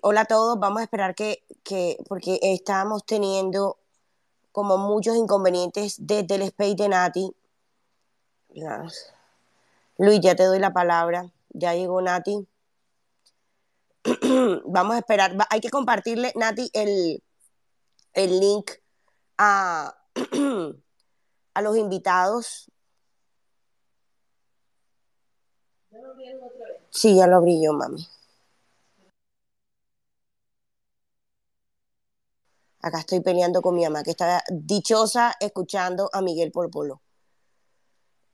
Hola a todos, vamos a esperar que, que, porque estamos teniendo como muchos inconvenientes desde el space de Nati. Luis, ya te doy la palabra. Ya llegó Nati. vamos a esperar. Hay que compartirle, Nati, el, el link a, a los invitados. Sí, ya lo abrí yo, mami. Acá estoy peleando con mi mamá, que está dichosa escuchando a Miguel Polo.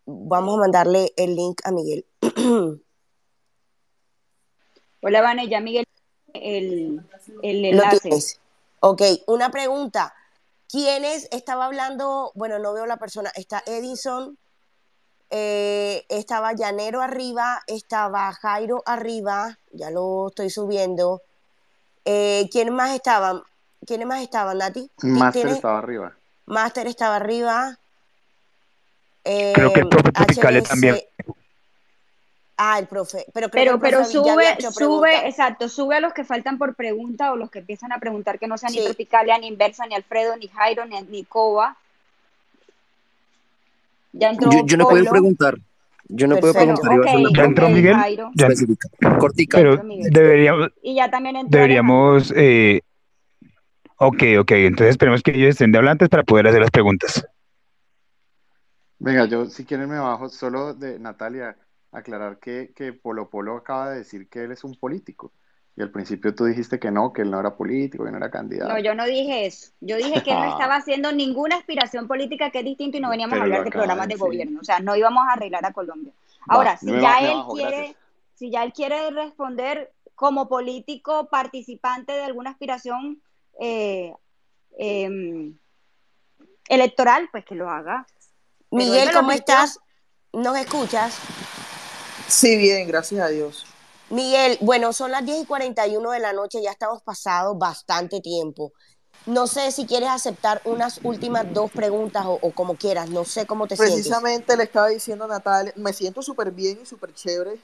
Vamos a mandarle el link a Miguel. Hola, Vane, ya Miguel, el, el enlace. Ok, una pregunta. ¿Quiénes estaba hablando? Bueno, no veo la persona. Está Edison, eh, estaba Llanero arriba, estaba Jairo arriba, ya lo estoy subiendo. Eh, ¿Quién más estaban? ¿Quiénes más estaban, Nati? Master estaba arriba. Master estaba arriba. Creo que el profe Tropicale también. Ah, el profe. Pero, pero, pero sube, sube, exacto, sube a los que faltan por pregunta o los que empiezan a preguntar que no sean ni Tropicalia, ni Inversa, ni Alfredo, ni Jairo, ni, ni Coba. Ya entró yo, yo no puedo preguntar. Yo no puedo preguntar. ¿Ya entró Miguel? Ya, Cortica. Pero deberíamos, y ya también entró deberíamos eh, Ok, ok, entonces esperemos que ellos estén de hablantes para poder hacer las preguntas. Venga, yo si quieren me bajo solo de Natalia, aclarar que, que Polo Polo acaba de decir que él es un político. Y al principio tú dijiste que no, que él no era político, que no era candidato. No, yo no dije eso. Yo dije que él no estaba haciendo ninguna aspiración política que es distinto y no veníamos a hablar de programas de, gobierno. O sea, no íbamos a arreglar a Colombia. Ahora, si ya él quiere, si ya él quiere responder como político participante de alguna aspiración eh, em, electoral, pues que lo haga. Miguel, ¿cómo estás? ¿Nos escuchas? Sí, bien, gracias a Dios. Miguel, bueno, son las 10 y 41 de la noche, ya estamos pasado bastante tiempo. No sé si quieres aceptar unas últimas dos preguntas o, como quieras, no sé cómo te sientes. Precisamente le estaba diciendo a Natalia, me siento súper bien y súper chévere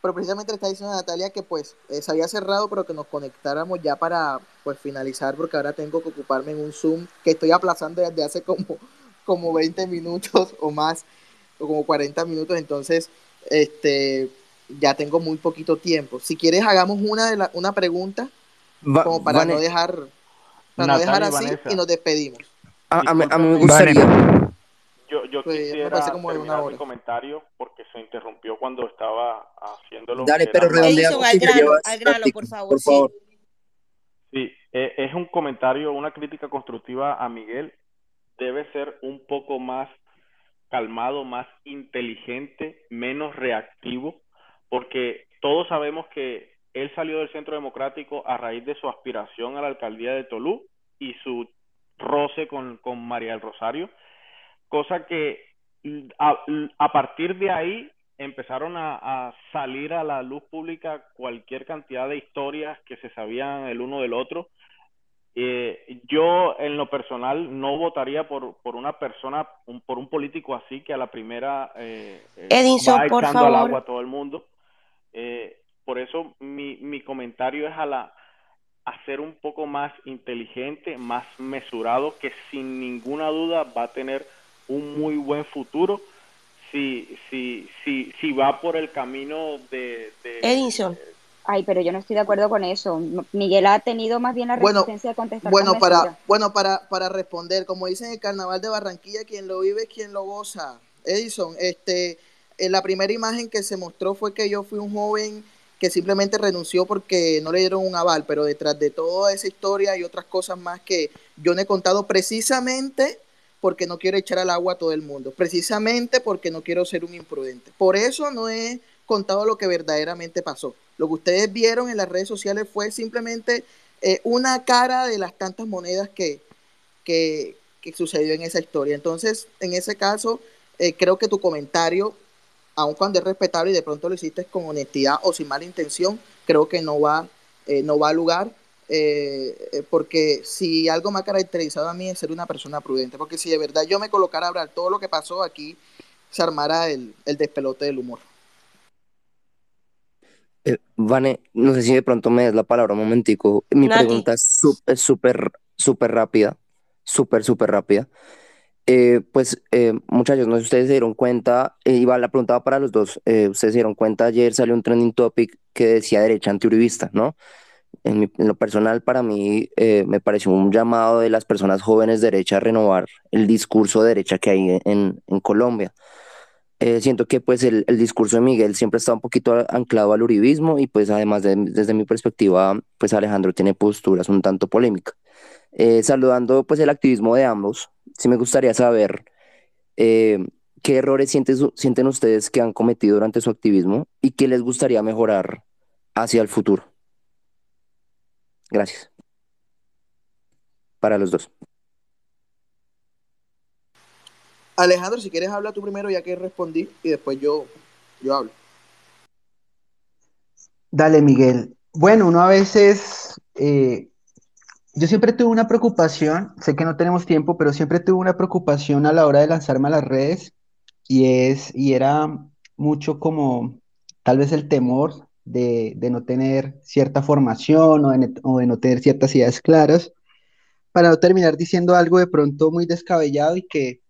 pero precisamente le está diciendo a Natalia que pues eh, se había cerrado, pero que nos conectáramos ya para pues finalizar, porque ahora tengo que ocuparme en un Zoom que estoy aplazando desde hace como, como 20 minutos o más, o como 40 minutos, entonces este ya tengo muy poquito tiempo. Si quieres hagamos una de la, una pregunta como para no dejar para no dejar así y nos despedimos. A, mí, me gustaría yo, yo pues, quisiera terminar mi comentario porque se interrumpió cuando estaba haciéndolo. Dale, pero redondeamos. al grano, al grano, por favor. Por favor. Sí, e, es un comentario, una crítica constructiva a Miguel. Debe ser un poco más calmado, más inteligente, menos reactivo, porque todos sabemos que él salió del Centro Democrático a raíz de su aspiración a la alcaldía de Tolú y su roce con, con María del Rosario cosa que a, partir de ahí empezaron a, salir a la luz pública cualquier cantidad de historias que se sabían el uno del otro. Eh, yo en lo personal no votaría por, por una persona, por un político así que a la primera eh, eh Edison, va por favor. al agua a todo el mundo. Eh, por eso mi, mi comentario es a la a ser un poco más inteligente, más mesurado, que sin ninguna duda va a tener un muy buen futuro si, si, si, si va por el camino de... Edison. Ay, pero yo no estoy de acuerdo con eso. Miguel ha tenido más bien la resistencia de contestar. Bueno, para, bueno para, para responder, como dicen en el Carnaval de Barranquilla, quien lo vive es quien lo goza. Edison, este, en la primera imagen que se mostró fue que yo fui un joven que simplemente renunció porque no le dieron un aval, pero detrás de toda esa historia y otras cosas más que yo no he contado precisamente porque no quiero echar al agua a todo el mundo, precisamente porque no quiero ser un imprudente. Por eso no he contado lo que verdaderamente pasó. Lo que ustedes vieron en las redes sociales fue simplemente eh, una cara de las tantas monedas que, que, sucedió en esa historia. Entonces, en ese caso, eh, creo que tu comentario, aun cuando es respetable y de pronto lo hiciste con honestidad o sin mala intención, creo que no va, eh, no va a lugar eh, eh, porque si algo me ha caracterizado a mí es ser una persona prudente, porque si de verdad yo me colocara a hablar todo lo que pasó aquí, se armara el, el despelote del humor. Eh, Vane, no sé si de pronto me des la palabra un momentico. Mi pregunta es súper, súper rápida, súper, súper rápida. Eh, pues, eh, muchachos, no sé si ustedes se dieron cuenta, eh, iba la pregunta para los dos, ustedes se dieron cuenta, ayer salió un trending topic que decía derecha antiuribista, ¿no? En, lo personal, para mí, me pareció un llamado de las personas jóvenes de derecha a renovar el discurso de derecha que hay en, en Colombia. siento que pues el, el, discurso de Miguel siempre está un poquito anclado al uribismo y pues además desde mi perspectiva, pues Alejandro tiene posturas un tanto polémicas. saludando pues el activismo de ambos, sí me gustaría saber eh, qué errores sienten ustedes que han cometido durante su activismo y qué les gustaría mejorar hacia el futuro. Gracias. Para los dos. Alejandro, si quieres habla tú primero ya que respondí y después yo, yo hablo. Dale, Miguel. Bueno, uno a veces eh, yo siempre tuve una preocupación, sé que no tenemos tiempo, pero siempre tuve una preocupación a la hora de lanzarme a las redes y es, y era mucho como tal vez el temor de, no tener cierta formación o de, o de, no tener ciertas ideas claras, para no terminar diciendo algo de pronto muy descabellado y que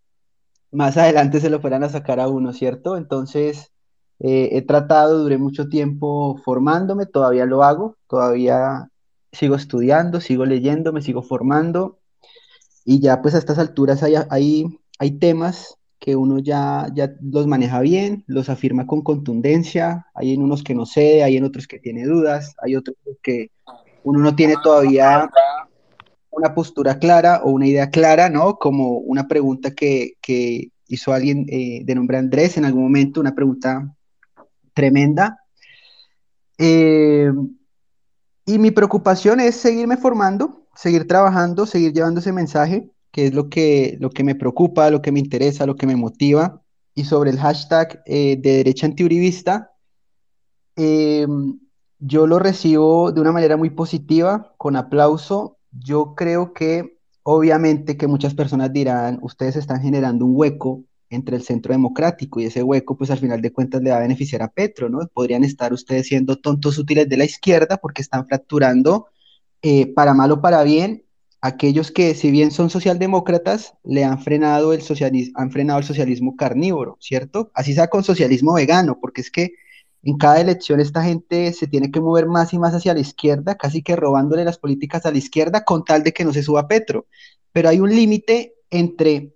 más adelante se lo fueran a sacar a uno, ¿cierto? Entonces, eh, he tratado, duré mucho tiempo formándome, todavía lo hago, todavía sigo estudiando, sigo leyendo, me sigo formando y ya pues a estas alturas hay, hay, hay temas que uno ya, ya los maneja bien, los afirma con contundencia, hay en unos que no sé, hay en otros que tiene dudas, hay otros que uno no tiene todavía una postura clara o una idea clara, ¿no? Como una pregunta que, que hizo alguien eh, de nombre Andrés en algún momento, una pregunta tremenda. Eh, y mi preocupación es seguirme formando, seguir trabajando, seguir llevando ese mensaje, que es lo que, lo que me preocupa, lo que me interesa, lo que me motiva. Y sobre el hashtag eh, de derecha antiuribista, em, yo lo recibo de una manera muy positiva, con aplauso. Yo creo que obviamente que muchas personas dirán, ustedes están generando un hueco entre el centro democrático y ese hueco, pues al final de cuentas le va a beneficiar a Petro, ¿no? Podrían estar ustedes siendo tontos útiles de la izquierda porque están fracturando eh, para mal o para bien aquellos que, si bien son socialdemócratas, le han frenado el han frenado el socialismo carnívoro, ¿cierto? Así sea con socialismo vegano, porque es que en cada elección esta gente se tiene que mover más y más hacia la izquierda, casi que robándole las políticas a la izquierda con tal de que no se suba Petro. Pero hay un límite entre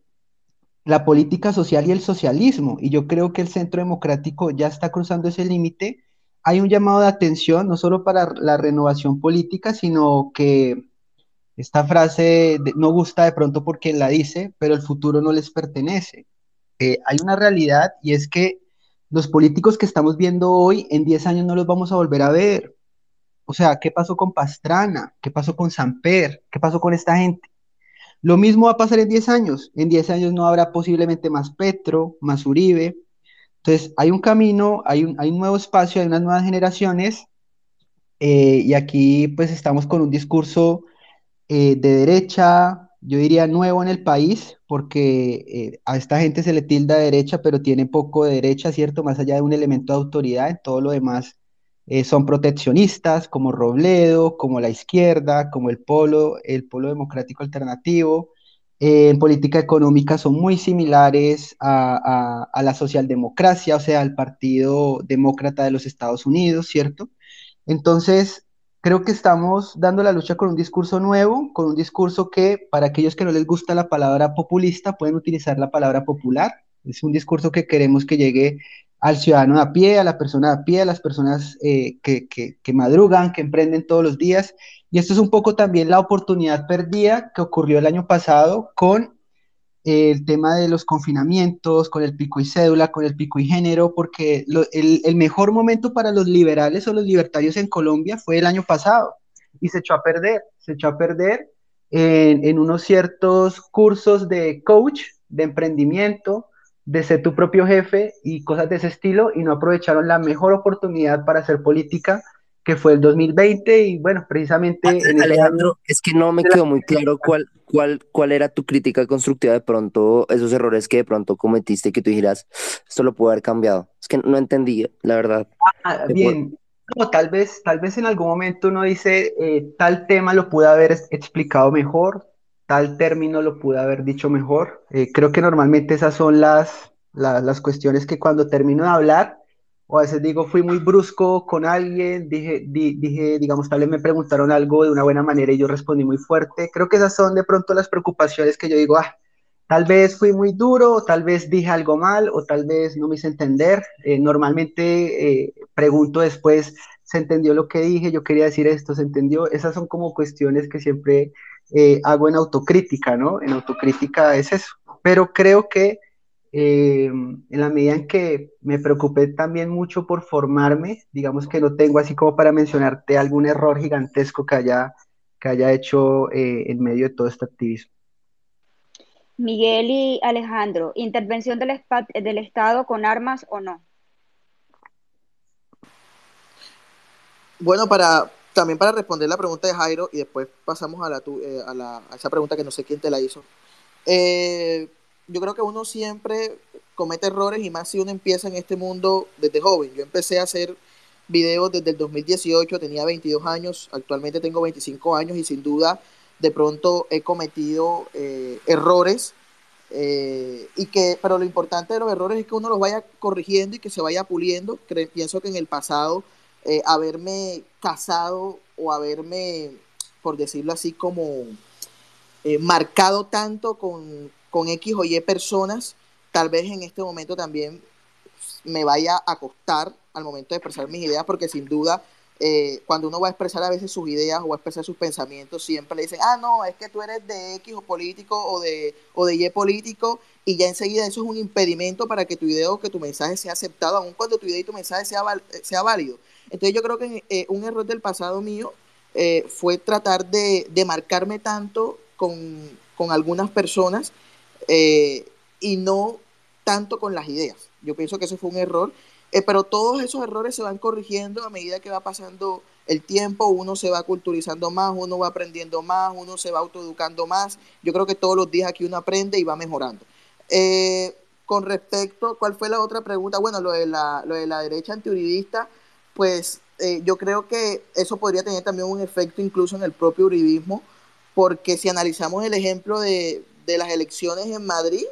la política social y el socialismo, y yo creo que el centro democrático ya está cruzando ese límite. Hay un llamado de atención no solo para la renovación política, sino que esta frase no gusta de pronto porque la dice, pero el futuro no les pertenece. Eh, hay una realidad y es que los políticos que estamos viendo hoy, en 10 años no los vamos a volver a ver. O sea, ¿qué pasó con Pastrana? ¿Qué pasó con Samper? ¿Qué pasó con esta gente? Lo mismo va a pasar en 10 años. En 10 años no habrá posiblemente más Petro, más Uribe. Entonces, hay un camino, hay un, nuevo espacio, hay unas nuevas generaciones. Eh, y aquí pues estamos con un discurso eh, de derecha, yo diría nuevo en el país, porque eh, a esta gente se le tilda de derecha, pero tiene poco de derecha, ¿cierto? Más allá de un elemento de autoridad, en todo lo demás eh, son proteccionistas, como Robledo, como la izquierda, como el Polo, el Polo Democrático Alternativo. En política económica son muy similares a, la socialdemocracia, o sea, al Partido Demócrata de los Estados Unidos, ¿cierto? Entonces, creo que estamos dando la lucha con un discurso nuevo, con un discurso que para aquellos que no les gusta la palabra populista pueden utilizar la palabra popular. Es un discurso que queremos que llegue al ciudadano a pie, a la persona a pie, a las personas eh, que, que, madrugan, que emprenden todos los días. Y esto es un poco también la oportunidad perdida que ocurrió el año pasado con el tema de los confinamientos, con el pico y cédula, con el pico y género, porque el, el, mejor momento para los liberales o los libertarios en Colombia fue el año pasado y se echó a perder, se echó a perder en, en unos ciertos cursos de coach, de emprendimiento, de ser tu propio jefe y cosas de ese estilo y no aprovecharon la mejor oportunidad para hacer política que fue el 2020 y bueno, precisamente... Alejandro, es que no me quedó muy claro cuál, cuál, cuál era tu crítica constructiva de pronto, esos errores que de pronto cometiste que tú dijeras, esto lo puedo haber cambiado. Es que no entendí, la verdad. Ah, bien, no, tal vez, tal vez en algún momento uno dice, eh, tal tema lo pude haber explicado mejor, tal término lo pude haber dicho mejor. Eh, creo que normalmente esas son las, las cuestiones que cuando termino de hablar, o a veces digo, fui muy brusco con alguien, dije, dije, digamos, tal vez me preguntaron algo de una buena manera y yo respondí muy fuerte. Creo que esas son de pronto las preocupaciones que yo digo, ah, tal vez fui muy duro, o tal vez dije algo mal, o tal vez no me hice entender. Eh, normalmente eh, pregunto después, ¿se entendió lo que dije? Yo quería decir esto, ¿se entendió? Esas son como cuestiones que siempre eh, hago en autocrítica, ¿no? En autocrítica es eso. Pero creo que eh, en la medida en que me preocupé también mucho por formarme, digamos que no tengo así como para mencionarte algún error gigantesco que haya, que haya hecho eh, en medio de todo este activismo. Miguel y Alejandro, ¿intervención del, del Estado con armas o no? Bueno, para, también para responder la pregunta de Jairo y después pasamos a, la, eh, a, la, a esa pregunta que no sé quién te la hizo. Eh, yo creo que uno siempre comete errores y más si uno empieza en este mundo desde joven. Yo empecé a hacer videos desde el 2018, tenía 22 años, actualmente tengo 25 años y sin duda de pronto he cometido eh, errores. Eh, y que, pero lo importante de los errores es que uno los vaya corrigiendo y que se vaya puliendo. pienso que en el pasado eh, haberme casado o haberme, por decirlo así, como marcado tanto con, con X o Y personas, tal vez en este momento también me vaya a costar al momento de expresar mis ideas, porque sin duda, eh, cuando uno va a expresar a veces sus ideas o va a expresar sus pensamientos, siempre le dicen, ah, no, es que tú eres de X o político o de, o de Y político, y ya enseguida eso es un impedimento para que tu idea o que tu mensaje sea aceptado, aun cuando tu idea y tu mensaje sea, sea válido. Entonces yo creo que eh, un error del pasado mío eh, fue tratar de, de marcarme tanto con, con algunas personas eh, y no tanto con las ideas. Yo pienso que eso fue un error, eh, pero todos esos errores se van corrigiendo a medida que va pasando el tiempo, uno se va culturizando más, uno va aprendiendo más, uno se va autoeducando más. Yo creo que todos los días aquí uno aprende y va mejorando. Eh, con respecto, ¿cuál fue la otra pregunta? Bueno, lo de la, lo de la derecha antiuribista, pues yo creo que eso podría tener también un efecto incluso en el propio uribismo, porque si analizamos el ejemplo de, de las elecciones en Madrid,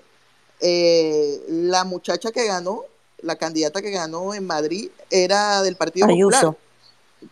eh, la muchacha que ganó, la candidata que ganó en Madrid, era del Partido Popular.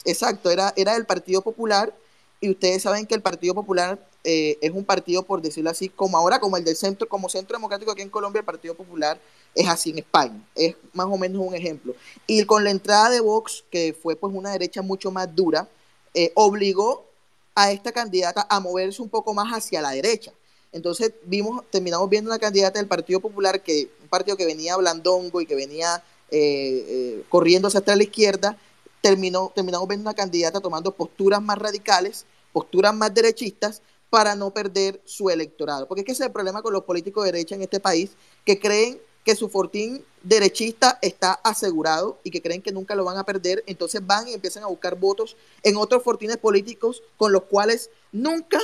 Exacto, era, era del Partido Popular y ustedes saben que el Partido Popular eh, es un partido, por decirlo así, como ahora, como el del centro, como centro democrático aquí en Colombia, el Partido Popular es así en España, es más o menos un ejemplo. Y con la entrada de Vox, que fue pues una derecha mucho más dura, eh, obligó a esta candidata a moverse un poco más hacia la derecha. Entonces vimos, terminamos viendo una candidata del Partido Popular, que un partido que venía blandongo y que venía eh, eh, corriendo hacia la izquierda, terminó, terminamos viendo una candidata tomando posturas más radicales, posturas más derechistas, para no perder su electorado. Porque es que ese es el problema con los políticos de derecha en este país, que creen que su fortín derechista está asegurado y que creen que nunca lo van a perder, entonces van y empiezan a buscar votos en otros fortines políticos con los cuales nunca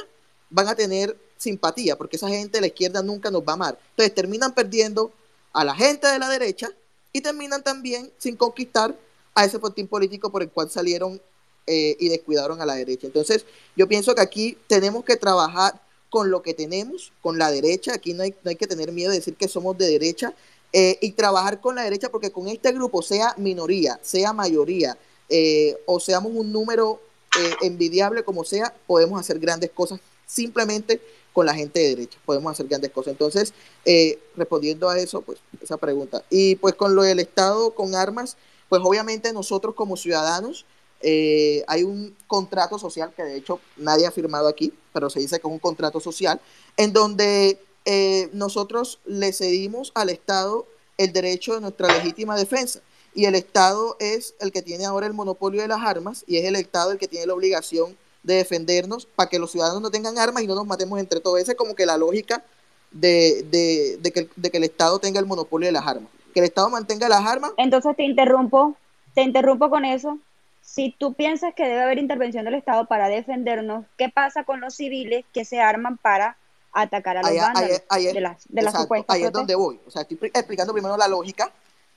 van a tener simpatía, porque esa gente de la izquierda nunca nos va a amar. Entonces terminan perdiendo a la gente de la derecha y terminan también sin conquistar a ese fortín político por el cual salieron eh, y descuidaron a la derecha. Entonces yo pienso que aquí tenemos que trabajar con lo que tenemos, con la derecha, aquí no hay, no hay que tener miedo de decir que somos de derecha, eh, y trabajar con la derecha porque con este grupo, sea minoría, sea mayoría, eh, o seamos un número envidiable como sea, podemos hacer grandes cosas simplemente con la gente de derecha. Podemos hacer grandes cosas. Entonces, eh, respondiendo a eso, pues esa pregunta. Y pues con lo del Estado con armas, pues obviamente nosotros como ciudadanos eh, hay un contrato social que de hecho nadie ha firmado aquí, pero se dice que es un contrato social, en donde eh, nosotros le cedimos al Estado el derecho de nuestra legítima defensa. Y el Estado es el que tiene ahora el monopolio de las armas y es el Estado el que tiene la obligación de defendernos para que los ciudadanos no tengan armas y no nos matemos entre todos. Esa es como que la lógica de, que, el Estado tenga el monopolio de las armas. Que el Estado mantenga las armas. Entonces te interrumpo, te interrumpo con eso. Si tú piensas que debe haber intervención del Estado para defendernos, ¿qué pasa con los civiles que se arman para atacar a los de las, de Ahí es donde voy. O sea, estoy explicando primero la lógica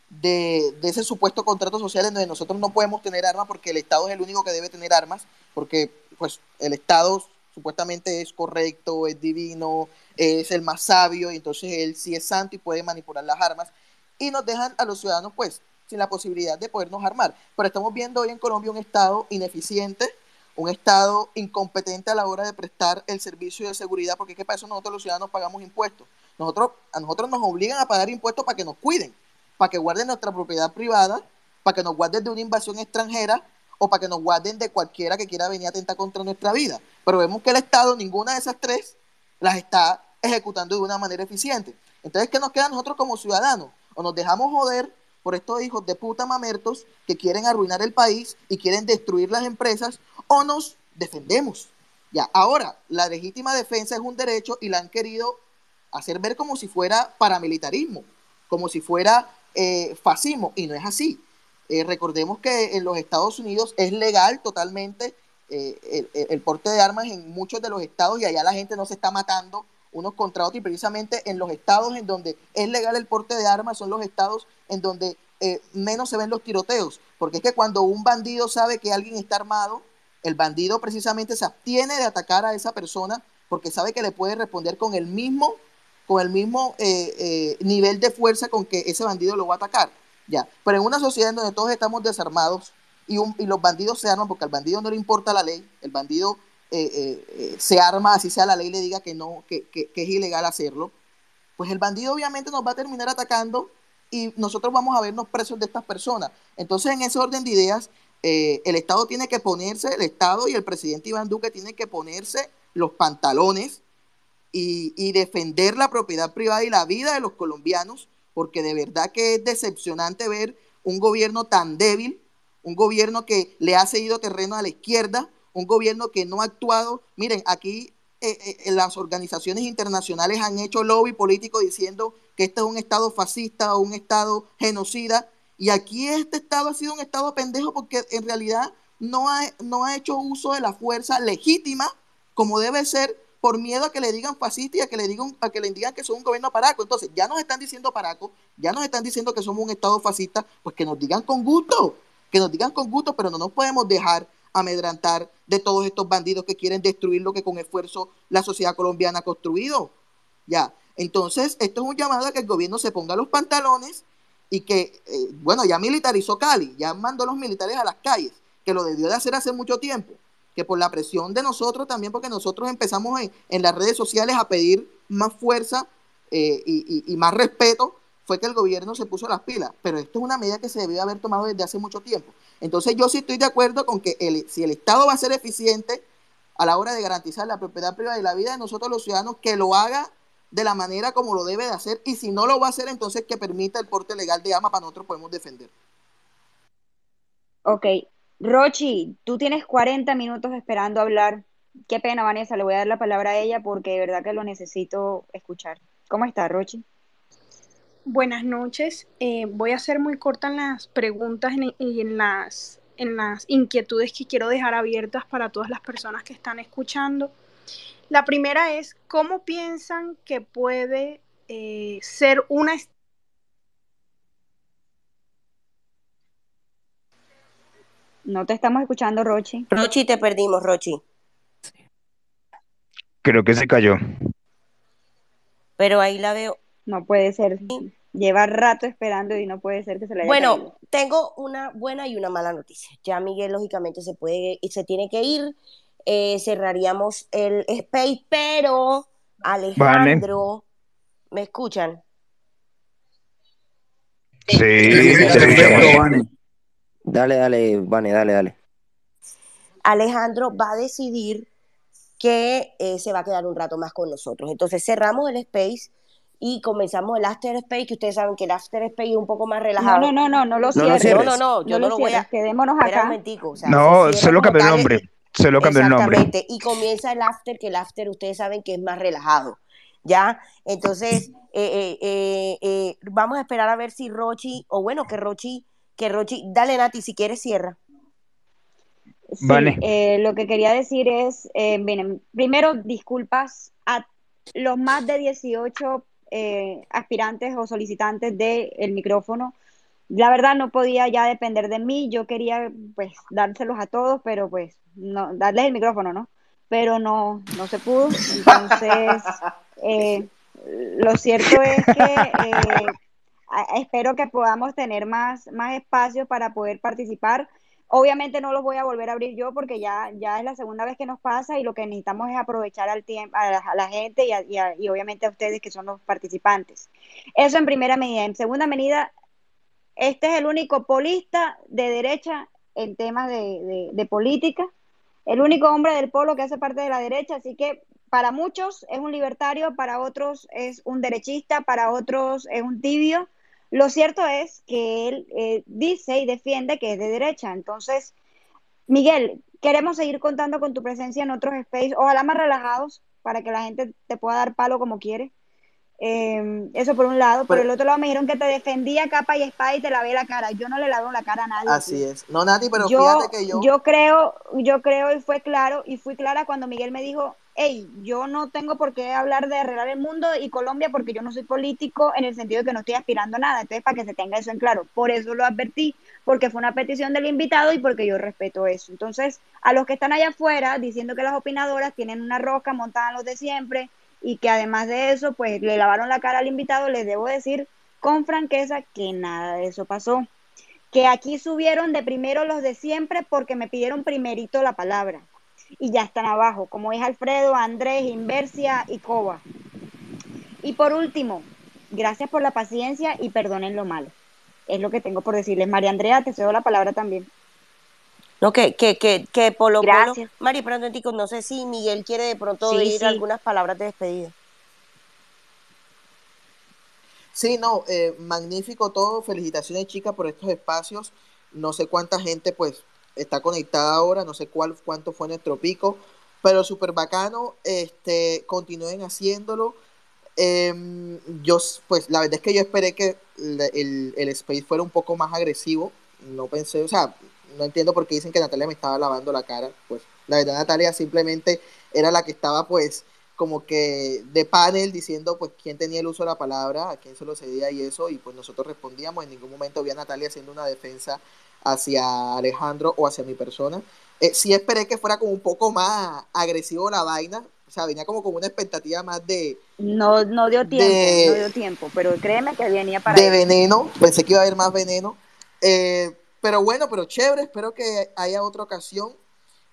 de, ese supuesto contrato social en donde nosotros no podemos tener armas porque el Estado es el único que debe tener armas, porque pues el Estado supuestamente es correcto, es divino, es el más sabio, y entonces él sí es santo y puede manipular las armas, y nos dejan a los ciudadanos pues sin la posibilidad de podernos armar. Pero estamos viendo hoy en Colombia un Estado ineficiente, un Estado incompetente a la hora de prestar el servicio de seguridad, porque ¿qué para eso nosotros los ciudadanos pagamos impuestos. Nosotros, a nosotros nos obligan a pagar impuestos para que nos cuiden, para que guarden nuestra propiedad privada, para que nos guarden de una invasión extranjera o para que nos guarden de cualquiera que quiera venir a atentar contra nuestra vida. Pero vemos que el Estado, ninguna de esas tres, las está ejecutando de una manera eficiente. Entonces, ¿qué nos queda a nosotros como ciudadanos? O nos dejamos joder por estos hijos de puta mamertos que quieren arruinar el país y quieren destruir las empresas, o nos defendemos. Ya, ahora, la legítima defensa es un derecho y la han querido hacer ver como si fuera paramilitarismo, como si fuera eh, fascismo, y no es así. Eh, recordemos que en los Estados Unidos es legal totalmente eh, el, porte de armas en muchos de los estados y allá la gente no se está matando unos contra otros y precisamente en los estados en donde es legal el porte de armas son los estados en donde menos se ven los tiroteos, porque es que cuando un bandido sabe que alguien está armado, el bandido precisamente se abstiene de atacar a esa persona porque sabe que le puede responder con el mismo, con el mismo eh, eh, nivel de fuerza con que ese bandido lo va a atacar. Ya. Pero en una sociedad en donde todos estamos desarmados y, los bandidos se arman porque al bandido no le importa la ley, el bandido eh, se arma, así sea la ley le diga que no, que, es ilegal hacerlo, pues el bandido obviamente nos va a terminar atacando y nosotros vamos a vernos presos de estas personas. Entonces, en ese orden de ideas, el Estado tiene que ponerse, el Estado y el presidente Iván Duque tienen que ponerse los pantalones y, defender la propiedad privada y la vida de los colombianos, porque de verdad que es decepcionante ver un gobierno tan débil, un gobierno que le ha cedido terreno a la izquierda, un gobierno que no ha actuado. Miren, aquí eh, eh, las organizaciones internacionales han hecho lobby político diciendo que este es un Estado fascista o un Estado genocida y aquí este Estado ha sido un Estado pendejo porque en realidad no ha, no ha hecho uso de la fuerza legítima como debe ser por miedo a que le digan fascista y a que le digan, a que le digan que son un gobierno paraco. Entonces, ya nos están diciendo paraco, ya nos están diciendo que somos un Estado fascista, pues que nos digan con gusto, que nos digan con gusto, pero no nos podemos dejar amedrantar de todos estos bandidos que quieren destruir lo que con esfuerzo la sociedad colombiana ha construido. Ya. Entonces, esto es un llamado a que el gobierno se ponga los pantalones y que, eh, bueno, ya militarizó Cali, ya mandó los militares a las calles, que lo debió de hacer hace mucho tiempo, que por la presión de nosotros también, porque nosotros empezamos en, las redes sociales a pedir más fuerza eh, y, más respeto, fue que el gobierno se puso las pilas, pero esto es una medida que se debió haber tomado desde hace mucho tiempo. Entonces yo sí estoy de acuerdo con que si el Estado va a ser eficiente a la hora de garantizar la propiedad privada y la vida de nosotros los ciudadanos, que lo haga de la manera como lo debe de hacer y si no lo va a hacer, entonces que permita el porte legal de armas para nosotros podemos defender. Ok, Rochi, tú tienes 40 minutos esperando hablar. Qué pena, Vanessa, le voy a dar la palabra a ella porque de verdad que lo necesito escuchar. ¿Cómo está, Rochi? Buenas noches. Eh, voy a ser muy corta en las preguntas y en las, en las inquietudes que quiero dejar abiertas para todas las personas que están escuchando. La primera es, ¿cómo piensan que puede eh, ser una... No te estamos escuchando, Rochi. Rochi, te perdimos, Rochi. Creo que se cayó. Pero ahí la veo. No puede ser. Lleva rato esperando y no puede ser que se la haya Bueno, tengo una buena y una mala noticia. Ya Miguel, lógicamente, se puede y se tiene que ir. Eh, cerraríamos el space, pero Alejandro, ¿me escuchan? Sí, Dale, dale, Vane, dale, dale. Alejandro va a decidir que eh, se va a quedar un rato más con nosotros. Entonces cerramos el space y comenzamos el after space, que ustedes saben que el after space es un poco más relajado. No, no, no, no, lo cierres. No, no, no, yo no, lo, voy a... Quedémonos acá. no, solo cambió el nombre. Se lo cambió el nombre. Y comienza el after, que el after ustedes saben que es más relajado. ¿Ya? Entonces, eh, eh, eh, vamos a esperar a ver si Rochi, o bueno, que Rochi, que Rochi, dale Nati, si quieres cierra. vale. lo que quería decir es, miren, primero disculpas a los más de 18 aspirantes o solicitantes del micrófono la verdad no podía ya depender de mí, yo quería pues dárselos a todos, pero pues no, darles el micrófono, ¿no? Pero no, no se pudo, entonces eh, lo cierto es que eh, espero que podamos tener más, más espacios para poder participar. Obviamente no los voy a volver a abrir yo porque ya, ya es la segunda vez que nos pasa y lo que necesitamos es aprovechar al tiempo, a, la, gente y, y, obviamente a ustedes que son los participantes. Eso en primera medida. En segunda medida, este es el único polista de derecha en temas de, política, el único hombre del polo que hace parte de la derecha, así que para muchos es un libertario, para otros es un derechista, para otros es un tibio. Lo cierto es que él eh, dice y defiende que es de derecha. Entonces, Miguel, queremos seguir contando con tu presencia en otros spaces, ojalá más relajados, para que la gente te pueda dar palo como quiere. Em, eso por un lado. por el otro lado me dijeron que te defendía capa y espada y te lavé la cara. Yo no le lavo la cara a nadie. Así es. No, Nati, pero fíjate que yo... Yo creo, yo creo y fue claro, y fui clara cuando Miguel me dijo, hey, yo no tengo por qué hablar de arreglar el mundo y Colombia porque yo no soy político en el sentido de que no estoy aspirando nada. Entonces, para que se tenga eso en claro. Por eso lo advertí, porque fue una petición del invitado y porque yo respeto eso. Entonces, a los que están allá afuera diciendo que las opinadoras tienen una roca montada en los de siempre, y que además de eso, pues le lavaron la cara al invitado, les debo decir con franqueza que nada de eso pasó. Que aquí subieron de primero los de siempre porque me pidieron primerito la palabra. Y ya están abajo, como es Alfredo, Andrés, Inversia y Coba. Y por último, gracias por la paciencia y perdonen lo malo. Es lo que tengo por decirles. María Andrea, te cedo la palabra también. No, que, que, que, que Polo Gracias. Polo. Mari, perdón, no sé si Miguel quiere de pronto decir algunas palabras de despedida. Sí, no, eh, magnífico todo. Felicitaciones, chicas, por estos espacios. No sé cuánta gente, pues, está conectada ahora, no sé cuál, cuánto fue nuestro pico, pero súper bacano. Este, continúen haciéndolo. Em, yo, pues, la verdad es que yo esperé que el, el space fuera un poco más agresivo. No pensé, o sea, no entiendo por qué dicen que Natalia me estaba lavando la cara. Pues la verdad Natalia simplemente era la que estaba pues como que de panel diciendo pues quién tenía el uso de la palabra, a quién se lo cedía y eso, y pues nosotros respondíamos, en ningún momento vi a Natalia haciendo una defensa hacia Alejandro o hacia mi persona. Eh, sí esperé que fuera como un poco más agresivo la vaina, o sea, venía como con una expectativa más de... No, no dio tiempo, no dio tiempo, pero créeme que venía para... De veneno, pensé que iba a haber más veneno. Eh, pero bueno, pero chévere, espero que haya otra ocasión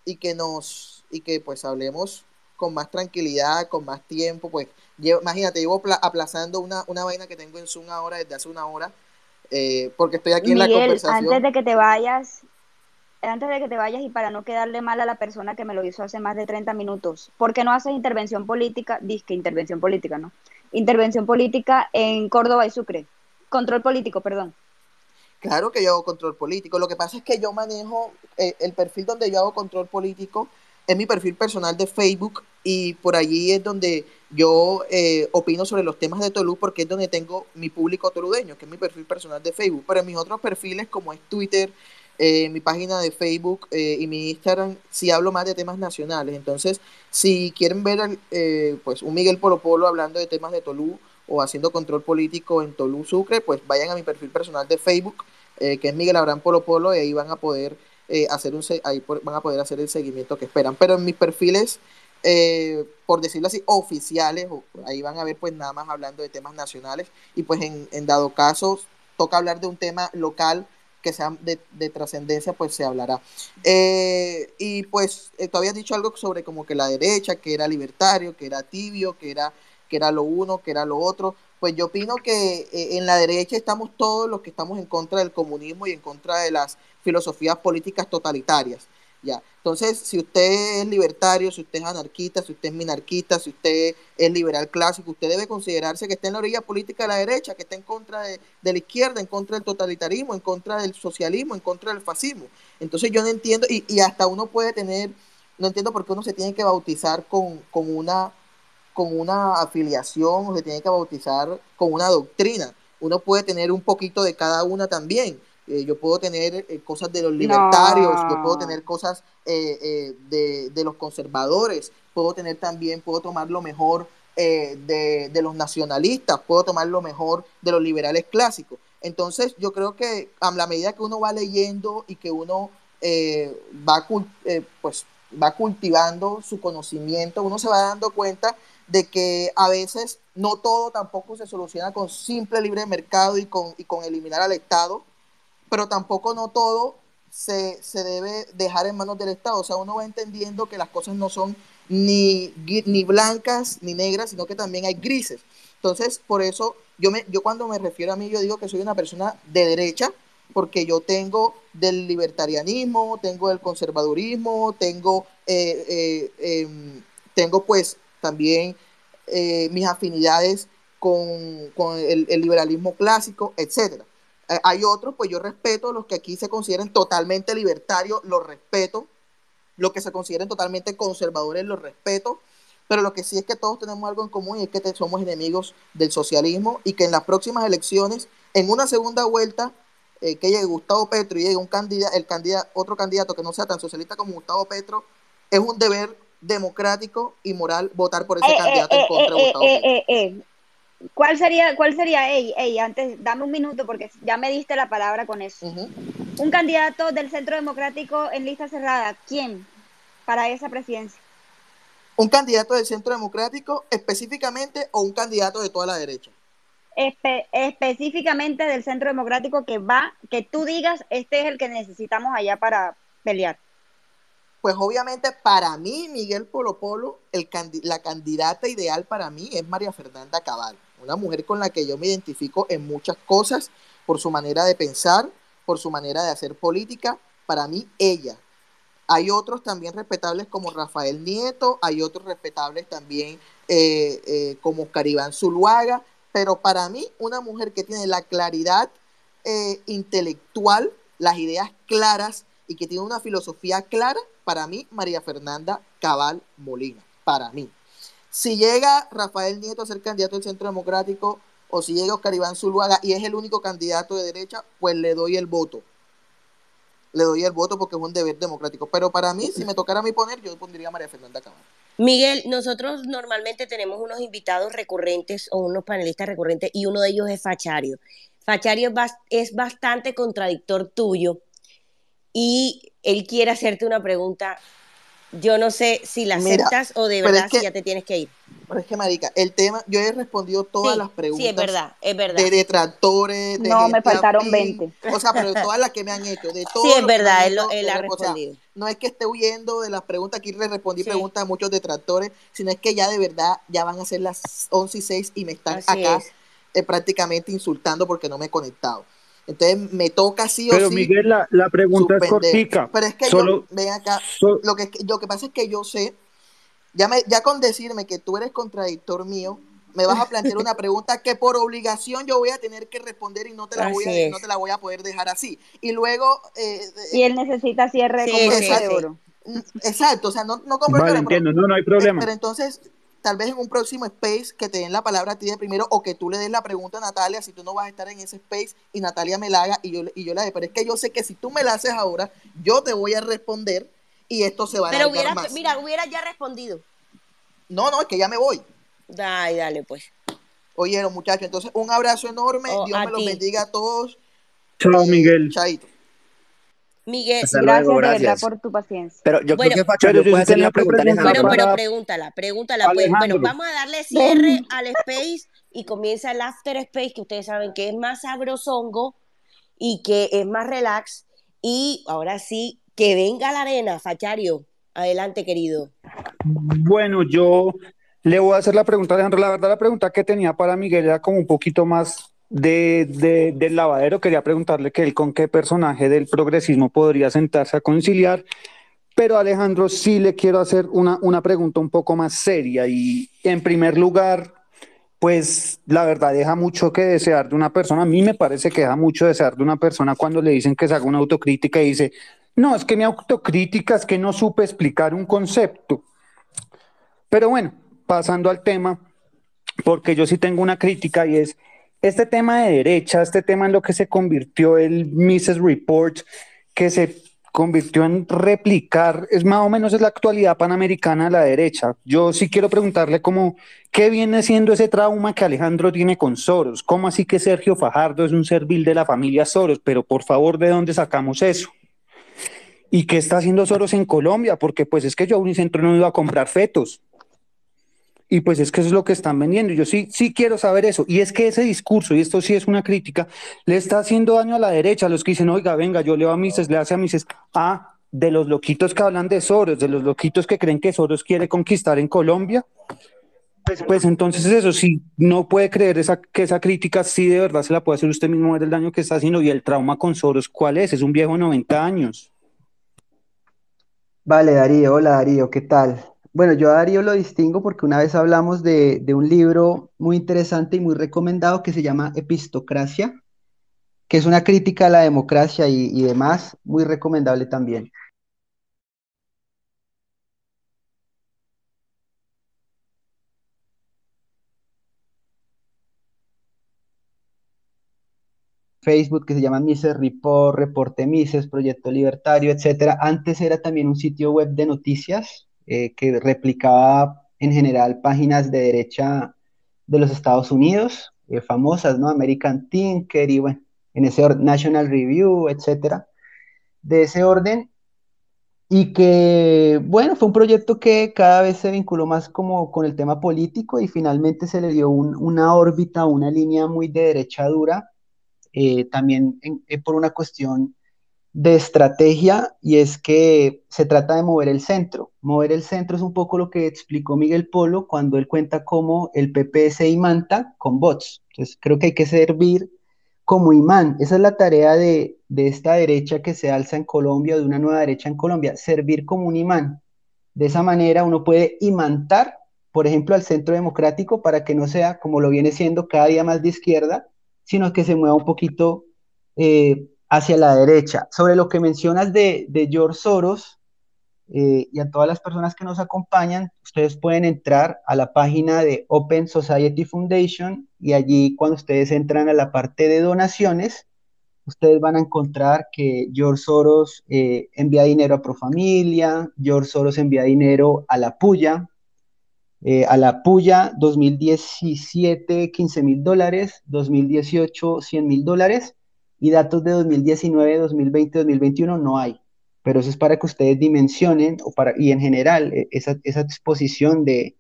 y que nos, y que pues hablemos con más tranquilidad, con más tiempo, pues imagínate, llevo aplazando una, una vaina que tengo en Zoom ahora desde hace una hora, eh, porque estoy aquí en la conversación. Antes de que te vayas, antes de que te vayas y para no quedarle mal a la persona que me lo hizo hace más de 30 minutos, ¿por qué no haces intervención política? Dice intervención política, ¿no? Intervención política en Córdoba y Sucre. Control político, perdón. Claro que yo hago control político. Lo que pasa es que yo manejo eh, el perfil donde yo hago control político es mi perfil personal de Facebook y por allí es donde yo eh, opino sobre los temas de Tolú porque es donde tengo mi público toludeño, que es mi perfil personal de Facebook. Pero en mis otros perfiles como es Twitter, eh, mi página de Facebook y mi Instagram, sí hablo más de temas nacionales. Entonces, si quieren ver pues un Miguel Polo Polo hablando de temas de Tolú o haciendo control político en Tolú Sucre, pues vayan a mi perfil personal de Facebook eh, que es Miguel Abraham Polo Polo, y ahí van a poder eh, hacer un ahí van a poder hacer el seguimiento que esperan. Pero en mis perfiles, eh, por decirlo así, oficiales, ahí van a ver pues nada más hablando de temas nacionales, y pues en, dado caso toca hablar de un tema local que sea de, de trascendencia, pues se hablará. y pues tú habías dicho algo sobre como que la derecha, que era libertario, que era tibio, que era, que era lo uno, que era lo otro pues yo opino que eh, en la derecha estamos todos los que estamos en contra del comunismo y en contra de las filosofías políticas totalitarias. Ya. Entonces, si usted es libertario, si usted es anarquista, si usted es minarquista, si usted es liberal clásico, usted debe considerarse que está en la orilla política de la derecha, que está en contra de, la izquierda, en contra del totalitarismo, en contra del socialismo, en contra del fascismo. Entonces yo no entiendo, y, y hasta uno puede tener, no entiendo por qué uno se tiene que bautizar con, una afiliación se tiene que bautizar con una doctrina. Uno puede tener un poquito de cada una también. Eh, yo puedo tener eh, cosas de los libertarios, yo puedo tener cosas eh, de, de, los conservadores, puedo tener también, puedo tomar lo mejor de, de, los nacionalistas, puedo tomar lo mejor de los liberales clásicos. Entonces, yo creo que a la medida que uno va leyendo y que uno eh, va, pues, va cultivando su conocimiento, uno se va dando cuenta de que a veces no todo tampoco se soluciona con simple libre mercado y con, y con eliminar al Estado, pero tampoco no todo se, se, debe dejar en manos del Estado. O sea, uno va entendiendo que las cosas no son ni, ni blancas ni negras, sino que también hay grises. Entonces, por eso yo, me, yo cuando me refiero a mí, yo digo que soy una persona de derecha, porque yo tengo del libertarianismo, tengo del conservadurismo, tengo, eh, eh, em, tengo pues también eh, mis afinidades con, el, liberalismo clásico, etcétera. Hay otros, pues yo respeto los que aquí se consideren totalmente libertarios, los respeto, los que se consideren totalmente conservadores, los respeto, pero lo que sí es que todos tenemos algo en común y es que somos enemigos del socialismo y que en las próximas elecciones, en una segunda vuelta, eh, que llegue Gustavo Petro y llegue un candidato, el candidato, otro candidato que no sea tan socialista como Gustavo Petro, es un deber democrático y moral votar por ese eh, candidato en eh, contra de Gustavo Petro. ¿Cuál sería, cuál sería, ey, ey, antes, dame un minuto porque ya me diste la palabra con eso. Un candidato del Centro Democrático en lista cerrada, ¿quién para esa presidencia? ¿Un candidato del Centro Democrático específicamente o un candidato de toda la derecha? específicamente del Centro Democrático que va, que tú digas, este es el que necesitamos allá para pelear. Pues obviamente para mí, Miguel Polo Polo, el, la candidata ideal para mí es María Fernanda Cabal, una mujer con la que yo me identifico en muchas cosas, por su manera de pensar, por su manera de hacer política. Para mí, ella. Hay otros también respetables como Rafael Nieto, hay otros respetables también eh, eh, como Caribán Zuluaga, pero para mí una mujer que tiene la claridad eh, intelectual, las ideas claras y que tiene una filosofía clara, para mí María Fernanda Cabal Molina, para mí. Si llega Rafael Nieto a ser candidato del Centro Democrático o si llega Oscar Iván Zuluaga y es el único candidato de derecha, pues le doy el voto. Le doy el voto porque es un deber democrático. Pero para mí, si me tocara a mí poner, yo pondría a María Fernanda Cabal. Miguel, nosotros normalmente tenemos unos invitados recurrentes o unos panelistas recurrentes y uno de ellos es Fachario. Fachario es, bastante contradictor tuyo y él quiere hacerte una pregunta. Yo no sé si la aceptas o de verdad si ya te tienes que ir. Pero es que, Marica, el tema, yo he respondido todas las preguntas. Sí, es verdad, es verdad. De detractores, de No, me faltaron 20. O sea, pero de todas las que me han hecho, de Sí, es verdad, él, ha respondido. no es que esté huyendo de las preguntas, aquí le respondí preguntas a muchos detractores, sino es que ya de verdad ya van a ser las 11 y 6 y me están acá eh, prácticamente insultando porque no me he conectado. Entonces me toca sí o pero, sí. Pero Miguel, la, la pregunta es cortica. Pero es que yo, ven acá, lo, que, lo que pasa es que yo sé ya, me, ya con decirme que tú eres contradictor mío, me vas a plantear una pregunta que por obligación yo voy a tener que responder y no te la, voy a, no te la voy a poder dejar así. Y luego... Eh, y él necesita cierre de oro. Exacto, o sea, no, no compro vale, entiendo, no, no hay problema. Pero entonces, tal vez en un próximo space que te den la palabra a ti de primero o que tú le des la pregunta a Natalia si tú no vas a estar en ese space y Natalia me la haga y yo, y yo la de. Pero es que yo sé que si tú me la haces ahora, yo te voy a responder y esto se va a Pero hubiera, mira, hubiera ya respondido. No, no, es que ya me voy. Dale, dale, pues. Oyeron, muchachos, entonces un abrazo enorme. Oh, Dios me los bendiga a todos. Chao, Miguel. Chaito. Miguel, gracias, gracias. por tu paciencia. Pero yo creo que Facho, puede hacer la pregunta Pero, pero pregúntala, pregúntala. Pues. Bueno, vamos a darle cierre al space y comienza el after space, que ustedes saben que es más sabrosongo y que es más relax. Y ahora sí, que venga la arena, Fachario. Adelante, querido. Bueno, yo le voy a hacer la pregunta, Alejandro. La verdad, la pregunta que tenía para Miguel era como un poquito más de, del lavadero. Quería preguntarle que él con qué personaje del progresismo podría sentarse a conciliar. Pero Alejandro, sí le quiero hacer una, una pregunta un poco más seria. Y en primer lugar, pues la verdad deja mucho que desear de una persona. A mí me parece que deja mucho desear de una persona cuando le dicen que se haga una autocrítica y dice, no, es que mi autocrítica es que no supe explicar un concepto. Pero bueno, pasando al tema, porque yo sí tengo una crítica y es este tema de derecha, este tema en lo que se convirtió el Mrs. Report, que se convirtió en replicar, es más o menos es la actualidad panamericana a la derecha. Yo sí quiero preguntarle cómo, ¿qué viene siendo ese trauma que Alejandro tiene con Soros? ¿Cómo así que Sergio Fajardo es un servil de la familia Soros? Pero por favor, ¿de dónde sacamos eso? ¿Y qué está haciendo Soros en Colombia? Porque pues es que yo a Unicentro no iba a comprar fetos. Y pues es que eso es lo que están vendiendo. Yo sí, sí quiero saber eso. Y es que ese discurso, y esto sí es una crítica, le está haciendo daño a la derecha, a los que dicen, oiga, venga, yo leo a Mises, le hace a Mises, ah, de los loquitos que hablan de Soros, de los loquitos que creen que Soros quiere conquistar en Colombia. Pues, pues entonces eso, si no puede creer esa, que esa crítica sí de verdad se la puede hacer usted mismo del daño que está haciendo y el trauma con Soros, ¿cuál es? Es un viejo de 90 años. Vale, Darío, hola Darío, ¿qué tal? Bueno, yo a Darío lo distingo porque una vez hablamos de, un libro muy interesante y muy recomendado que se llama Epistocracia, que es una crítica a la democracia y, y demás, muy recomendable también. Facebook que se llama Mises Report, Reporte Mises, Proyecto Libertario, etcétera. Antes era también un sitio web de noticias eh, que replicaba en general páginas de derecha de los Estados Unidos, eh, famosas, ¿no? American Tinker y bueno, en ese National Review, etcétera, de ese orden. Y que, bueno, fue un proyecto que cada vez se vinculó más como con el tema político y finalmente se le dio una órbita, una línea muy de derecha dura, eh, también por una cuestión de estrategia y es que se trata de mover el centro. Mover el centro es un poco lo que explicó Miguel Polo cuando él cuenta cómo el PP se imanta con bots. Entonces creo que hay que servir como imán. Esa es la tarea de, de esta derecha que se alza en Colombia, de una nueva derecha en Colombia, servir como un imán. De esa manera uno puede imantar, por ejemplo, al centro democrático para que no sea como lo viene siendo cada día más de izquierda, sino que se mueva un poquito eh, hacia la derecha. Sobre lo que mencionas de, George Soros eh, y a todas las personas que nos acompañan, ustedes pueden entrar a la página de Open Society Foundation y allí cuando ustedes entran a la parte de donaciones, ustedes van a encontrar que George Soros eh, envía dinero a Profamilia, George Soros envía dinero a la Puya, eh, a la Puya 2017 15 mil dólares, 2018 100 mil dólares y datos de 2019, 2020, 2021 no hay. Pero eso es para que ustedes dimensionen y en general e, esa, esa exposición de,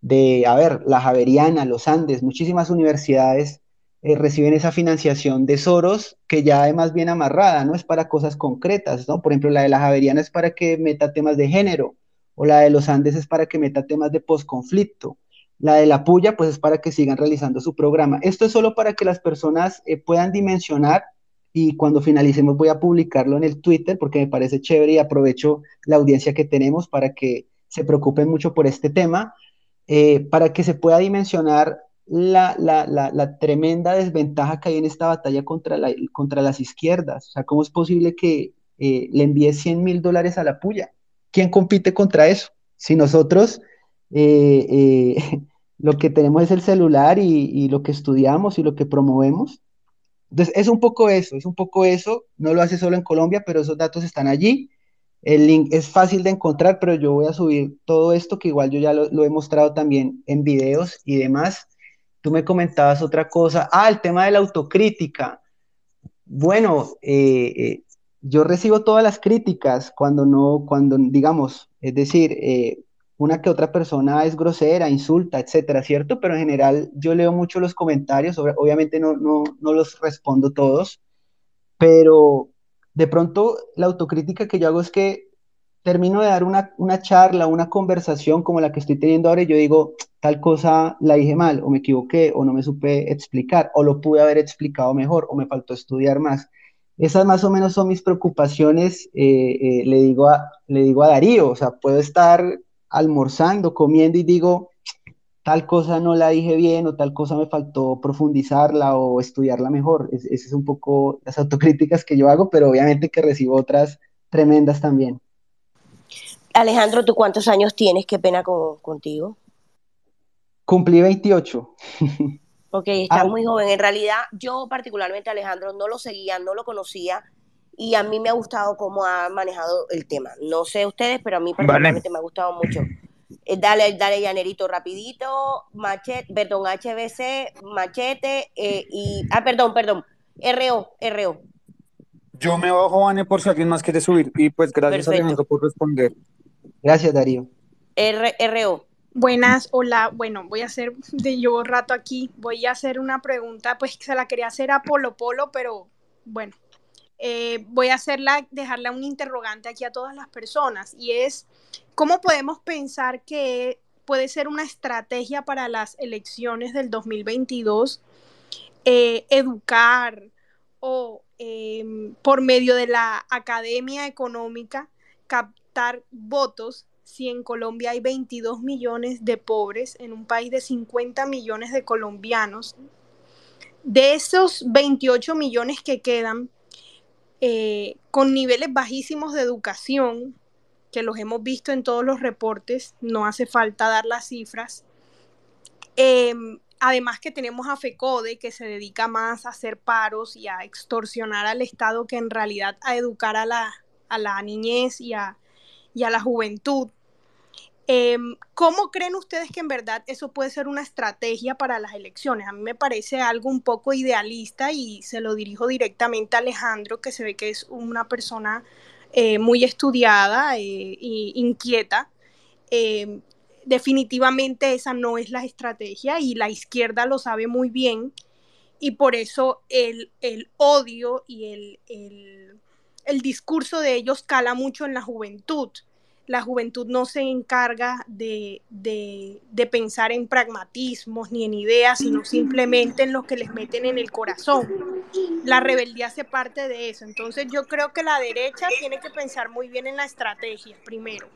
de, a ver, la Javeriana, los Andes, muchísimas universidades eh, reciben esa financiación de Soros que ya además bien amarrada, ¿no? Es para cosas concretas, ¿no? Por ejemplo, la de la Javeriana es para que meta temas de género, o la de los Andes es para que meta temas de posconflicto, la de la Puya pues es para que sigan realizando su programa. Esto es solo para que las personas eh, puedan dimensionar y cuando finalicemos voy a publicarlo en el Twitter porque me parece chévere y aprovecho la audiencia que tenemos para que se preocupen mucho por este tema, eh, para que se pueda dimensionar la, tremenda desventaja que hay en esta batalla contra, contra las izquierdas. O sea, ¿cómo es posible que eh, le envíe 100 mil dólares a la puya? ¿Quién compite contra eso? Si nosotros eh, lo que tenemos es el celular y lo que estudiamos y lo que promovemos, entonces, es un poco eso, es un poco eso. No lo hace solo en Colombia, pero esos datos están allí. El link es fácil de encontrar, pero yo voy a subir todo esto, que igual yo ya lo, he mostrado también en videos y demás. Tú me comentabas otra cosa. Ah, el tema de la autocrítica. Bueno, eh, eh, yo recibo todas las críticas cuando no, cuando, digamos, es decir, eh, una que otra persona es grosera, insulta, etcétera, ¿cierto? Pero en general yo leo mucho los comentarios, obviamente no, no, no los respondo todos, pero de pronto la autocrítica que yo hago es que termino de dar una, una, charla, una conversación como la que estoy teniendo ahora y yo digo, tal cosa la dije mal, o me equivoqué, o no me supe explicar, o lo pude haber explicado mejor, o me faltó estudiar más. Esas más o menos son mis preocupaciones, eh, eh, le, digo a, le digo a Darío, o sea, puedo estar almorzando, comiendo y digo, tal cosa no la dije bien o tal cosa me faltó profundizarla o estudiarla mejor. Es, esas son un poco las autocríticas que yo hago, pero obviamente que recibo otras tremendas también. Alejandro, ¿tú cuántos años tienes? Qué pena contigo. Cumplí 28. Ok, estás ah. muy joven. En realidad, yo particularmente Alejandro no lo seguía, no lo conocía y a mí me ha gustado cómo ha manejado el tema. No sé ustedes, pero a mí personalmente me ha gustado mucho. Eh, dale, dale, Llanerito, rapidito, machete, perdón, HBC, machete eh, y, ah, perdón, perdón, RO, RO. Yo me bajo, Vane, por si alguien más quiere subir. Y pues gracias Alejandro por responder. Gracias, Darío. R RO. Buenas, hola. Bueno, voy a hacer de yo rato aquí. Voy a hacer una pregunta, pues se la quería hacer a Polo Polo, pero bueno, eh, voy a hacerla, dejarle un interrogante aquí a todas las personas y es, ¿cómo podemos pensar que puede ser una estrategia para las elecciones del 2022 eh, educar o em, por medio de la academia económica captar votos si en Colombia hay 22 millones de pobres en un país de 50 millones de colombianos? De esos 28 millones que quedan, eh, con niveles bajísimos de educación, que los hemos visto en todos los reportes, no hace falta dar las cifras. Em, además que tenemos a FECODE, que se dedica más a hacer paros y a extorsionar al Estado que en realidad a educar a la, a la niñez y a, y a la juventud. Em, ¿Cómo creen ustedes que en verdad eso puede ser una estrategia para las elecciones? A mí me parece algo un poco idealista y se lo dirijo directamente a Alejandro, que se ve que es una persona eh, muy estudiada e inquieta. Em, definitivamente esa no es la estrategia y la izquierda lo sabe muy bien y por eso el, odio y el, el discurso de ellos cala mucho en la juventud la juventud no se encarga de, pensar en pragmatismos ni en ideas, sino simplemente en lo que les meten en el corazón. La rebeldía hace parte de eso. Entonces yo creo que la derecha tiene que pensar muy bien en la estrategia primero.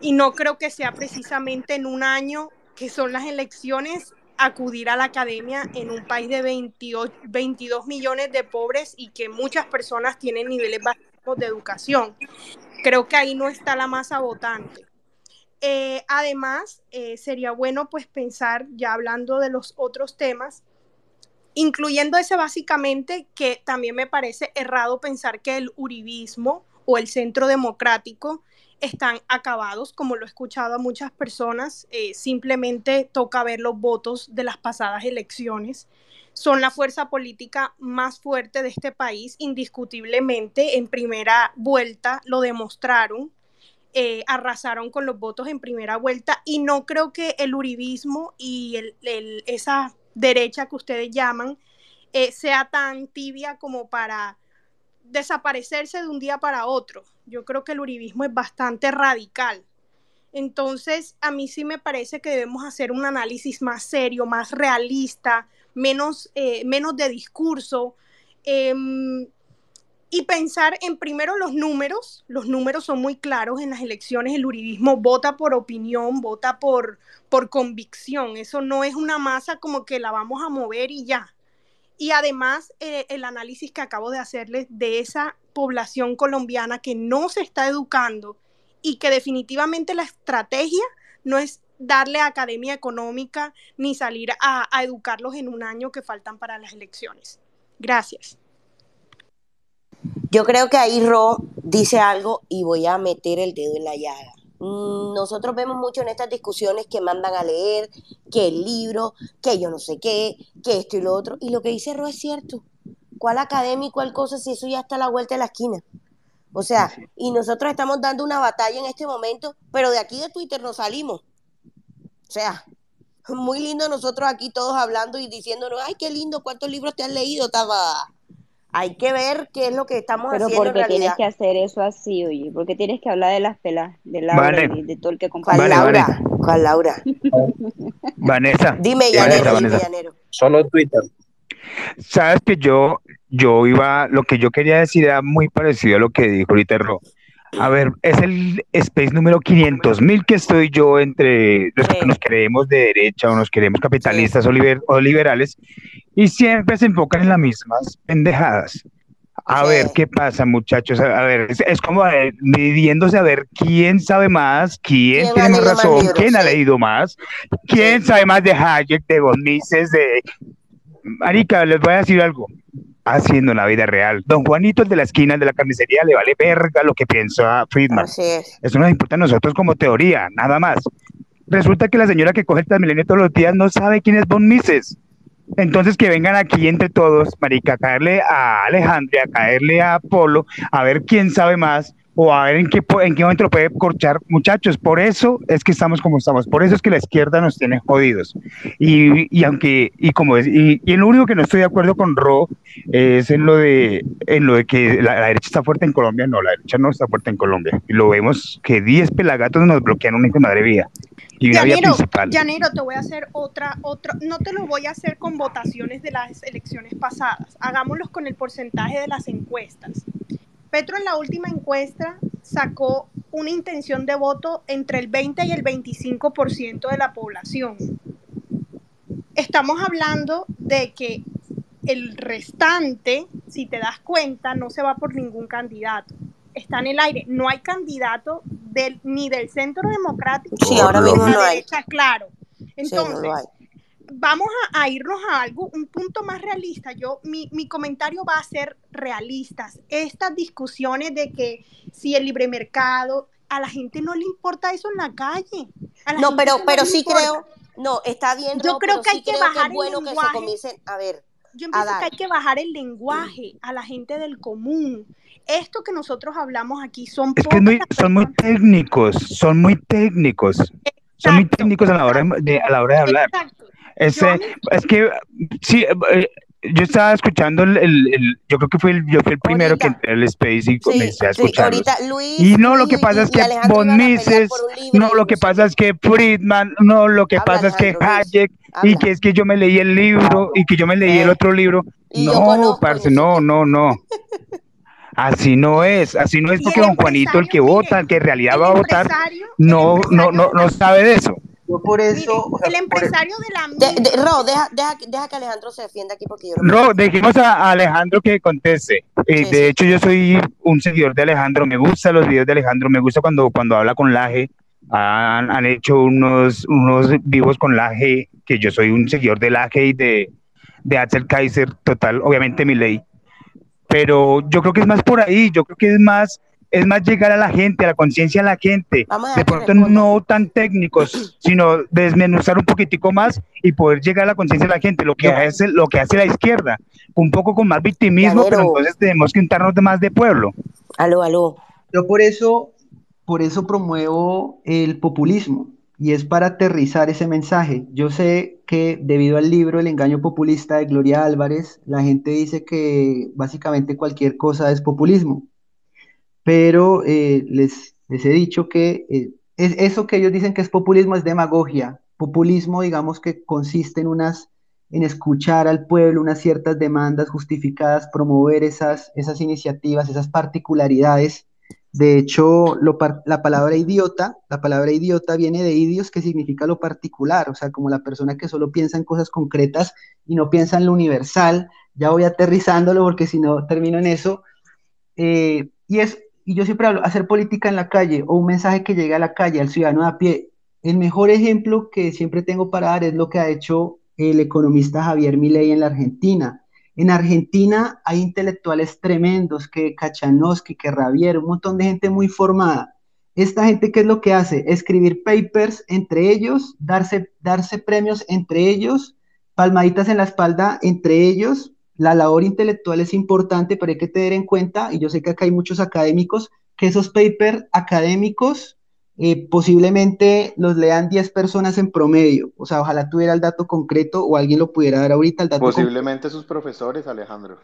Y no creo que sea precisamente en un año que son las elecciones acudir a la academia en un país de 22 millones de pobres y que muchas personas tienen niveles básicos de educación creo que ahí no está la masa votante. Eh, además, eh, sería bueno pues pensar, ya hablando de los otros temas, incluyendo ese básicamente que también me parece errado pensar que el uribismo o el centro democrático están acabados, como lo he escuchado a muchas personas, eh, simplemente toca ver los votos de las pasadas elecciones son la fuerza política más fuerte de este país, indiscutiblemente. En primera vuelta lo demostraron, eh, arrasaron con los votos en primera vuelta y no creo que el uribismo y esa derecha que ustedes llaman eh, sea tan tibia como para desaparecerse de un día para otro. Yo creo que el uribismo es bastante radical. Entonces, a mí sí me parece que debemos hacer un análisis más serio, más realista, menos, eh, menos de discurso. Em, y pensar en primero los números, los números son muy claros en las elecciones, el uribismo vota por opinión, vota por, por convicción, eso no es una masa como que la vamos a mover y ya. Y además eh, el análisis que acabo de hacerles de esa población colombiana que no se está educando y que definitivamente la estrategia no es darle academia económica ni salir a, educarlos en un año que faltan para las elecciones. Gracias. Yo creo que ahí Ro dice algo y voy a meter el dedo en la llaga. Mm, nosotros vemos mucho en estas discusiones que mandan a leer, que el libro, que yo no sé qué, que esto y lo otro. Y lo que dice Ro es cierto. ¿Cuál academia y cuál cosa si eso ya está a la vuelta de la esquina? O sea, y nosotros estamos dando una batalla en este momento, pero de aquí de Twitter nos salimos. O sea, muy lindo nosotros aquí todos hablando y diciéndonos, ay, qué lindo, cuántos libros te has leído, estaba. Hay que ver qué es lo que estamos Pero haciendo. Pero ¿por qué tienes que hacer eso así, oye? ¿Por qué tienes que hablar de las pelas, de Laura y de todo el que Laura? ¿Cuál Laura? Vanessa. Dime, Llanero, dime, Llanero. Solo Twitter. Sabes que yo, yo iba, lo que yo quería decir era muy parecido a lo que dijo ahorita Ro. A ver, es el space número 500 mil que estoy yo entre los que nos creemos de derecha o nos queremos capitalistas o, o, liberales y siempre se enfocan en las mismas pendejadas. A ver qué pasa, muchachos. A ver, es, como midiéndose a ver quién sabe más, quién, tiene más razón, quién ha leído más, quién sabe más de Hayek, de Von Mises, de. Marica, les voy a decir algo haciendo en la vida real. Don Juanito, el de la esquina de la carnicería, le vale verga lo que piensa Friedman. Así es. Eso nos importa a nosotros como teoría, nada más. Resulta que la señora que coge el Transmilenio todos los días no sabe quién es Von Mises. Entonces que vengan aquí entre todos, marica, a caerle a Alejandria, a caerle a Polo, a ver quién sabe más, o a ver en qué, en qué momento lo puede corchar. Muchachos, por eso es que estamos como estamos, por eso es que la izquierda nos tiene jodidos. Y, y aunque, y como es, y, y, lo único que no estoy de acuerdo con Ro es en lo de, en lo de que la, la, derecha está fuerte en Colombia, no, la derecha no está fuerte en Colombia. Y lo vemos que 10 pelagatos nos bloquean una hijo madre vía. Y una Llanero, vía principal. Llanero, te voy a hacer otra, otra, no te lo voy a hacer con votaciones de las elecciones pasadas, hagámoslos con el porcentaje de las encuestas. Petro en la última encuesta sacó una intención de voto entre el 20 y el 25% de la población. Estamos hablando de que el restante, si te das cuenta, no se va por ningún candidato. Está en el aire. No hay candidato del, ni del centro democrático Sí, ni ahora de mismo la no hay. derecha, claro. Sí, no Entonces, hay. vamos a, a irnos a algo, un punto más realista. Yo, mi, mi comentario va a ser realistas. Estas discusiones de que si el libre mercado, a la gente no le importa eso en la calle. A la No, gente pero, no pero sí importa. creo, no, está bien, Yo creo pero que sí hay que bajar es el bueno que se lenguaje. comiencen, a ver, Yo pienso que hay que bajar el lenguaje a la gente del común. Esto que nosotros hablamos aquí son Es que muy, son muy técnicos, son muy técnicos, son muy técnicos a la hora de, a la hora de hablar. exacto. Ese, es que sí, eh, yo estaba escuchando el, el- el- yo creo que fue el, yo fui el primero que entré al Space y comencé a sí, Luis, Y no, lo que y, pasa es que Von Mises, no, lo que pasa es que Friedman, no, lo que Habla, pasa es que Hayek, y que es que yo me leí el libro, y que yo me leí el Eh, otro libro. y No, parce, no no, no. Así no es, así no es porque don Juanito, el que vota, el que en realidad va a votar, no, no, no, no sabe de eso. Yo por mire, eso, o sea, el por, empresario de la De, de- Ro, deja, deja, deja que Alejandro se defienda aquí porque yo No, conozco. dejemos a a Alejandro que conteste. Eh, Sí, de sí. hecho, yo soy un seguidor de Alejandro. Me gustan los videos de Alejandro. Me gusta cuando, cuando habla con Laje. Han, han hecho unos, unos vivos con Laje, que yo soy un seguidor de Laje y de, de Axel Kaiser, total, obviamente mi ley. Pero yo creo que es más por ahí. Yo creo que es más, es más llegar a la gente, a la conciencia de la gente. De pronto no tan técnicos, sino desmenuzar un poquitico más y poder llegar a la conciencia de la gente, lo que hace, lo que hace la izquierda, un poco con más victimismo, pero entonces tenemos que untarnos de más de pueblo. aló, aló. yo por eso, por eso promuevo el populismo y es para aterrizar ese mensaje. Yo sé que debido al libro El engaño populista de Gloria Álvarez, la gente dice que básicamente cualquier cosa es populismo, pero eh, les, les he dicho que eh, es, eso que ellos dicen que es populismo es demagogia. Populismo, digamos que consiste en unas, en escuchar al pueblo unas ciertas demandas justificadas, promover esas, esas iniciativas, esas particularidades. De hecho, lo par- la palabra idiota, la palabra idiota viene de idios, que significa lo particular, o sea, como la persona que solo piensa en cosas concretas y no piensa en lo universal. Ya voy aterrizándolo porque si no termino en eso. Eh, y, es, y yo siempre hablo, hacer política en la calle o un mensaje que llegue a la calle, al ciudadano a pie. El mejor ejemplo que siempre tengo para dar es lo que ha hecho el economista Javier Milei en la Argentina. En Argentina hay intelectuales tremendos, que Kachanowski, que Ravier, un montón de gente muy formada. Esta gente, ¿qué es lo que hace? Escribir papers entre ellos, darse, darse premios entre ellos, palmaditas en la espalda entre ellos. La labor intelectual es importante, pero hay que tener en cuenta, y yo sé que acá hay muchos académicos, que esos papers académicos eh, posiblemente los lean 10 personas en promedio. O sea, ojalá tuviera el dato concreto o alguien lo pudiera dar ahorita, el dato concreto. Posiblemente sus profesores, Alejandro.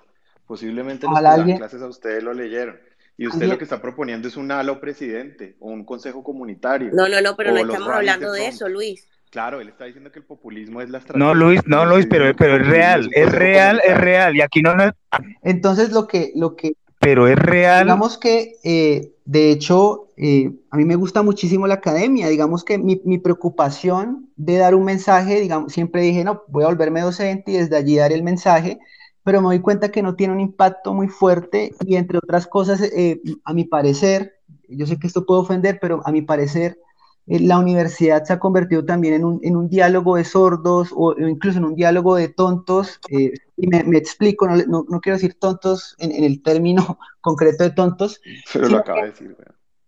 Posiblemente los Ojalá que dan alguien, clases a ustedes lo leyeron. Y usted lo que está proponiendo es un halo presidente o un consejo comunitario No, no, no, pero no los estamos hablando de eso, Luis. Claro, él está diciendo que el populismo es la No, estrategia. Luis, no, Luis, pero, pero es es real, es real, es real. Y aquí no, no- Entonces, lo que, lo que, pero es real. digamos que, eh, de hecho, eh, a mí me gusta muchísimo la academia. Digamos que mi, mi preocupación de dar un mensaje, digamos, siempre dije, no, voy a volverme docente y desde allí dar el mensaje, pero me doy cuenta que no tiene un impacto muy fuerte y entre otras cosas, eh, a mi parecer, yo sé que esto puede ofender, pero a mi parecer, la universidad se ha convertido también en un, en un diálogo de sordos o, incluso en un diálogo de tontos. Eh, y me, me explico, no, no, no, quiero decir tontos en, en, el término concreto de tontos. Pero lo acaba de decir,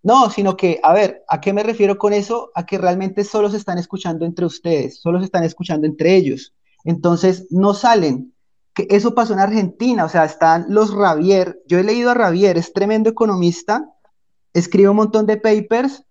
No, sino que, a ver, ¿a qué me refiero con eso? A que realmente solo se están escuchando entre ustedes, solo se están escuchando entre ellos. Entonces, no salen. Que eso pasó en Argentina, o sea, están los Ravier. Yo he leído a Ravier, es tremendo economista, escribe un montón de papers,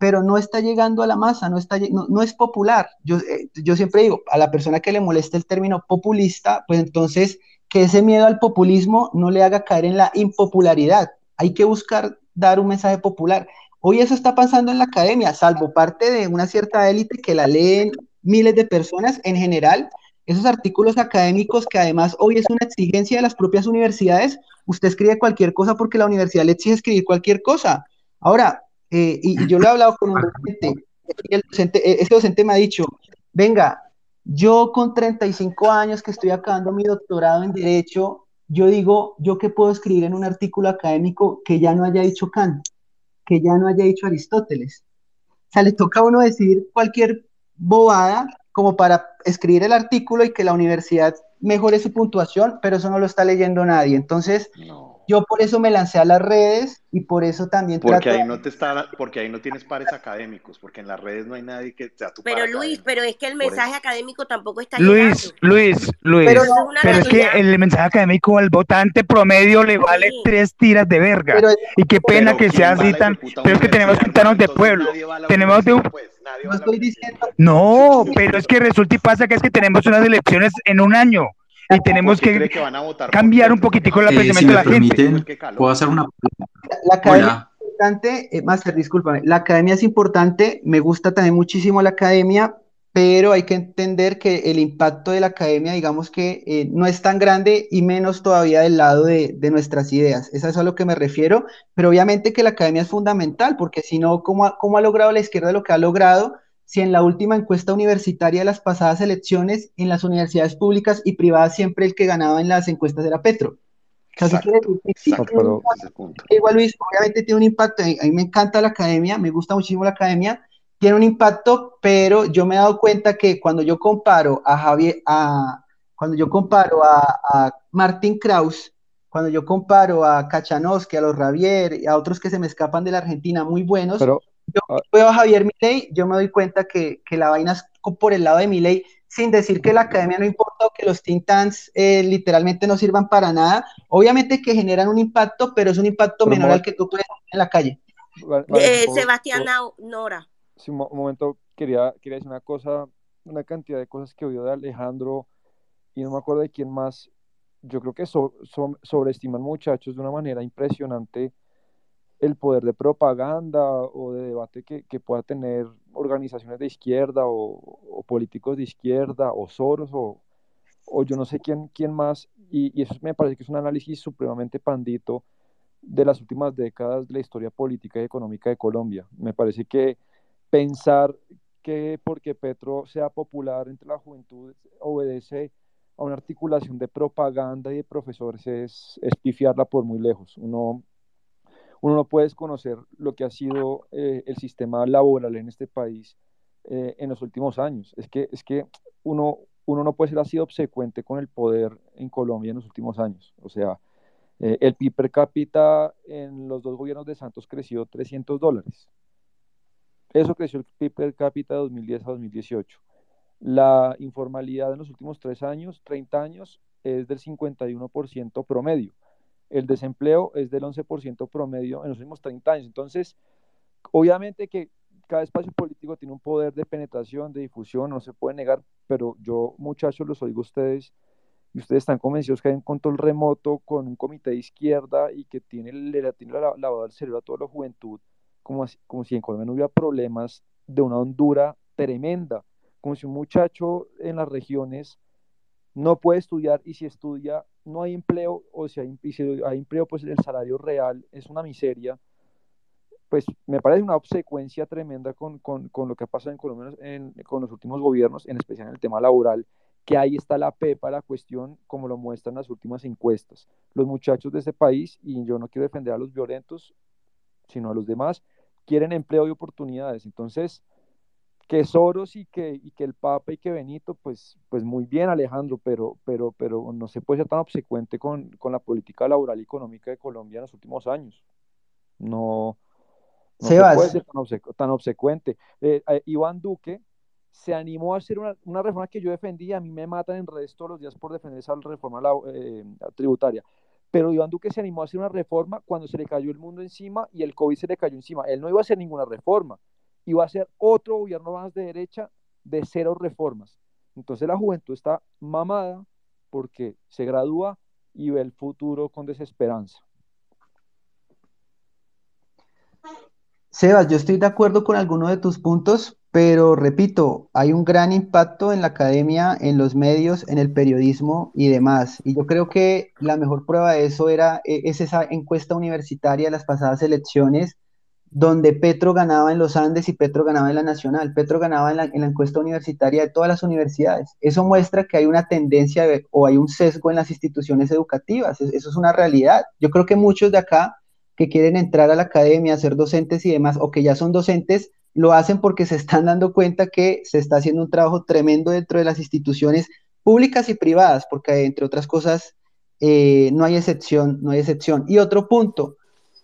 pero no está llegando a la masa, no, está, no, es popular. Yo, eh, yo siempre digo, a la persona que le moleste el término populista, pues entonces que ese miedo al populismo no le haga caer en la impopularidad. Hay que buscar dar un mensaje popular. Hoy eso está pasando en la academia, salvo parte de una cierta élite que la leen miles de personas en general. Esos artículos académicos que además hoy es una exigencia de las propias universidades, usted escribe cualquier cosa porque la universidad le exige escribir cualquier cosa. Ahora, eh, y, yo lo he hablado con un docente, y el docente, eh, ese docente me ha dicho, venga, yo con 35 años que estoy acabando mi doctorado en Derecho, yo digo, ¿yo qué puedo escribir en un artículo académico que ya no haya dicho Kant, que ya no haya dicho Aristóteles? O sea, le toca a uno decir cualquier bobada como para escribir el artículo y que la universidad mejore su puntuación, pero eso no lo está leyendo nadie. Entonces, yo por eso me lancé a las redes y por eso también porque ahí no te está porque ahí no tienes pares académicos porque en las redes no hay nadie que sea tu pero Luis pero es que el mensaje académico tampoco está Luis Luis Luis pero, es, que el mensaje académico al votante promedio le vale tres tiras de verga. Y qué pena que sea así tan pero es que tenemos que quitarnos de pueblo. Tenemos de un pues, no, estoy diciendo... no pero es que resulta y pasa que es que tenemos unas elecciones en un año y tenemos que, cambiar un poquitico la eh, pensamiento de la gente. Puedo hacer una. La academia es importante, eh, Master, discúlpame. La academia es importante, me gusta también muchísimo la academia, pero hay que entender que el impacto de la academia, digamos que eh, no es tan grande y menos todavía del lado de, de, nuestras ideas. Eso es a lo que me refiero, pero obviamente que la academia es fundamental, porque si no, ¿cómo ¿cómo ha logrado la izquierda lo que ha logrado? Si en la última encuesta universitaria de las pasadas elecciones, en las universidades públicas y privadas, siempre el que ganaba en las encuestas era Petro. igual Luis, obviamente tiene un impacto, a mí me encanta la academia, me gusta muchísimo la academia, tiene un impacto, pero yo me he dado cuenta que cuando yo comparo a Javier, a, cuando yo comparo a, a Martin Kraus, cuando yo comparo a Kachanowski, a los Ravier a otros que se me escapan de la Argentina muy buenos, pero, yo ah. veo a Javier Milei, yo me doy cuenta que, que, la vaina es por el lado de Milei, sin decir que la academia no importa o que los tintans eh, literalmente no sirvan para nada. Obviamente que generan un impacto, pero es un impacto menor al que tú puedes en la calle. Eh, Sebastián Nora. Sí, un, momento, quería, quería decir una cosa, una cantidad de cosas que oído de Alejandro y no me acuerdo de quién más. Yo creo que sobreestiman muchachos de una manera impresionante el poder de propaganda o de debate que, que pueda tener organizaciones de izquierda o, políticos de izquierda o Soros o, o, yo no sé quién, quién más. Y, y, eso me parece que es un análisis supremamente pandito de las últimas décadas de la historia política y económica de Colombia. Me parece que pensar que porque Petro sea popular entre la juventud obedece a una articulación de propaganda y de profesores es, es pifiarla por muy lejos. Uno uno no puede desconocer lo que ha sido eh, el sistema laboral en este país eh, en los últimos años. Es que, es que uno, uno no puede ser así obsecuente con el poder en Colombia en los últimos años. O sea, eh, el PIB per cápita en los dos gobiernos de Santos creció 300 dólares. Eso creció el PIB per cápita de 2010 a 2018. La informalidad en los últimos tres años, 30 años, es del 51% promedio el desempleo es del 11% promedio en los últimos 30 años. Entonces, obviamente que cada espacio político tiene un poder de penetración, de difusión, no se puede negar, pero yo, muchachos, los oigo a ustedes y ustedes están convencidos que hay un control remoto con un comité de izquierda y que tiene, le tiene lavado el cerebro a toda la juventud, como, como si en Colombia no hubiera problemas de una hondura tremenda, como si un muchacho en las regiones no puede estudiar y si estudia no hay empleo o si hay, si empleo pues el salario real es una miseria, pues me parece una obsecuencia tremenda con, con, con lo que ha pasado en Colombia en, con los últimos gobiernos, en especial en el tema laboral, que ahí está la pepa la cuestión, como lo muestran las últimas encuestas. Los muchachos de este país, y yo no quiero defender a los violentos, sino a los demás, quieren empleo y oportunidades. Entonces, que Soros y que, y que el Papa y que Benito, pues, pues muy bien Alejandro, pero, pero, pero no se puede ser tan obsecuente con, con la política laboral y económica de Colombia en los últimos años. No, no se puede ser tan, obsecuente. Eh, eh, Iván Duque se animó a hacer una, una, reforma que yo defendía, a mí me matan en redes todos los días por defender esa reforma eh, tributaria, pero Iván Duque se animó a hacer una reforma cuando se le cayó el mundo encima y el COVID se le cayó encima. Él no iba a hacer ninguna reforma y va a ser otro gobierno más de derecha de cero reformas. Entonces la juventud está mamada porque se gradúa y ve el futuro con desesperanza. Sebas, yo estoy de acuerdo con alguno de tus puntos, pero repito, hay un gran impacto en la academia, en los medios, en el periodismo y demás. Y yo creo que la mejor prueba de eso era, e, es esa encuesta universitaria de las pasadas elecciones, donde Petro ganaba en los Andes y Petro ganaba en la Nacional. Petro ganaba en la, encuesta universitaria de todas las universidades. Eso muestra que hay una tendencia o hay un sesgo en las instituciones educativas. Eso es una realidad. Yo creo que muchos de acá que quieren entrar a la academia, ser docentes y demás, o que ya son docentes, lo hacen porque se están dando cuenta que se está haciendo un trabajo tremendo dentro de las instituciones públicas y privadas, porque entre otras cosas eh, no hay excepción, no hay excepción. Y otro punto,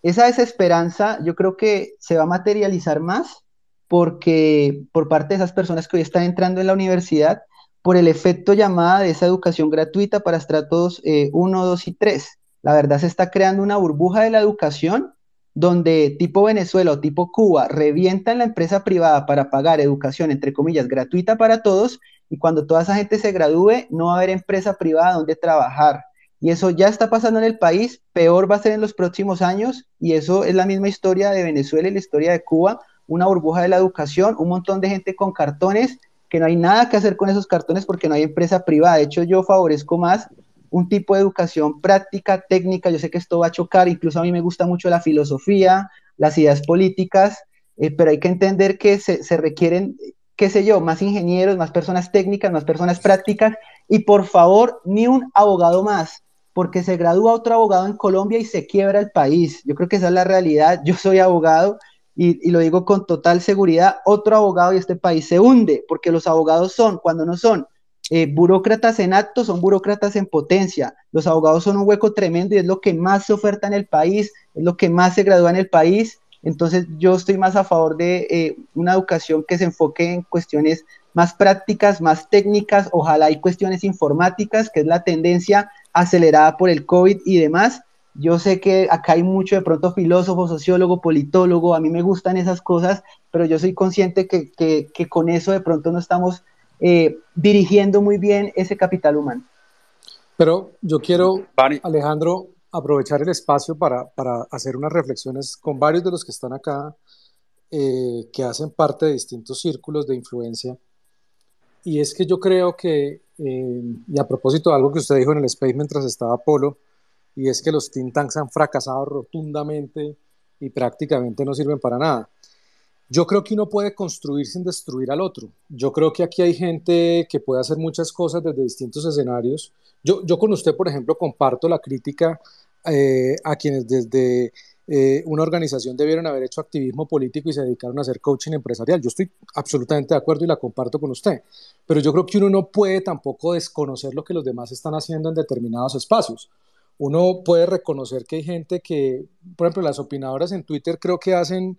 esa desesperanza yo creo que se va a materializar más porque por parte de esas personas que hoy están entrando en la universidad, por el efecto llamada de esa educación gratuita para estratos 1, eh, 2 y 3. La verdad se está creando una burbuja de la educación donde tipo Venezuela o tipo Cuba revientan la empresa privada para pagar educación, entre comillas, gratuita para todos, y cuando toda esa gente se gradúe, no va a haber empresa privada donde trabajar. Y eso ya está pasando en el país, peor va a ser en los próximos años, y eso es la misma historia de Venezuela y la historia de Cuba, una burbuja de la educación, un montón de gente con cartones, que no hay nada que hacer con esos cartones porque no hay empresa privada. De hecho, yo favorezco más un tipo de educación práctica, técnica. Yo sé que esto va a chocar, incluso a mí me gusta mucho la filosofía, las ideas políticas, eh, pero hay que entender que se, se requieren qué sé yo, más ingenieros, más personas técnicas, más personas prácticas, y por favor, ni un abogado más porque se gradúa otro abogado en Colombia y se quiebra el país. Yo creo que esa es la realidad. Yo soy abogado y, lo digo con total seguridad. Otro abogado y este país se hunde porque los abogados son, cuando no son eh, burócratas en acto, son burócratas en potencia. Los abogados son un hueco tremendo y es lo que más se oferta en el país, es lo que más se gradúa en el país. Entonces yo estoy más a favor de eh, una educación que se enfoque en cuestiones más prácticas, más técnicas, ojalá hay cuestiones informáticas, que es la tendencia acelerada por el COVID y demás. Yo sé que acá hay mucho de pronto filósofo, sociólogo, politólogo, a mí me gustan esas cosas, pero yo soy consciente que, que, con eso de pronto no estamos eh, dirigiendo muy bien ese capital humano. Pero yo quiero, Alejandro, aprovechar el espacio para, para, hacer unas reflexiones con varios de los que están acá, eh, que hacen parte de distintos círculos de influencia y es que yo creo que, eh, y a propósito de algo que usted dijo en el Space mientras estaba Polo, y es que los think tanks han fracasado rotundamente y prácticamente no sirven para nada. Yo creo que uno puede construir sin destruir al otro. Yo creo que aquí hay gente que puede hacer muchas cosas desde distintos escenarios. Yo, yo con usted, por ejemplo, comparto la crítica eh, a quienes desde eh, una organización debieron haber hecho activismo político y se dedicaron a hacer coaching empresarial. Yo estoy absolutamente de acuerdo y la comparto con usted, pero yo creo que uno no puede tampoco desconocer lo que los demás están haciendo en determinados espacios. Uno puede reconocer que hay gente que, por ejemplo, las opinadoras en Twitter creo que hacen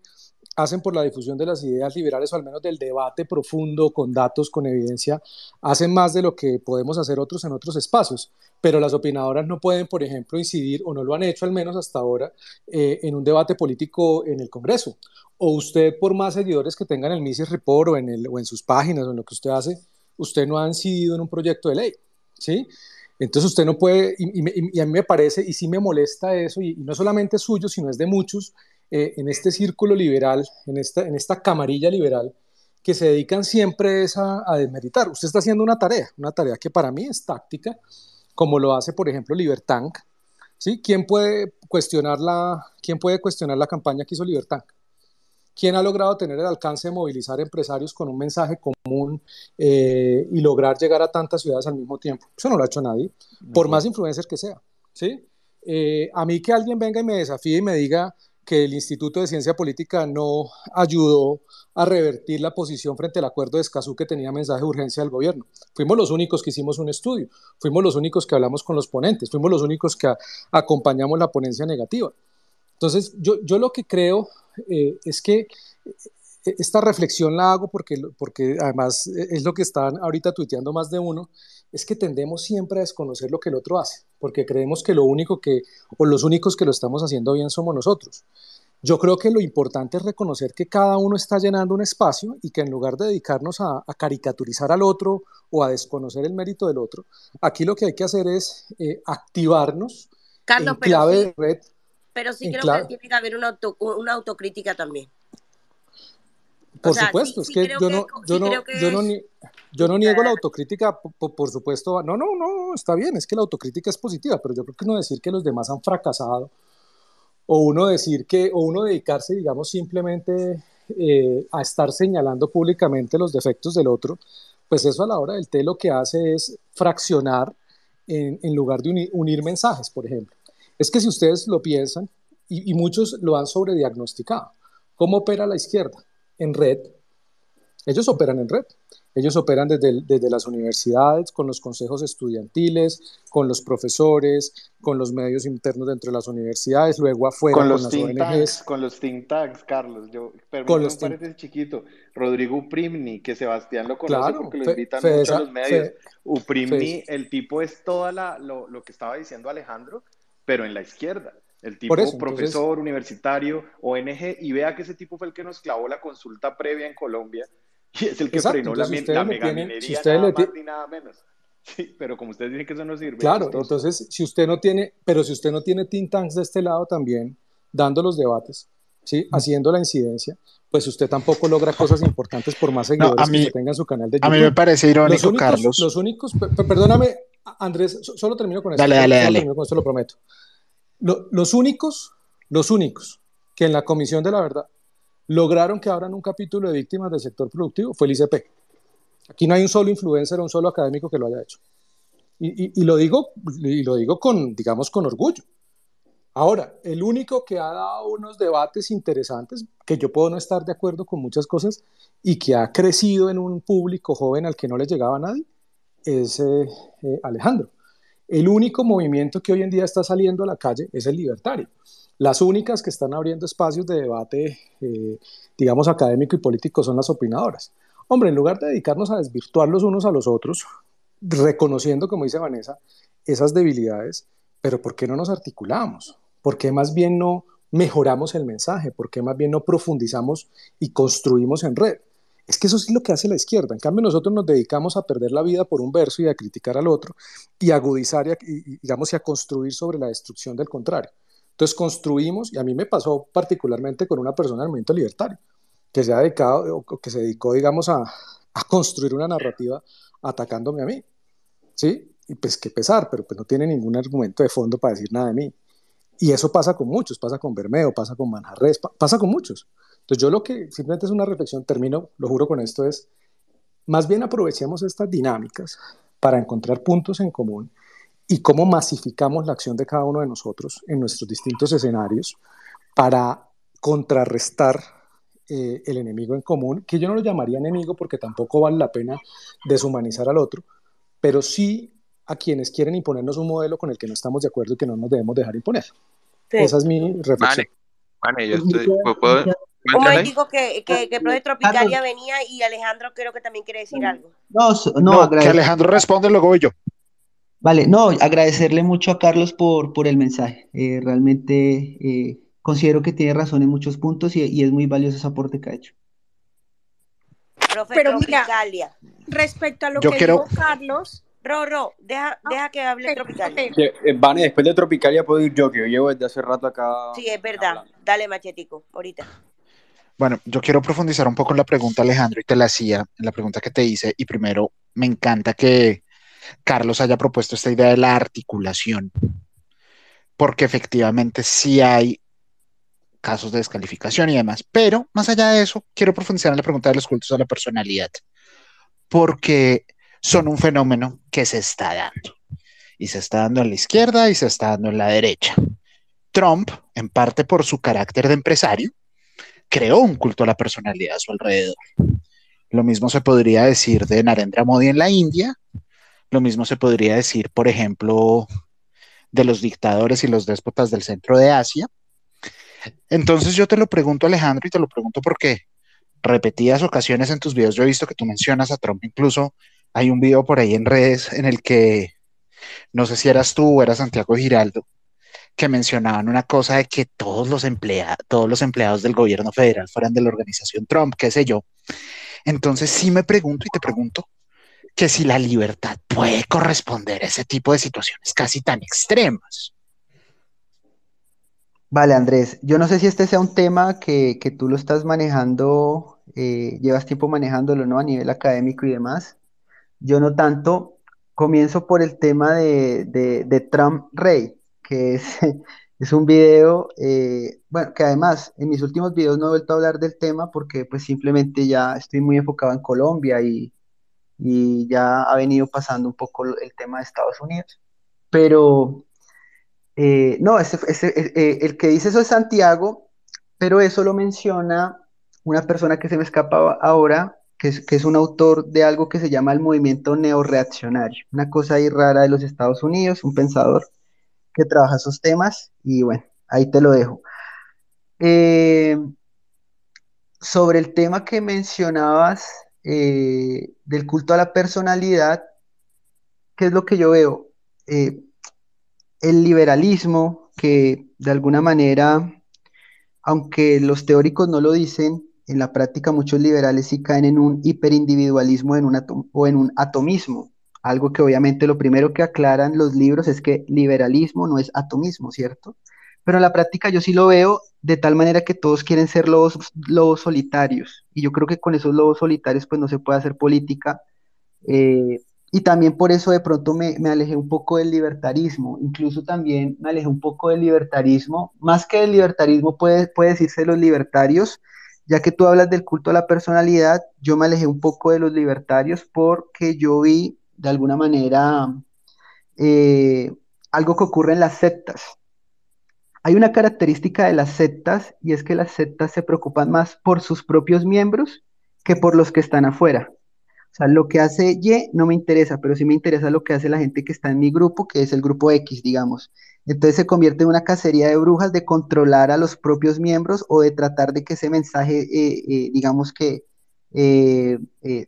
hacen por la difusión de las ideas liberales o al menos del debate profundo con datos, con evidencia, hacen más de lo que podemos hacer otros en otros espacios. Pero las opinadoras no pueden, por ejemplo, incidir, o no lo han hecho al menos hasta ahora, eh, en un debate político en el Congreso. O usted, por más seguidores que tenga en el Mises Report o en, el, o en sus páginas o en lo que usted hace, usted no ha incidido en un proyecto de ley. ¿sí? Entonces usted no puede, y, a mí me parece, y sí me molesta eso, y, no solamente suyo, sino es de muchos, eh, en este círculo liberal, en esta, en esta camarilla liberal, que se dedican siempre a, a, desmeritar. Usted está haciendo una tarea, una tarea que para mí es táctica, como lo hace, por ejemplo, Libertank. ¿sí? ¿Quién, puede cuestionar la, ¿Quién puede cuestionar la campaña que hizo Libertank? ¿Quién ha logrado tener el alcance de movilizar empresarios con un mensaje común eh, y lograr llegar a tantas ciudades al mismo tiempo? Eso no lo ha hecho nadie, por más influencers que sea. ¿sí? Eh, a mí que alguien venga y me desafíe y me diga que el Instituto de Ciencia Política no ayudó a revertir la posición frente al acuerdo de Escazú que tenía mensaje de urgencia del gobierno. Fuimos los únicos que hicimos un estudio, fuimos los únicos que hablamos con los ponentes, fuimos los únicos que acompañamos la ponencia negativa. Entonces, yo, yo lo que creo eh, es que eh, esta reflexión la hago porque, porque además es lo que están ahorita tuiteando más de uno, es que tendemos siempre a desconocer lo que el otro hace, porque creemos que lo único que, o los únicos que lo estamos haciendo bien somos nosotros. Yo creo que lo importante es reconocer que cada uno está llenando un espacio y que en lugar de dedicarnos a, caricaturizar al otro o a desconocer el mérito del otro, aquí lo que hay que hacer es eh, activarnos en clave de red. Pero sí creo que tiene que haber una, una autocrítica también. Por supuesto, es que yo no, yo no, yo no, yo no niego la autocrítica, por, supuesto. No, no, no, está bien, es que la autocrítica es positiva, pero yo creo que no decir que los demás han fracasado, o uno decir que, o uno dedicarse, digamos, simplemente eh, a estar señalando públicamente los defectos del otro, pues eso a la hora del té lo que hace es fraccionar en, en lugar de unir, mensajes, por ejemplo. Es que si ustedes lo piensan, y, y muchos lo han sobrediagnosticado, ¿cómo opera la izquierda? En red. Ellos operan en red. Ellos operan desde, desde las universidades, con los consejos estudiantiles, con los profesores, con los medios internos dentro de las universidades, luego afuera con, los las ONGs. con los think tanks, Carlos. Yo, con los me parece chiquito. Rodrigo Uprimni, que Sebastián lo conoce porque lo invitan mucho a los medios. Uprimni, el tipo es todo lo, lo que estaba diciendo Alejandro, pero en la izquierda. El tipo profesor universitario, ONG, y vea que ese tipo fue el que nos clavó la consulta previa en Colombia y es el que frenó la, la megaminería, nada más ni nada menos. Sí, pero como ustedes dicen que eso no sirve. Claro, entonces, si usted no tiene, pero si usted no tiene think tanks de este lado también, dando los debates, ¿sí? haciendo la incidencia, pues usted tampoco logra cosas importantes por más seguidores que tenga en su canal de YouTube. A mí me parece irónico, Carlos. Los únicos, perdóname, Andrés, solo termino con esto. Dale, dale, dale. Con esto lo prometo. Los únicos, los únicos que en la Comisión de la Verdad lograron que abran un capítulo de víctimas del sector productivo fue el ICP. Aquí no hay un solo influencer o un solo académico que lo haya hecho. Y, lo digo, y lo digo con, digamos, con orgullo. Ahora, el único que ha dado unos debates interesantes, que yo puedo no estar de acuerdo con muchas cosas, y que ha crecido en un público joven al que no le llegaba a nadie, es eh, eh, Alejandro. El único movimiento que hoy en día está saliendo a la calle es el libertario. Las únicas que están abriendo espacios de debate, eh, digamos, académico y político son las opinadoras. Hombre, en lugar de dedicarnos a desvirtuar los unos a los otros, reconociendo, como dice Vanessa, esas debilidades, pero ¿por qué no nos articulamos? ¿Por qué más bien no mejoramos el mensaje? ¿Por qué más bien no profundizamos y construimos en red? Es que eso es lo que hace la izquierda. En cambio, nosotros nos dedicamos a perder la vida por un verso y a criticar al otro y a agudizar y, digamos, y a construir sobre la destrucción del contrario. Entonces construimos, y a mí me pasó particularmente con una persona del movimiento libertario, que se ha dedicado, que se dedicó, digamos, a, a construir una narrativa atacándome a mí. ¿Sí? Y pues qué pesar, pero pues no tiene ningún argumento de fondo para decir nada de mí. Y eso pasa con muchos, pasa con Bermeo, pasa con Manjarres, pasa con muchos. Entonces yo lo que simplemente es una reflexión, termino, lo juro con esto, es más bien aprovechemos estas dinámicas para encontrar puntos en común y cómo masificamos la acción de cada uno de nosotros en nuestros distintos escenarios para contrarrestar eh, el enemigo en común, que yo no lo llamaría enemigo porque tampoco vale la pena deshumanizar al otro, pero sí a quienes quieren imponernos un modelo con el que no estamos de acuerdo y que no nos debemos dejar imponer. Esa es mi reflexión. Vale, yo estoy, ¿puedo, un momento que, que, que el profe Tropicalia venía y Alejandro creo que también quiere decir algo. No, no, que Alejandro responde, luego voy yo. Vale, no, agradecerle mucho a Carlos por, por el mensaje. Eh, realmente eh, considero que tiene razón en muchos puntos y, es muy valioso ese aporte que ha hecho. Pero mira, respecto a lo que dijo Carlos. Ro, deja, ah, deja que hable Tropicalia. Eh, Vane, después de Tropicalia puedo ir yo, que yo llevo desde hace rato acá. Sí, es verdad. Dale, machetico, ahorita. Bueno, yo quiero profundizar un poco en la pregunta, Alejandro, y te la hacía, en la pregunta que te hice. Y primero, me encanta que Carlos haya propuesto esta idea de la articulación, porque efectivamente sí hay casos de descalificación y demás, pero más allá de eso, quiero profundizar en la pregunta de los cultos a la personalidad, porque son un fenómeno que se está dando, y se está dando en la izquierda y se está dando en la derecha. Trump, en parte por su carácter de empresario, creó un culto a la personalidad a su alrededor. Lo mismo se podría decir de Narendra Modi en la India, lo mismo se podría decir, por ejemplo, de los dictadores y los déspotas del centro de Asia. Entonces yo te lo pregunto, Alejandro, y te lo pregunto porque repetidas ocasiones en tus videos yo he visto que tú mencionas a Trump, incluso hay un video por ahí en redes en el que, no sé si eras tú o era Santiago Giraldo, que mencionaban una cosa de que todos los, todos los empleados del gobierno federal fueran de la organización Trump, qué sé yo. Entonces sí me pregunto y te pregunto que si la libertad puede corresponder a ese tipo de situaciones casi tan extremas. Vale, Andrés, yo no sé si este sea un tema que, tú lo estás manejando, eh, llevas tiempo manejándolo, ¿no? A nivel académico y demás. Yo no tanto. Comienzo por el tema de, Trump Rey, que es, es un video, eh, bueno, que además en mis últimos videos no he vuelto a hablar del tema porque pues simplemente ya estoy muy enfocado en Colombia y, y ya ha venido pasando un poco el tema de Estados Unidos. Pero eh, no, ese, eh, eh, el que dice eso es Santiago, pero eso lo menciona una persona que se me escapa ahora, que es, que es un autor de algo que se llama el movimiento neoreaccionario, una cosa ahí rara de los Estados Unidos, un pensador que trabaja esos temas, y bueno, ahí te lo dejo. sobre el tema que mencionabas del culto a la personalidad, ¿qué es lo que yo veo? el liberalismo, que de alguna manera, aunque los teóricos no lo dicen, en la práctica muchos liberales sí caen en un hiperindividualismo en o en un atomismo. Algo que obviamente lo primero que aclaran los libros es que liberalismo no es atomismo, ¿cierto? Pero en la práctica yo sí lo veo de tal manera que todos quieren ser lobos, lobos solitarios. Y yo creo que con esos lobos solitarios pues no se puede hacer política. Eh, y también por eso de pronto me, alejé un poco del libertarismo, incluso también me alejé un poco del libertarismo, más que del libertarismo puede, puede decirse los libertarios, ya que tú hablas del culto a la personalidad, yo me alejé un poco de los libertarios porque yo vi de alguna manera eh, algo que ocurre en las sectas. Hay una característica de las sectas y es que las sectas se preocupan más por sus propios miembros que por los que están afuera. O sea, lo que hace Y no me interesa, pero sí me interesa lo que hace la gente que está en mi grupo, que es el grupo X, digamos. Entonces se convierte en una cacería de brujas de controlar a los propios miembros o de tratar de que ese mensaje, eh, eh, digamos que eh,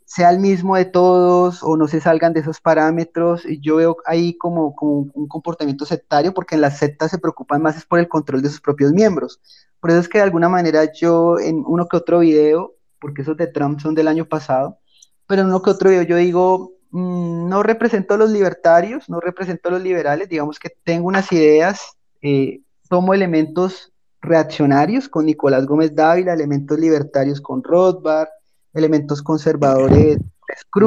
sea el mismo de todos o no se salgan de esos parámetros. Yo veo ahí como, como, un comportamiento sectario porque en las sectas se preocupan más es por el control de sus propios miembros. Por eso es que de alguna manera yo en uno que otro video, porque esos de Trump son del año pasado, pero en uno que otro yo digo, mm, no represento a los libertarios, no represento a los liberales, digamos que tengo unas ideas, eh, tomo elementos reaccionarios con Nicolás Gómez Dávila, elementos libertarios con Rothbard, elementos conservadores.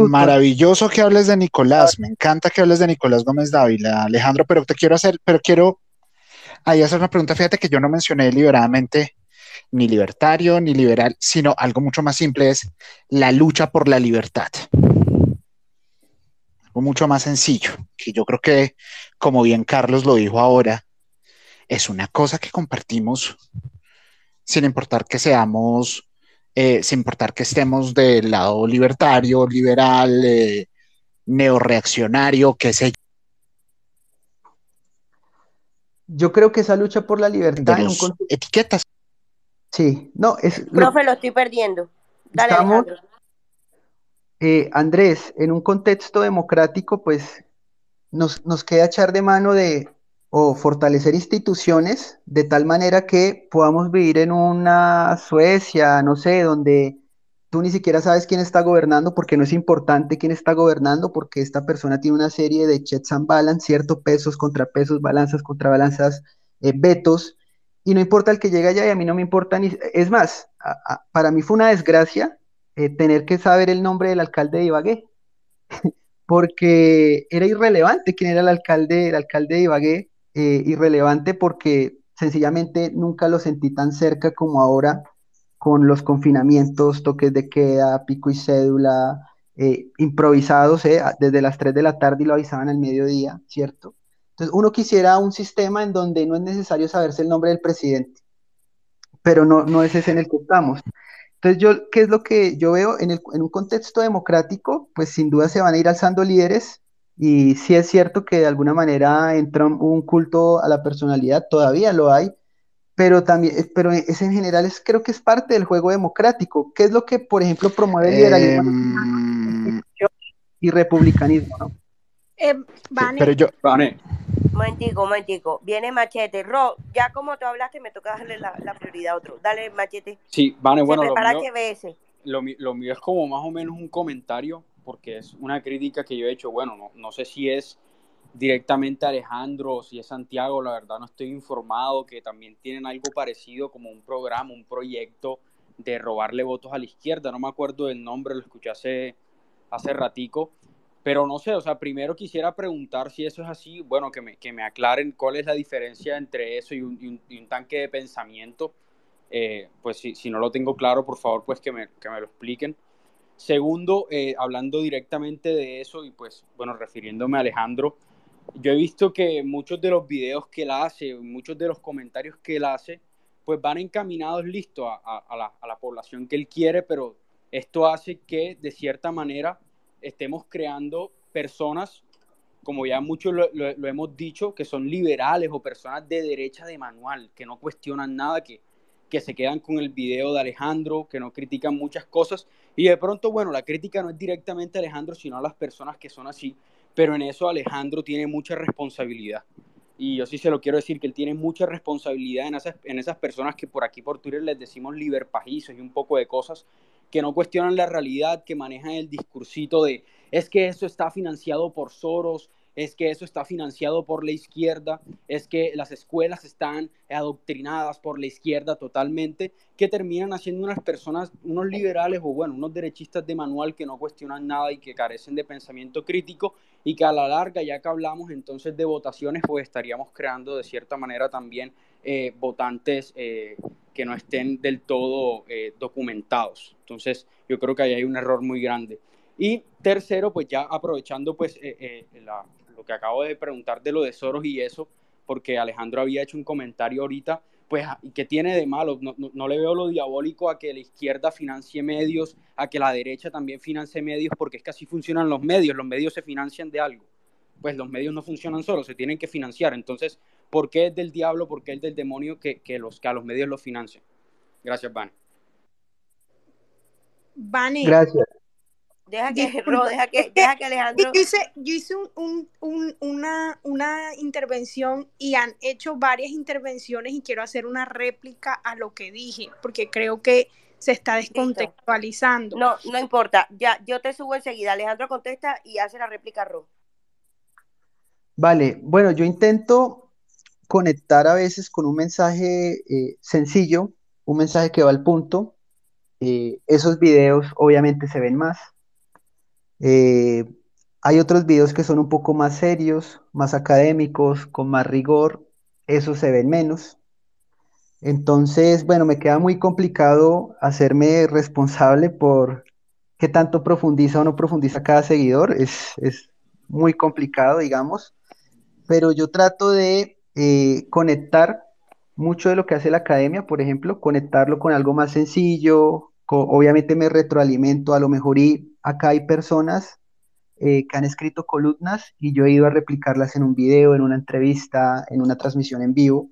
Maravilloso que hables de Nicolás, me encanta que hables de Nicolás Gómez Dávila, Alejandro, pero te quiero hacer, pero quiero ahí hacer una pregunta, fíjate que yo no mencioné deliberadamente ni libertario ni liberal, sino algo mucho más simple es la lucha por la libertad. Algo mucho más sencillo, que yo creo que, como bien Carlos lo dijo ahora, es una cosa que compartimos sin importar que seamos, eh, sin importar que estemos del lado libertario, liberal, eh, neoreaccionario, qué sé yo. Yo creo que esa lucha por la libertad en etiquetas Sí, no, es... Profe, lo, estoy perdiendo. Dale, estamos, eh, Andrés, en un contexto democrático, pues nos, nos queda echar de mano de o fortalecer instituciones de tal manera que podamos vivir en una Suecia, no sé, donde tú ni siquiera sabes quién está gobernando porque no es importante quién está gobernando porque esta persona tiene una serie de checks and balance, cierto, pesos, contrapesos, balanzas, contrabalanzas, eh, vetos, y no importa el que llegue allá y a mí no me importa ni... Es más, para mí fue una desgracia eh, tener que saber el nombre del alcalde de Ibagué, porque era irrelevante quién era el alcalde, el alcalde de Ibagué, eh, irrelevante porque sencillamente nunca lo sentí tan cerca como ahora con los confinamientos, toques de queda, pico y cédula, eh, improvisados, desde las 3 de la tarde y lo avisaban al mediodía, ¿cierto? Entonces, uno quisiera un sistema en donde no es necesario saberse el nombre del presidente, pero no, no es ese en el que estamos. Entonces, yo, ¿qué es lo que yo veo en, en un contexto democrático? Pues sin duda se van a ir alzando líderes y sí es cierto que de alguna manera entra un culto a la personalidad, todavía lo hay, pero también, eh, pero es en general es, creo que es parte del juego democrático. ¿Qué es lo que, por ejemplo, promueve el liberalismo em, y republicanismo? ¿no? Eh, pero yo, Vane. Momentico, momentico. Viene Machete. Ro, ya como tú hablaste, me toca darle la, prioridad a otro. Dale, Machete. Sí, Vane, bueno, lo mío, lo, lo mío es como más o menos un comentario, porque es una crítica que yo he hecho. Bueno, no, no sé si es directamente Alejandro o si es Santiago, la verdad no estoy informado, que también tienen algo parecido como un programa, un proyecto de robarle votos a la izquierda. No me acuerdo del nombre, lo escuché hace, hace ratico pero no sé, o sea, primero quisiera preguntar si eso es así, bueno, que me, que me aclaren cuál es la diferencia entre eso y un, un, tanque de pensamiento. Eh, pues si, si, no lo tengo claro, por favor, pues que me, que me lo expliquen. Segundo, eh, hablando directamente de eso y pues, bueno, refiriéndome a Alejandro, yo he visto que muchos de los videos que él hace, muchos de los comentarios que él hace, pues van encaminados listo a, a, la, a la población que él quiere, pero esto hace que de cierta manera estemos creando personas, como ya muchos lo, hemos dicho, que son liberales o personas de derecha de manual, que no cuestionan nada, que, que se quedan con el video de Alejandro, que no critican muchas cosas. Y de pronto, bueno, la crítica no es directamente a Alejandro, sino a las personas que son así, pero en eso Alejandro tiene mucha responsabilidad. Y yo sí se lo quiero decir, que él tiene mucha responsabilidad en esas, en esas personas que por aquí por Twitter les decimos liberpajizos y un poco de cosas, que no cuestionan la realidad, que manejan el discursito de es que eso está financiado por Soros, es que eso está financiado por la izquierda, es que las escuelas están adoctrinadas por la izquierda totalmente, que terminan haciendo unas personas, unos liberales o bueno, unos derechistas de manual que no cuestionan nada y que carecen de pensamiento crítico y que a la larga, ya que hablamos entonces de votaciones, pues estaríamos creando de cierta manera también eh, votantes eh, que no estén del todo eh, documentados. Entonces, yo creo que ahí hay un error muy grande. Y tercero, pues ya aprovechando pues lo que acabo de preguntar de lo de Soros y eso, porque Alejandro había hecho un comentario ahorita, pues, ¿qué tiene de malo? No, no, le veo lo diabólico a que la izquierda financie medios, a que la derecha también financie medios, porque es que así funcionan los medios, los medios se financian de algo. Pues los medios no funcionan solos, se tienen que financiar. Entonces, ¿Por qué es del diablo? ¿Por qué es del demonio que, los, que a los medios los financian? Gracias, Vane. Vane. Gracias. Deja que, deja que, deja que Alejandro. Yo hice, yo hice una, una intervención y han hecho varias intervenciones y quiero hacer una réplica a lo que dije, porque creo que se está descontextualizando. No, no importa. Ya, yo te subo enseguida. Alejandro contesta y hace la réplica Ro. Vale, bueno, yo intento conectar a veces con un mensaje eh, sencillo, un mensaje que va al punto. Eh, esos videos obviamente se ven más. Eh, hay otros videos que son un poco más serios, más académicos, con más rigor. Esos se ven menos. Entonces, bueno, me queda muy complicado hacerme responsable por qué tanto profundiza o no profundiza cada seguidor. Es, es muy complicado, digamos. Pero yo trato de eh, conectar mucho de lo que hace la academia, por ejemplo, conectarlo con algo más sencillo, obviamente me retroalimento a lo mejor y acá hay personas eh, que han escrito columnas y yo he ido a replicarlas en un video, en una entrevista, en una transmisión en vivo.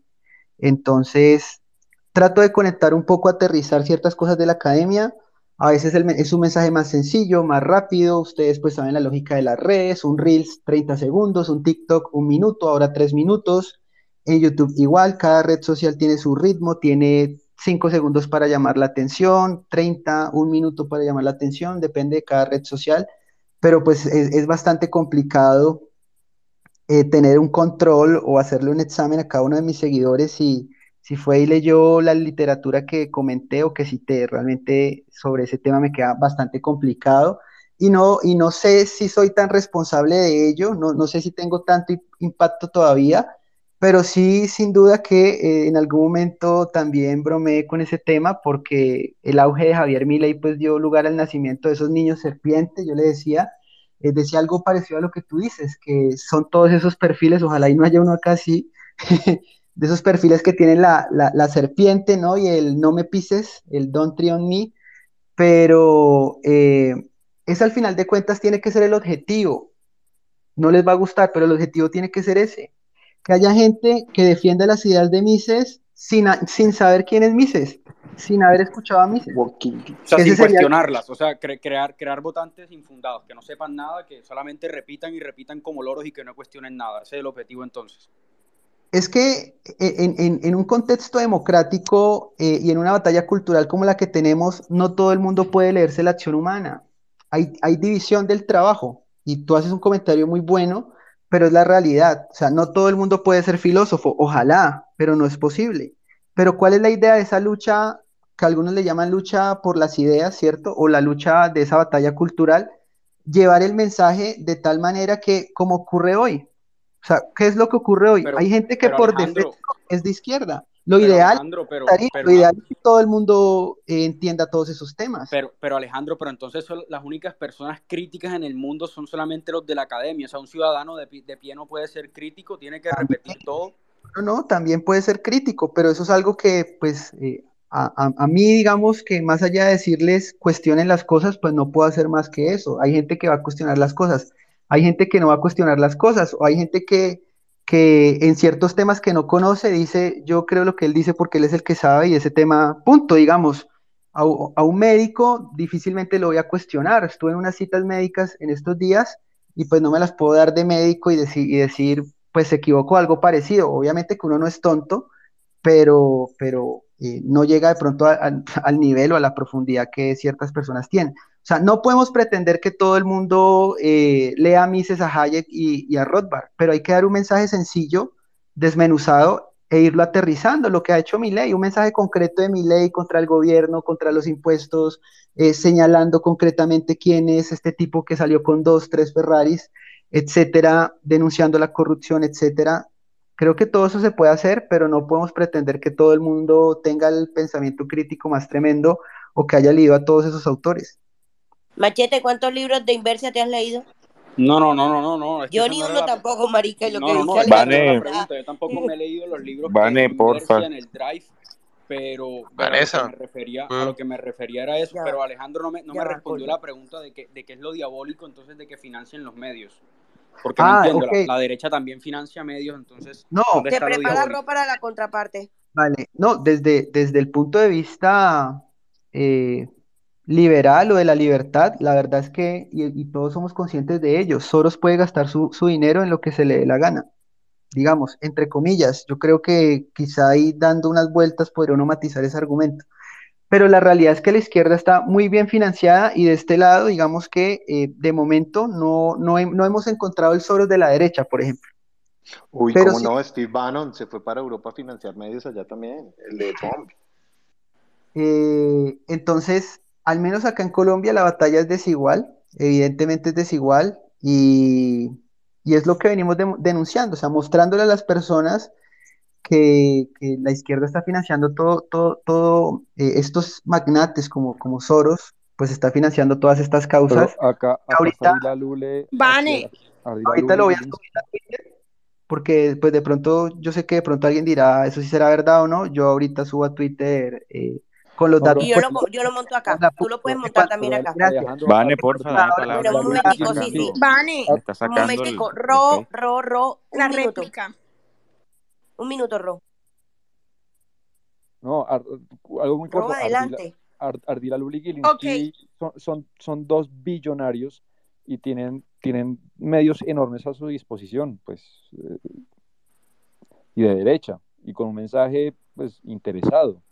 Entonces, trato de conectar un poco, aterrizar ciertas cosas de la academia. A veces es un mensaje más sencillo, más rápido. Ustedes pues saben la lógica de las redes, un Reels 30 segundos, un TikTok un minuto, ahora tres minutos. En YouTube igual, cada red social tiene su ritmo, tiene 5 segundos para llamar la atención, 30, un minuto para llamar la atención, depende de cada red social, pero pues es, bastante complicado eh, tener un control o hacerle un examen a cada uno de mis seguidores si, si fue y leyó la literatura que comenté o que cité. Realmente sobre ese tema me queda bastante complicado y no, y no sé si soy tan responsable de ello, no, no sé si tengo tanto impacto todavía pero sí, sin duda que eh, en algún momento también bromeé con ese tema porque el auge de Javier Milei pues dio lugar al nacimiento de esos niños serpientes, yo le decía, eh, decía algo parecido a lo que tú dices, que son todos esos perfiles, ojalá y no haya uno acá así, de esos perfiles que tienen la, serpiente, ¿no? Y el no me pises, el don't tree on me, pero eh, ese al final de cuentas tiene que ser el objetivo. No les va a gustar, pero el objetivo tiene que ser ese. Que haya gente que defienda las ideas de Mises sin, sin saber quién es Mises, sin haber escuchado a Mises. O sea, sin cuestionarlas, o sea, crear, crear votantes infundados, que no sepan nada, que solamente repitan y repitan como loros y que no cuestionen nada. Ese es el objetivo entonces. Es que e, en, un contexto democrático eh, y en una batalla cultural como la que tenemos, no todo el mundo puede leerse la acción humana. Hay, hay división del trabajo y tú haces un comentario muy bueno, pero es la realidad. O sea, no todo el mundo puede ser filósofo, ojalá, pero no es posible. Pero ¿cuál es la idea de esa lucha que algunos le llaman lucha por las ideas, ¿cierto? O la lucha de esa batalla cultural, llevar el mensaje de tal manera que, como ocurre hoy, o sea, ¿qué es lo que ocurre hoy? Hay gente que por defecto es de izquierda. Lo ideal, lo ideal es que todo el mundo eh, entienda todos esos temas. Pero, pero Alejandro, pero entonces las únicas personas críticas en el mundo son solamente los de la academia. O sea, un ciudadano de, pie no puede ser crítico, tiene que repetir todo. No, no, también puede ser crítico, pero eso es algo que, pues, eh, a, a, mí, digamos que más allá de decirles cuestionen las cosas, pues no puedo hacer más que eso. Hay gente que va a cuestionar las cosas. Hay gente que no va a cuestionar las cosas, o hay gente que, que en ciertos temas que no conoce dice, yo creo lo que él dice porque él es el que sabe y ese tema, punto, digamos. A, un médico difícilmente lo voy a cuestionar. Estuve en unas citas médicas en estos días y pues no me las puedo dar de médico y, y decir, pues se equivocó, algo parecido. Obviamente que uno no es tonto, pero, pero eh, no llega de pronto al nivel o a la profundidad que ciertas personas tienen. O sea, no podemos pretender que todo el mundo eh, lea Mises a Hayek y, a Rothbard, pero hay que dar un mensaje sencillo, desmenuzado e irlo aterrizando, lo que ha hecho mi ley, un mensaje concreto de mi ley contra el gobierno, contra los impuestos, eh, señalando concretamente quién es este tipo que salió con dos, tres Ferraris, etcétera, denunciando la corrupción, etcétera. Creo que todo eso se puede hacer, pero no podemos pretender que todo el mundo tenga el pensamiento crítico más tremendo o que haya leído a todos esos autores. Machete, ¿cuántos libros de Inversia te has leído? No, no, no, no, no. yo ni uno tampoco, marica, lo que no, Vane, yo tampoco me he leído los libros Vane, de porfa. en el Drive, pero Vanessa. A, lo que me refería, a lo que me refería era eso, pero Alejandro no me, no me respondió la pregunta de, que, de qué es lo diabólico entonces de que financien los medios. Porque no ah, la, derecha también financia medios, entonces. No, te prepara ropa para la contraparte. Vale, no, desde, desde el punto de vista eh, liberal o de la libertad, la verdad es que, y, todos somos conscientes de ello, Soros puede gastar su, dinero en lo que se le dé la gana, digamos, entre comillas, yo creo que quizá ahí dando unas vueltas podría uno matizar ese argumento, pero la realidad es que la izquierda está muy bien financiada y de este lado, digamos que eh, de momento no, no, hemos encontrado el Soros de la derecha, por ejemplo. Uy, ¿cómo no? Steve Bannon se fue para Europa a financiar medios allá también, el de Trump. Eh, entonces, al menos acá en Colombia la batalla es desigual, evidentemente es desigual y, es lo que venimos denunciando, o sea, mostrándole a las personas que, la izquierda está financiando todo, todo, todo eh, estos magnates como, como Soros, pues está financiando todas estas causas. acá, ahorita, Vane. ahorita lo voy a subir a Twitter, porque pues de pronto, yo sé que de pronto alguien dirá, eso sí será verdad o no, yo ahorita subo a Twitter eh, con los datos. Y yo, lo, yo lo monto acá. Tú lo puedes montar también acá. Vane, un momentico, sí, sí. Vane, un momentico. Ro, ro, ro. La réplica. Un minuto, Ro. No, algo muy corto. adelante. Ardila, Luli y son, son, son, dos billonarios y tienen, tienen medios enormes a su disposición, pues, eh, y de derecha, y con un mensaje, pues, interesado.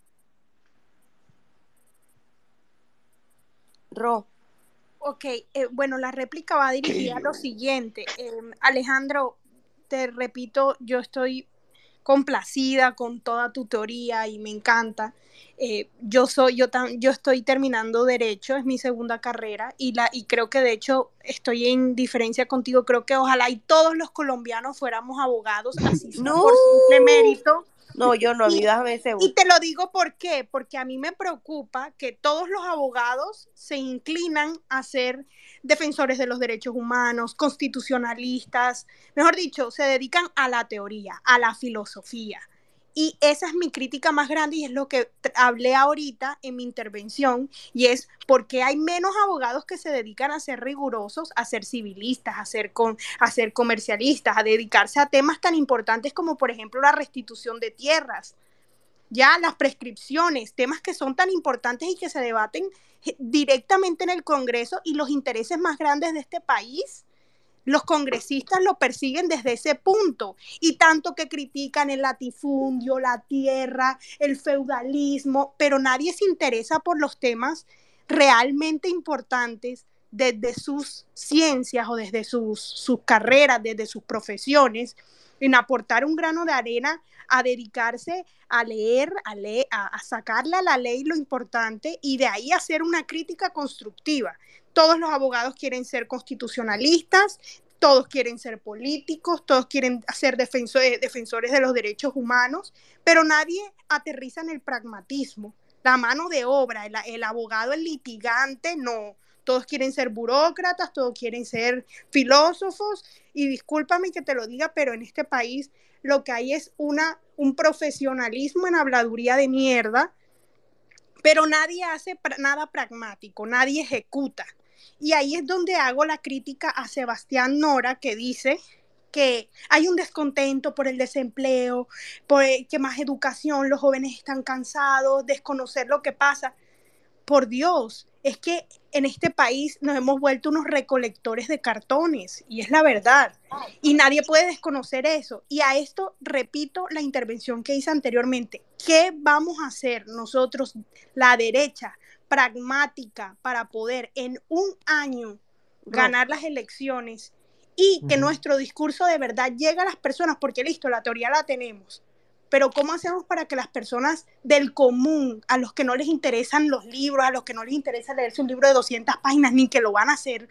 Ro. Ok, eh, bueno, la réplica va dirigida a lo siguiente. Em, Alejandro, te repito, yo estoy complacida con toda tu teoría y me encanta. Eh, yo soy, yo, yo estoy terminando derecho, es mi segunda carrera y la y creo que de hecho estoy en diferencia contigo. Creo que ojalá y todos los colombianos fuéramos abogados así por simple mérito No, yo no, a mí déjame Y te lo digo por qué, porque a mí me preocupa que todos los abogados se inclinan a ser defensores de los derechos humanos, constitucionalistas, mejor dicho, se dedican a la teoría, a la filosofía. Y esa es mi crítica más grande y es lo que hablé ahorita en mi intervención y es porque hay menos abogados que se dedican a ser rigurosos, a ser civilistas, a ser, con, a ser comercialistas, a dedicarse a temas tan importantes como por ejemplo la restitución de tierras, ya las prescripciones, temas que son tan importantes y que se debaten eh, directamente en el Congreso y los intereses más grandes de este país los congresistas lo persiguen desde ese punto. Y tanto que critican el latifundio, la tierra, el feudalismo, pero nadie se interesa por los temas realmente importantes desde sus ciencias o desde sus, sus carreras, desde sus profesiones, en aportar un grano de arena a dedicarse a leer, a, leer, a, sacarle a la ley lo importante y de ahí hacer una crítica constructiva todos los abogados quieren ser constitucionalistas, todos quieren ser políticos, todos quieren ser defensores, defensores de los derechos humanos, pero nadie aterriza en el pragmatismo. La mano de obra, el, abogado, el litigante, no. Todos quieren ser burócratas, todos quieren ser filósofos. Y discúlpame que te lo diga, pero en este país lo que hay es un profesionalismo en habladuría de mierda, pero nadie hace nada pragmático, nadie ejecuta. Y ahí es donde hago la crítica a Sebastián Nora, que dice que hay un descontento por el desempleo, por que más educación, los jóvenes están cansados, desconocer lo que pasa. Por Dios, es que en este país nos hemos vuelto unos recolectores de cartones, y es la verdad. Y nadie puede desconocer eso. Y a esto repito la intervención que hice anteriormente. ¿Qué vamos a hacer nosotros, la derecha, pragmática para poder en un año ganar las elecciones y que nuestro discurso de verdad llegue a las personas, porque listo, la teoría la tenemos, pero ¿cómo hacemos para que las personas del común, a los que no les interesan los libros, a los que no les interesa leerse un libro de 200 páginas, ni que lo van a hacer,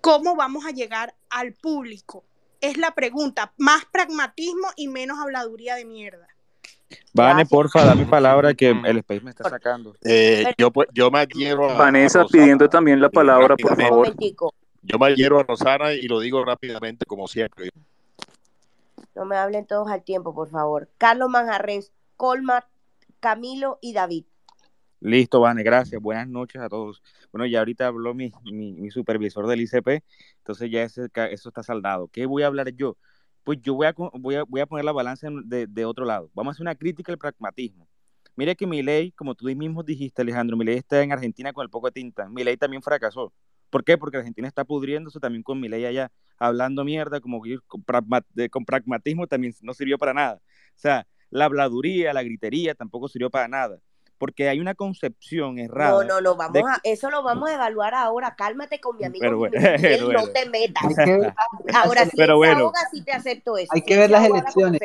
¿cómo vamos a llegar al público? Es la pregunta, más pragmatismo y menos habladuría de mierda. Vane, porfa, dame palabra que el Space me está sacando. Eh, yo, yo me adhiero a Vanessa pidiendo también la palabra, por favor. Yo me adhiero a Rosana y lo digo rápidamente, como siempre. No me hablen todos al tiempo, por favor. Carlos Manjarres, Colmar, Camilo y David. Listo, Vane, gracias. Buenas noches a todos. Bueno, ya ahorita habló mi, mi, supervisor del ICP, entonces ya ese, eso está saldado. ¿Qué voy a hablar yo? Pues yo voy a, voy a, voy a poner la balanza de, de, otro lado. Vamos a hacer una crítica al pragmatismo. Mire que mi ley, como tú mismo dijiste, Alejandro, mi ley está en Argentina con el poco de tinta. Mi ley también fracasó. ¿Por qué? Porque Argentina está pudriéndose también con mi ley allá, hablando mierda, como con, con pragmatismo también no sirvió para nada. O sea, la habladuría, la gritería tampoco sirvió para nada porque hay una concepción errada. No, no, no, vamos a, eso lo vamos a evaluar ahora. Cálmate con mi amigo pero bueno, no te metas. ahora sí, pero bueno, sí te acepto eso. Hay que ver las elecciones.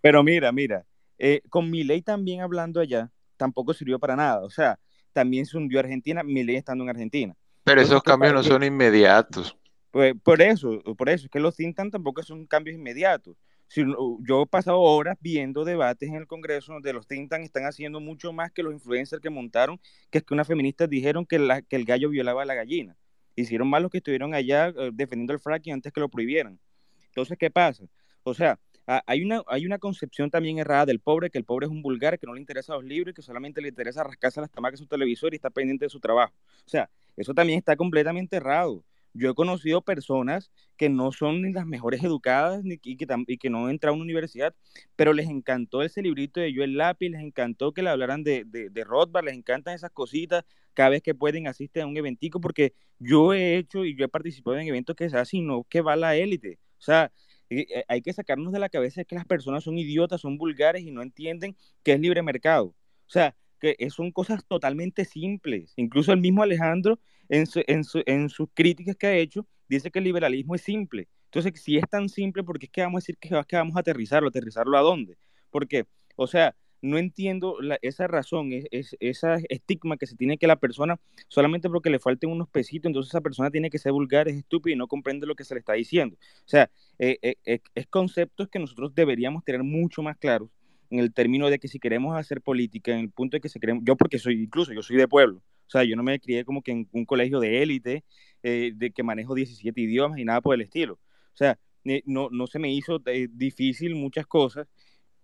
Pero mira, mira, eh, con mi ley también hablando allá, tampoco sirvió para nada. O sea, también se hundió Argentina, mi ley estando en Argentina. Pero esos cambios no son inmediatos. Pues por eso, por eso, es que los Tintan tampoco son cambios inmediatos yo he pasado horas viendo debates en el Congreso donde los Tintan están haciendo mucho más que los influencers que montaron, que es que unas feministas dijeron que, el gallo violaba a la gallina. Hicieron más los que estuvieron allá eh, defendiendo el fracking antes que lo prohibieran. Entonces, ¿qué pasa? O sea, hay una, hay una concepción también errada del pobre, que el pobre es un vulgar, que no le interesa los libros, que solamente le interesa rascarse las tamacas de su televisor y está pendiente de su trabajo. O sea, eso también está completamente errado. Yo he conocido personas que no son ni las mejores educadas ni, y, que, y que no entran a una universidad, pero les encantó ese librito de Joel Lápiz, les encantó que le hablaran de, de, de Rothbard, les encantan esas cositas, cada vez que pueden asisten a un eventico, porque yo he hecho y yo he participado en eventos que sea así, no que va la élite. O sea, eh, eh, hay que sacarnos de la cabeza que las personas son idiotas, son vulgares y no entienden que es libre mercado. O sea, que son cosas totalmente simples. Incluso el mismo Alejandro, en, en, sus críticas que ha hecho, dice que el liberalismo es simple. Entonces, si es tan simple, ¿por qué es que vamos a decir que, que vamos a aterrizarlo? ¿Aterrizarlo a dónde? Porque, o sea, no entiendo esa razón, es, esa estigma que se tiene que la persona, solamente porque le falten unos pesitos, entonces esa persona tiene que ser vulgar, es estúpida y no comprende lo que se le está diciendo. O sea, eh, eh, eh, es conceptos que nosotros deberíamos tener mucho más claros en el término de que si queremos hacer política, en el punto de que se queremos, yo porque soy, incluso yo soy de pueblo, o sea, yo no me crié como que en un colegio de élite, eh, de que manejo 17 idiomas y nada por el estilo. O sea, eh, no, no se me hizo eh, difícil muchas cosas,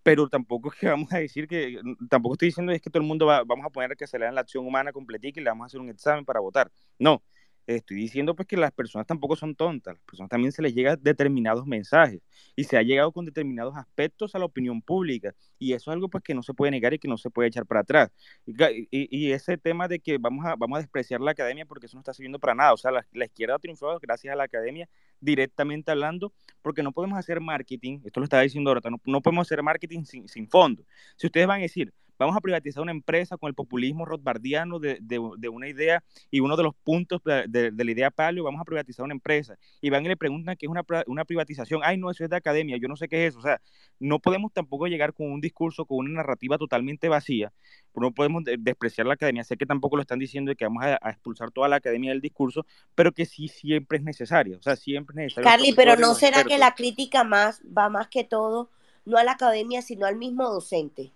pero tampoco es que vamos a decir que, tampoco estoy diciendo es que todo el mundo va, vamos a poner que se le la acción humana completica y le vamos a hacer un examen para votar. No, estoy diciendo pues que las personas tampoco son tontas, las personas también se les llega determinados mensajes y se ha llegado con determinados aspectos a la opinión pública y eso es algo pues que no se puede negar y que no se puede echar para atrás. Y, ese tema de que vamos a, vamos a despreciar la academia porque eso no está sirviendo para nada, o sea, la, la izquierda ha triunfado gracias a la academia directamente hablando, porque no podemos hacer marketing, esto lo estaba diciendo ahora, no, no podemos hacer marketing sin, sin fondo. Si ustedes van a decir, vamos a privatizar una empresa con el populismo rothbardiano de, de, de una idea y uno de los puntos de, de, la idea palio, vamos a privatizar una empresa. Y van y le preguntan qué es una, una privatización. Ay, no, eso es de academia, yo no sé qué es eso. O sea, no podemos tampoco llegar con un discurso, con una narrativa totalmente vacía. No podemos despreciar la academia. Sé que tampoco lo están diciendo de que vamos a, expulsar toda la academia del discurso, pero que sí siempre es necesario. O sea, siempre es necesario. Carly, pero ¿no será que la crítica más va más que todo, no a la academia, sino al mismo docente?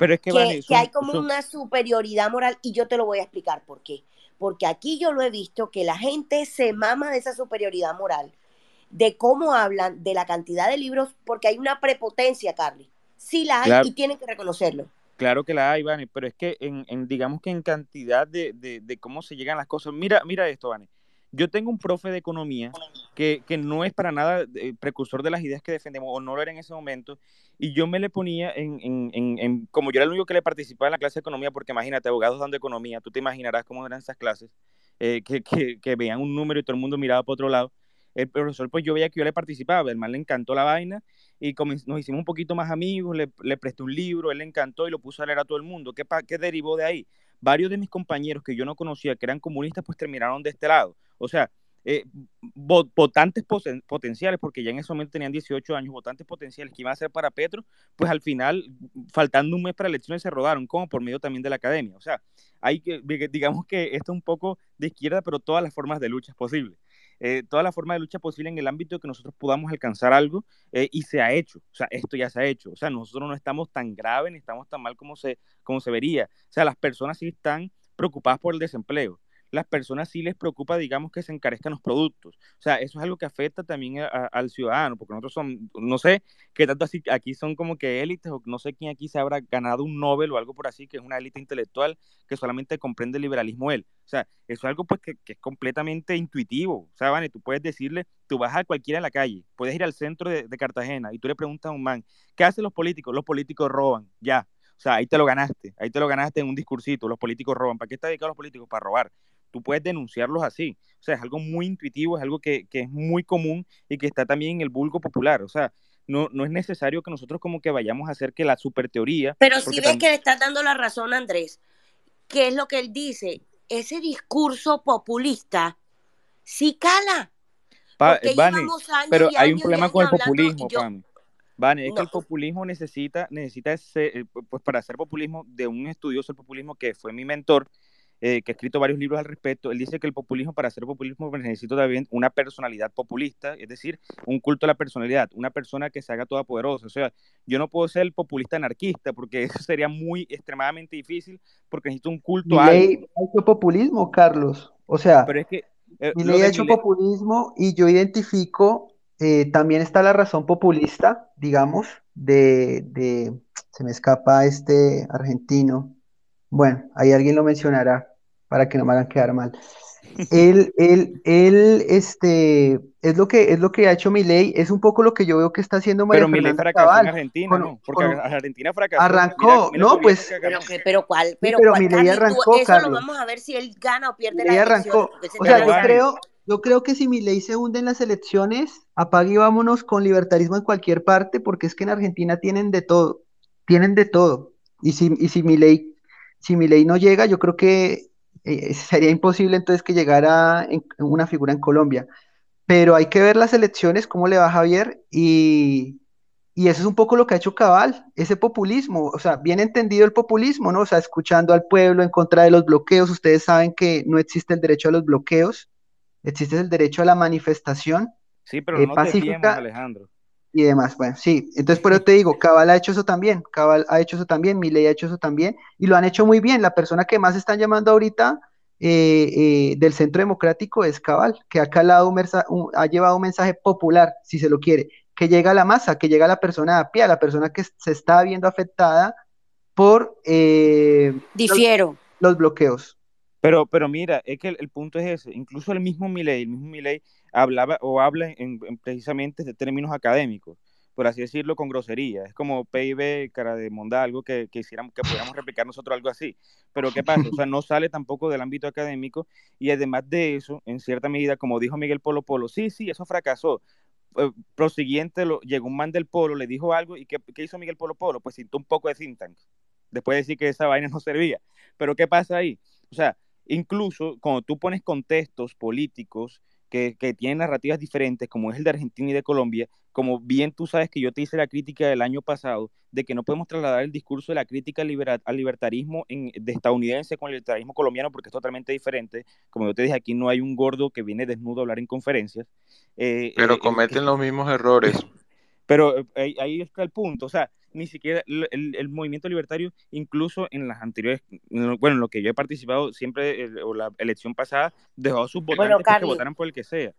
Pero es que, que, hay como una superioridad moral y yo te lo voy a explicar por qué. Porque aquí yo lo he visto que la gente se mama de esa superioridad moral, de cómo hablan, de la cantidad de libros, porque hay una prepotencia, Carly. Sí la hay y tienen que reconocerlo. Claro que la hay, Vane, pero es que en, digamos que en cantidad de, de, de, cómo se llegan las cosas. Mira, mira esto, Vane. Yo tengo un profe de economía que, que no es para nada eh, precursor de las ideas que defendemos, o no lo era en ese momento, y yo me le ponía en, en, en, como yo era el único que le participaba en la clase de economía, porque imagínate, abogados dando economía, tú te imaginarás cómo eran esas clases, eh, que, que, veían un número y todo el mundo miraba para otro lado. El profesor, pues yo veía que yo le participaba, el mal le encantó la vaina y nos hicimos un poquito más amigos, le, le, presté un libro, él le encantó y lo puso a leer a todo el mundo. ¿Qué, ¿Qué derivó de ahí? Varios de mis compañeros que yo no conocía, que eran comunistas, pues terminaron de este lado. O sea, eh, votantes potenciales, porque ya en ese momento tenían 18 años, votantes potenciales que iban a ser para Petro, pues al final, faltando un mes para elecciones, se rodaron, como por medio también de la academia. O sea, hay que, digamos que esto es un poco de izquierda, pero todas las formas de lucha es posible. Eh, toda la forma de lucha posible en el ámbito de que nosotros podamos alcanzar algo eh, y se ha hecho, o sea, esto ya se ha hecho, o sea, nosotros no estamos tan graves ni estamos tan mal como se, como se vería, o sea, las personas sí están preocupadas por el desempleo, las personas sí les preocupa, digamos, que se encarezcan los productos. O sea, eso es algo que afecta también al ciudadano, porque nosotros son, no sé qué tanto así, aquí son como que élites, o no sé quién aquí se habrá ganado un Nobel o algo por así, que es una élite intelectual que solamente comprende el liberalismo él. O sea, eso es algo pues que, es completamente intuitivo. O sea, Vane, tú puedes decirle, tú vas a cualquiera en la calle, puedes ir al centro de, Cartagena y tú le preguntas a un man, ¿qué hacen los políticos? Los políticos roban, ya. O sea, ahí te lo ganaste, ahí te lo ganaste en un discursito, los políticos roban. ¿Para qué está dedicado los políticos? Para robar tú puedes denunciarlos así. O sea, es algo muy intuitivo, es algo que, que, es muy común y que está también en el vulgo popular. O sea, no, no es necesario que nosotros como que vayamos a hacer que la super teoría... Pero si ves que le estás dando la razón Andrés, ¿qué es lo que él dice? Ese discurso populista sí cala. pero hay un problema con el populismo, Vane, es que el populismo necesita, necesita ese, eh, pues para hacer populismo de un estudioso del populismo que fue mi mentor, eh, que ha escrito varios libros al respecto, él dice que el populismo, para hacer populismo, pues, necesita también una personalidad populista, es decir, un culto a la personalidad, una persona que se haga toda poderosa. O sea, yo no puedo ser el populista anarquista, porque eso sería muy extremadamente difícil, porque necesito un culto a ley ha hecho populismo, Carlos. O sea, Pero es que, eh, mi ley ha hecho populismo y yo identifico, eh, también está la razón populista, digamos, de, de, se me escapa este argentino, bueno, ahí alguien lo mencionará para que no me hagan quedar mal. Él, él, él, este, es lo que es lo que ha hecho Milei, es un poco lo que yo veo que está haciendo María Pero Milei fracasó en Argentina, ¿no? Porque Argentina fracasó. Arrancó, no, pues. Pero, pero cuál, pero, pero Milei arrancó, eso lo vamos a ver si él gana o pierde Milei la arrancó. O sea, yo creo, yo creo que si Milei se hunde en las elecciones, apague y vámonos con libertarismo en cualquier parte, porque es que en Argentina tienen de todo, tienen de todo. Y si, y si Milei, si Milei no llega, yo creo que eh, sería imposible entonces que llegara en, una figura en Colombia. Pero hay que ver las elecciones, cómo le va a Javier, y, y eso es un poco lo que ha hecho Cabal, ese populismo, o sea, bien entendido el populismo, ¿no? O sea, escuchando al pueblo en contra de los bloqueos, ustedes saben que no existe el derecho a los bloqueos, existe el derecho a la manifestación. Sí, pero eh, no pacífica. Alejandro. Y demás. Bueno, sí, entonces por eso te digo, Cabal ha hecho eso también, Cabal ha hecho eso también, Milei ha hecho eso también, y lo han hecho muy bien. La persona que más están llamando ahorita eh, eh, del Centro Democrático es Cabal, que ha, calado ha llevado un mensaje popular, si se lo quiere, que llega a la masa, que llega a la persona a pie, a la persona que se está viendo afectada por... Eh, Difiero. Los, bloqueos. Pero, pero mira, es que el, punto es ese. Incluso el mismo Milei, el mismo Milei hablaba o habla en, precisamente de términos académicos, por así decirlo, con grosería. Es como PIB, cara de monda, algo que, que, hiciéramos, que pudiéramos replicar nosotros algo así. Pero ¿qué pasa? O sea, no sale tampoco del ámbito académico y además de eso, en cierta medida, como dijo Miguel Polo Polo, sí, sí, eso fracasó. Eh, prosiguiente, llegó un man del Polo, le dijo algo y ¿qué, ¿qué hizo Miguel Polo Polo? Pues sintió un poco de think tank. Después de decir que esa vaina no servía. Pero ¿qué pasa ahí? O sea, incluso cuando tú pones contextos políticos que, tienen narrativas diferentes, como es el de Argentina y de Colombia, como bien tú sabes que yo te hice la crítica del año pasado, de que no podemos trasladar el discurso de la crítica al, libertarismo en, de estadounidense con el libertarismo colombiano, porque es totalmente diferente. Como yo te dije, aquí no hay un gordo que viene desnudo a hablar en conferencias. Eh, Pero eh, cometen los mismos errores. Pero eh, ahí está el punto, o sea, ni siquiera el, movimiento libertario, incluso en las anteriores, bueno, en lo que yo he participado siempre, o la elección pasada, dejó a sus votantes que votaran por el que sea.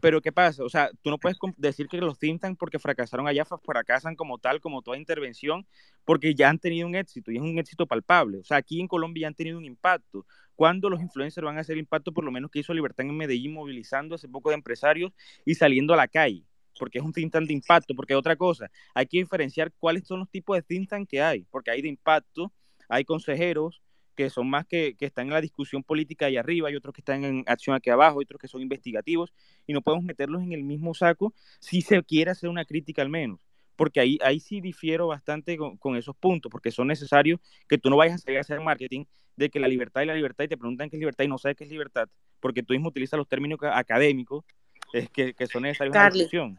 Pero ¿qué pasa? O sea, tú no puedes decir que los think porque fracasaron allá, fracasan como tal, como toda intervención, porque ya han tenido un éxito y es un éxito palpable. O sea, aquí en Colombia ya han tenido un impacto. ¿Cuándo los influencers van a hacer impacto, por lo menos que hizo Libertad en Medellín, movilizando a ese poco de empresarios y saliendo a la calle? Porque es un think tank de impacto, porque otra cosa, hay que diferenciar cuáles son los tipos de think tank que hay, porque hay de impacto, hay consejeros que son más que, que están en la discusión política ahí arriba, hay otros que están en acción aquí abajo, hay otros que son investigativos, y no podemos meterlos en el mismo saco si se quiere hacer una crítica al menos, porque ahí, ahí sí difiero bastante con, esos puntos, porque son necesarios que tú no vayas a salir a hacer marketing de que la libertad y la libertad, y te preguntan qué es libertad y no sabes qué es libertad, porque tú mismo utilizas los términos académicos es que, que son necesarios en la discusión.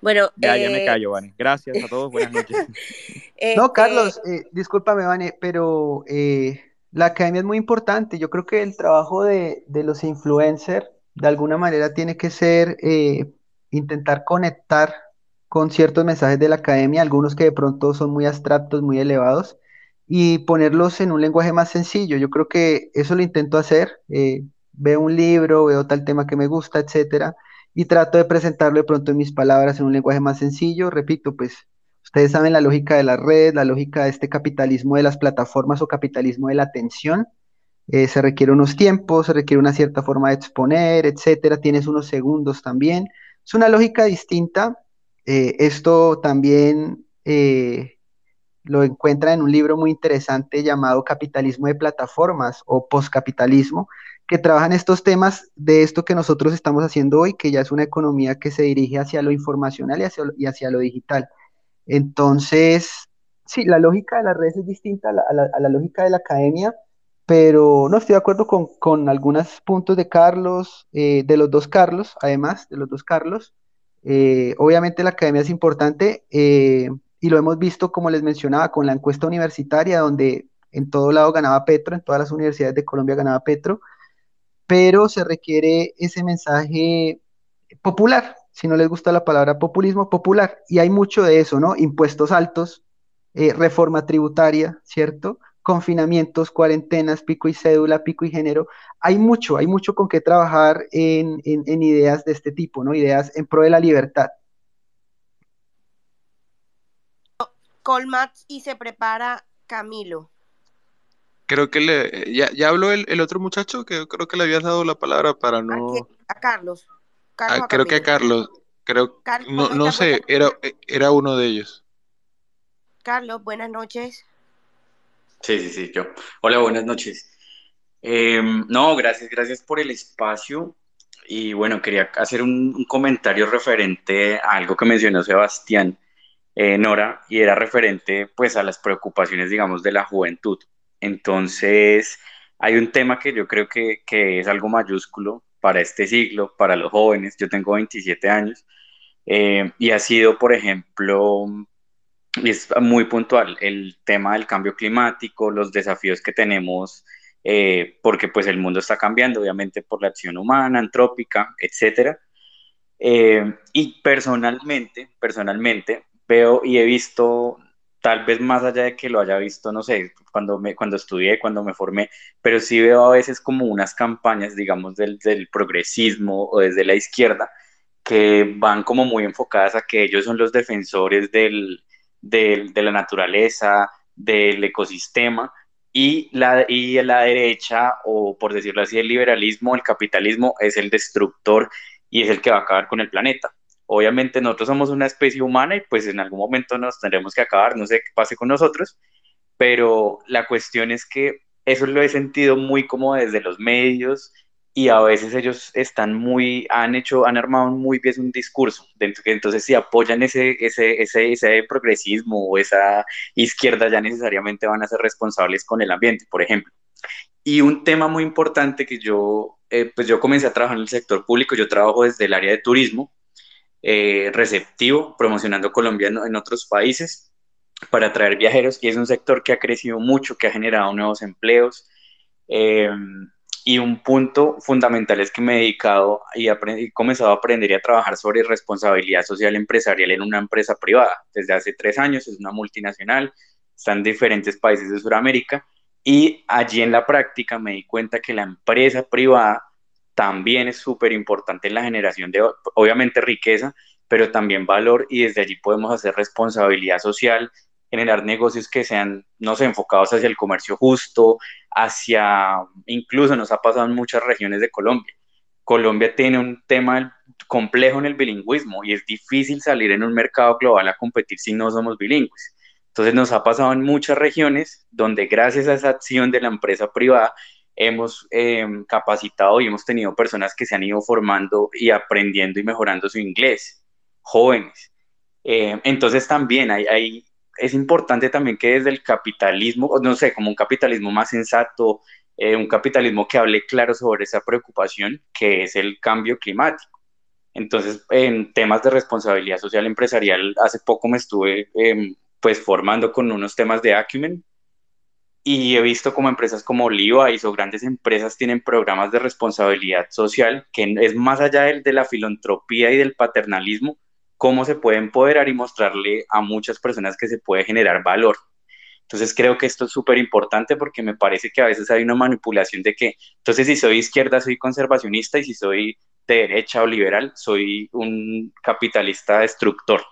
Bueno, ya, ya me eh, callo, Vane. Gracias a todos, buenas noches. no, este Carlos, eh, discúlpame, Vane, pero eh, la academia es muy importante. Yo creo que el trabajo de, de los influencers, de alguna manera, tiene que ser intentar conectar con ciertos mensajes de la academia, algunos que de pronto son muy abstractos, muy elevados, y ponerlos en un lenguaje más sencillo. Yo creo que eso lo intento hacer. veo un libro, veo tal tema que me gusta, etcétera y trato de presentarlo de pronto en mis palabras en un lenguaje más sencillo. Repito, pues ustedes saben la lógica de la red, la lógica de este capitalismo de las plataformas o capitalismo de la atención. Eh, se requiere unos tiempos, se requiere una cierta forma de exponer, etcétera. Tienes unos segundos también. Es una lógica distinta. Eh, esto también eh, lo encuentra en un libro muy interesante llamado Capitalismo de Plataformas o Postcapitalismo, que trabajan estos temas de esto que nosotros estamos haciendo hoy, que ya es una economía que se dirige hacia lo informacional y hacia, y hacia lo digital. Entonces, sí, la lógica de las redes es distinta a la, lógica de la academia, pero no estoy de acuerdo con, algunos puntos de Carlos, eh, de los dos Carlos, además, de los dos Carlos. Eh, obviamente la academia es importante eh, y lo hemos visto, como les mencionaba, con la encuesta universitaria, donde en todo lado ganaba Petro, en todas las universidades de Colombia ganaba Petro pero se requiere ese mensaje popular, si no les gusta la palabra populismo, popular, y hay mucho de eso, ¿no? Impuestos altos, eh, reforma tributaria, ¿cierto? Confinamientos, cuarentenas, pico y cédula, pico y género. Hay mucho, hay mucho con qué trabajar en, en ideas de este tipo, ¿no? Ideas en pro de la libertad. Colmat y se prepara Camilo creo que le, ya, ya habló el, el, otro muchacho que creo que le habías dado la palabra para no... A, Carlos. Ah, creo que a Carlos. Creo, no, no sé, era, era uno de ellos. Carlos, buenas noches. Sí, sí, sí, yo. Hola, buenas noches. Em, no, gracias, gracias por el espacio. Y bueno, quería hacer un, un comentario referente a algo que mencionó Sebastián eh, Nora, y era referente pues a las preocupaciones, digamos, de la juventud. Entonces, hay un tema que yo creo que, es algo mayúsculo para este siglo, para los jóvenes. Yo tengo 27 años eh, y ha sido, por ejemplo, es muy puntual, el tema del cambio climático, los desafíos que tenemos, eh, porque pues el mundo está cambiando, obviamente por la acción humana, antrópica, etcétera. Eh, y personalmente, personalmente, veo y he visto, tal vez más allá de que lo haya visto, no sé, cuando, me, cuando estudié, cuando me formé, pero sí veo a veces como unas campañas, digamos, del, del progresismo o desde la izquierda, que van como muy enfocadas a que ellos son los defensores del, del, de la naturaleza, del ecosistema, y la, y la derecha, o por decirlo así, el liberalismo, el capitalismo, es el destructor y es el que va a acabar con el planeta. Obviamente nosotros somos una especie humana y pues en algún momento nos tendremos que acabar, no sé qué pase con nosotros, pero la cuestión es que eso lo he sentido muy como desde los medios y a veces ellos están muy, han hecho, han armado muy bien un discurso, entonces si apoyan ese, ese, ese, progresismo o esa izquierda ya necesariamente van a ser responsables con el ambiente, por ejemplo. Y un tema muy importante que yo, eh, pues yo comencé a trabajar en el sector público, yo trabajo desde el área de turismo, eh, receptivo, promocionando Colombia en, otros países para atraer viajeros y es un sector que ha crecido mucho, que ha generado nuevos empleos. Eh, y un punto fundamental es que me he dedicado y he comenzado a aprender y a trabajar sobre responsabilidad social empresarial en una empresa privada. Desde hace tres años es una multinacional, está en diferentes países de Sudamérica y allí en la práctica me di cuenta que la empresa privada también es súper importante en la generación de, obviamente, riqueza, pero también valor y desde allí podemos hacer responsabilidad social, generar negocios que sean, no sé, enfocados hacia el comercio justo, hacia, incluso nos ha pasado en muchas regiones de Colombia. Colombia tiene un tema complejo en el bilingüismo y es difícil salir en un mercado global a competir si no somos bilingües. Entonces nos ha pasado en muchas regiones donde gracias a esa acción de la empresa privada hemos em, capacitado y hemos tenido personas que se han ido formando y aprendiendo y mejorando su inglés, jóvenes. Em, entonces también hay, es importante también que desde el capitalismo, no sé, como un capitalismo más sensato, eh, un capitalismo que hable claro sobre esa preocupación que es el cambio climático. Entonces, en temas de responsabilidad social empresarial, hace poco me estuve em, pues formando con unos temas de Acumen y he visto como empresas como Levi's o grandes empresas tienen programas de responsabilidad social que es más allá de la filantropía y del paternalismo, cómo se puede empoderar y mostrarle a muchas personas que se puede generar valor. Entonces creo que esto es súper importante porque me parece que a veces hay una manipulación de que, entonces si soy izquierda soy conservacionista y si soy de derecha o liberal soy un capitalista destructor.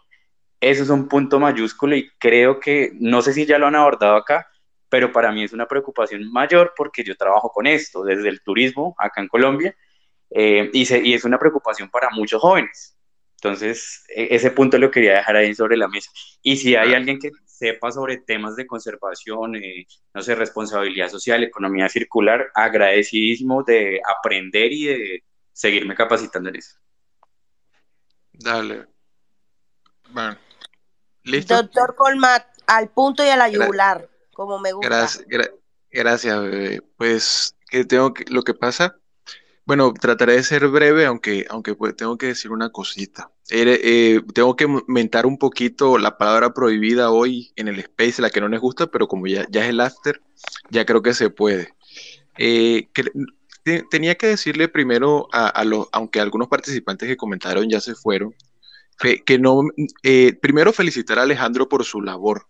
Eso es un punto mayúsculo y creo que, no sé si ya lo han abordado acá, pero para mí es una preocupación mayor porque yo trabajo con esto desde el turismo acá en Colombia eh, y, y es una preocupación para muchos jóvenes entonces, e, ese punto lo quería dejar ahí sobre la mesa. Y si hay alguien que sepa sobre temas de conservación, eh, no sé, responsabilidad social, economía circular, agradecidísimo de aprender y de seguirme capacitando en eso. Dale. Bueno. ¿Listo? Doctor Colmat, al punto y a la yugular, como me gusta. Gracias, gracias Pues, ¿qué tengo que, lo que pasa bueno, trataré de ser breve, aunque, aunque pues, tengo que decir una cosita. Eh, tengo que mentar un poquito la palabra prohibida hoy en el space, la que no les gusta, pero como ya, es el after, ya creo que se puede. Eh, tenía que decirle primero a, los, aunque algunos participantes que comentaron ya se fueron, que, no, eh, primero felicitar a Alejandro por su labor.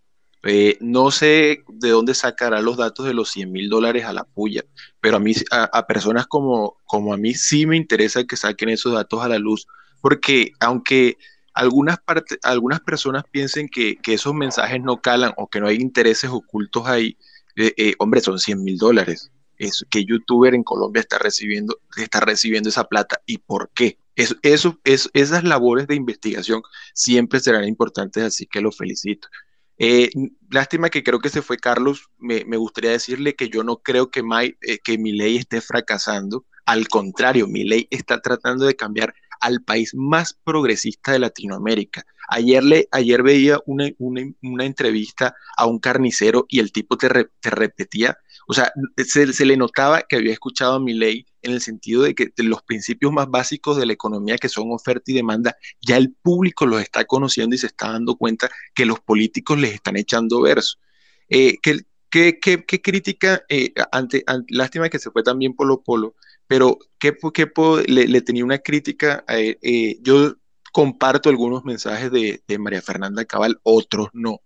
Eh, no sé de dónde sacará los datos de los 100 mil dólares a la puya, pero a mí, a, personas como, como a mí sí me interesa que saquen esos datos a la luz, porque aunque algunas, algunas personas piensen que, esos mensajes no calan o que no hay intereses ocultos ahí, eh, eh, hombre, son 100 mil dólares. Es que youtuber en Colombia está recibiendo, está recibiendo esa plata y por qué. Esas labores de investigación siempre serán importantes, así que lo felicito. Eh, lástima que creo que se fue Carlos. Me, gustaría decirle que yo no creo que, eh, que mi ley esté fracasando. Al contrario, mi ley está tratando de cambiar al país más progresista de Latinoamérica. Ayer, le, ayer veía una, una, entrevista a un carnicero y el tipo te, repetía, o sea, se, le notaba que había escuchado a mi ley en el sentido de que los principios más básicos de la economía, que son oferta y demanda, ya el público los está conociendo y se está dando cuenta que los políticos les están echando verso. Eh, ¿qué, qué, qué, crítica, eh, lástima que se fue también Polo Polo, pero ¿qué, qué le, tenía una crítica? Eh, yo comparto algunos mensajes de, María Fernanda Cabal, otros no.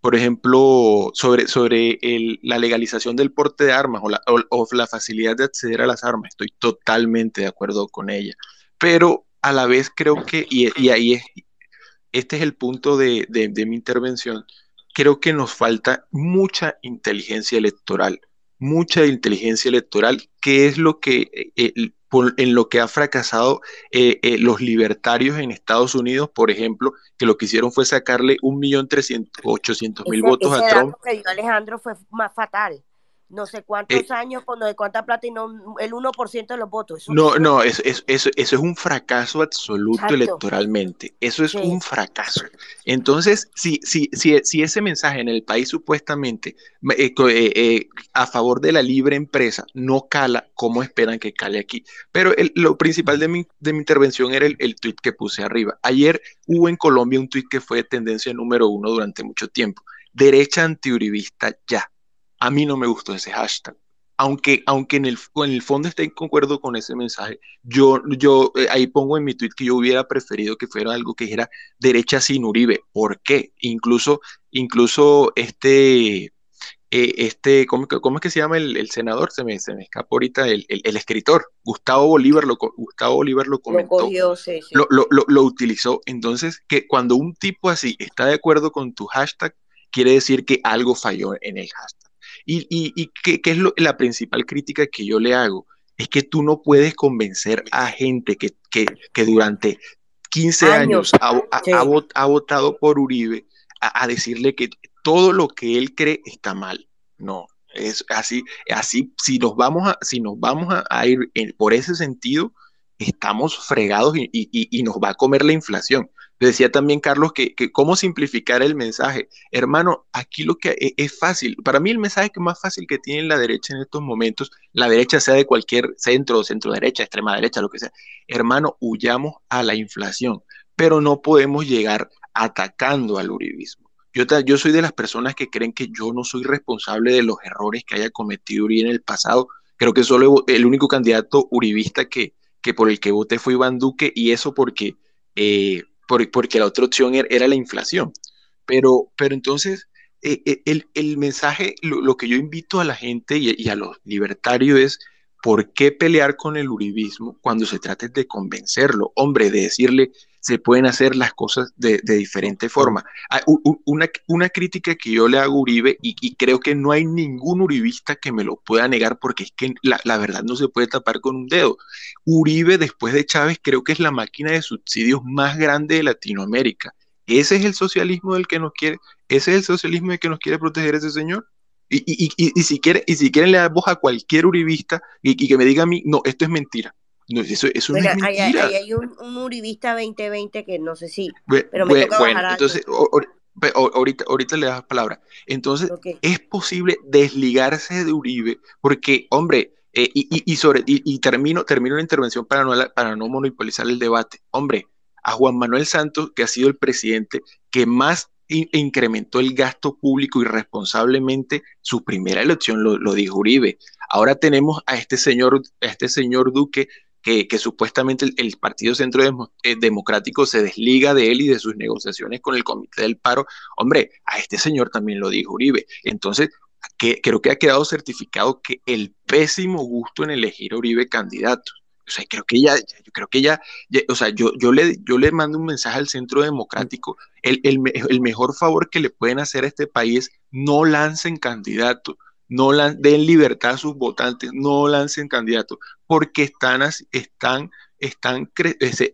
Por ejemplo, sobre, sobre la legalización del porte de armas o la, o la facilidad de acceder a las armas, estoy totalmente de acuerdo con ella. Pero a la vez creo que, y, ahí es, este es el punto de, mi intervención, creo que nos falta mucha inteligencia electoral, mucha inteligencia electoral, que es lo que, eh, en lo que ha fracasado eh, eh, los libertarios en Estados Unidos, por ejemplo, que lo que hicieron fue sacarle un millón mil votos a Trump. que Alejandro fue más fatal no sé cuántos eh, años, con de cuánta plata y no el 1% de los votos. no, no, eso, eso, eso, es un fracaso absoluto electoralmente. Eso es un fracaso. Entonces, si, si, si, si, ese mensaje en el país supuestamente eh, eh, a favor de la libre empresa no cala, ¿cómo esperan que cale aquí? Pero lo principal de mi, de mi intervención era el, el tweet que puse arriba. Ayer hubo en Colombia un tweet que fue tendencia número uno durante mucho tiempo. Derecha antiuribista ya a mí no me gustó ese hashtag. Aunque, aunque en, el, en el fondo esté en concuerdo con ese mensaje, yo, yo eh, ahí pongo en mi tweet que yo hubiera preferido que fuera algo que dijera derecha sin Uribe. ¿Por qué? Incluso, incluso este, eh, este, ¿cómo, ¿cómo, es que se llama el, senador? Se me, se me escapó ahorita el, el, escritor, Gustavo Bolívar lo, Gustavo Bolívar lo comentó, lo, lo, lo, lo, utilizó. Entonces, que cuando un tipo así está de acuerdo con tu hashtag, quiere decir que algo falló en el hashtag. Y, y, ¿qué, es la principal crítica que yo le hago? Es que tú no puedes convencer a gente que, que, durante 15 años, ha, votado por Uribe a, decirle que todo lo que él cree está mal. No, es así, así si nos vamos a, si nos vamos a, ir por ese sentido, estamos fregados y, y, nos va a comer la inflación. Decía también Carlos que, cómo simplificar el mensaje. Hermano, aquí lo que e, es, fácil. Para mí el mensaje que más fácil que tiene la derecha en estos momentos, la derecha sea de cualquier centro, centro derecha, extrema derecha, lo que sea. Hermano, huyamos a la inflación, pero no podemos llegar atacando al uribismo. Yo, soy de las personas que creen que yo no soy responsable de los errores que haya cometido Uribe en el pasado. Creo que solo el único candidato uribista que, que por el que voté fue Iván Duque y eso porque... Eh, porque la otra opción era, la inflación. Pero, pero entonces, eh, eh, el, mensaje, lo, que yo invito a la gente y, a los libertarios es, ¿por qué pelear con el uribismo cuando se trate de convencerlo? Hombre, de decirle, se pueden hacer las cosas de, diferente forma. Ah, una, una, crítica que yo le hago a Uribe, y, creo que no hay ningún uribista que me lo pueda negar, porque es que la, la, verdad no se puede tapar con un dedo. Uribe, después de Chávez, creo que es la máquina de subsidios más grande de Latinoamérica. Ese es el socialismo del que nos quiere, ese es el socialismo del que nos quiere proteger ese señor. Y, y, y, si, quiere, y si quieren le dar voz a cualquier uribista y, que me diga a mí, no, esto es mentira. No, eso, eso no es mentira. Hay, hay un, un, Uribista 2020 que no sé si, pero me toca bueno, entonces, ahorita, ahorita le das palabra. Entonces, es posible desligarse de Uribe, porque, hombre, eh, y, y, y, sobre, y, termino, termino la intervención para no, para no monopolizar el debate. Hombre, a Juan Manuel Santos, que ha sido el presidente que más incrementó el gasto público irresponsablemente, su primera elección lo, lo dijo Uribe. Ahora tenemos a este señor, a este señor Duque que, supuestamente el, Partido Centro eh, Democrático se desliga de él y de sus negociaciones con el Comité del Paro. Hombre, a este señor también lo dijo Uribe. Entonces, creo que ha quedado certificado que el pésimo gusto en elegir a Uribe candidato. O sea, creo que ya, yo creo que ya, o sea, yo, yo, le, yo le mando un mensaje al Centro Democrático. El, el, el mejor favor que le pueden hacer a este país no lancen candidatos no den libertad a sus votantes, no lancen candidatos, porque están, están, están,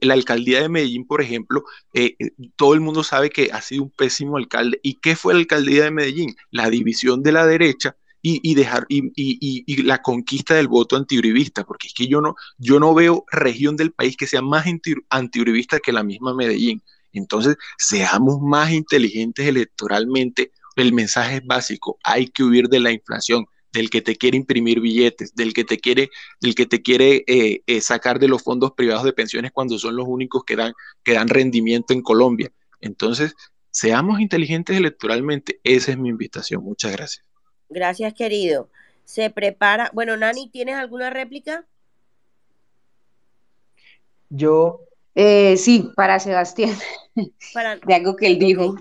la alcaldía de Medellín, por ejemplo, eh, eh, todo el mundo sabe que ha sido un pésimo alcalde. ¿Y qué fue la alcaldía de Medellín? La división de la derecha y, dejar y, y, la conquista del voto antiuribista, porque es que yo no, yo no veo región del país que sea más antiuribista que la misma Medellín. Entonces, seamos más inteligentes electoralmente, el mensaje es básico, hay que huir de la inflación, del que te quiere imprimir billetes, del que te quiere, del que te quiere eh, eh, sacar de los fondos privados de pensiones cuando son los únicos que dan, que dan rendimiento en Colombia. Entonces, seamos inteligentes electoralmente. Esa es mi invitación. Muchas gracias. Gracias, querido. Se prepara. Bueno, Nani, ¿tienes alguna réplica? Yo. Eh, sí, para Sebastián, de algo que él dijo.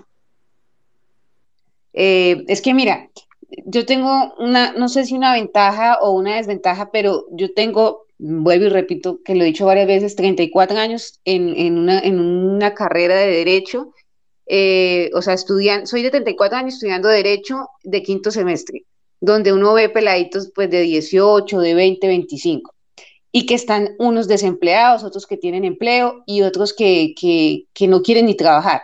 Eh, es que mira, yo tengo una, no sé si una ventaja o una desventaja, pero yo tengo, vuelvo y repito, que lo he dicho varias veces, 34 años en, en, una, en una carrera de derecho, eh, o sea, estudian, soy de 34 años estudiando derecho de quinto semestre, donde uno ve peladitos pues de 18, de 20, 25 y que están unos desempleados, otros que tienen empleo y otros que, que, que, no quieren ni trabajar.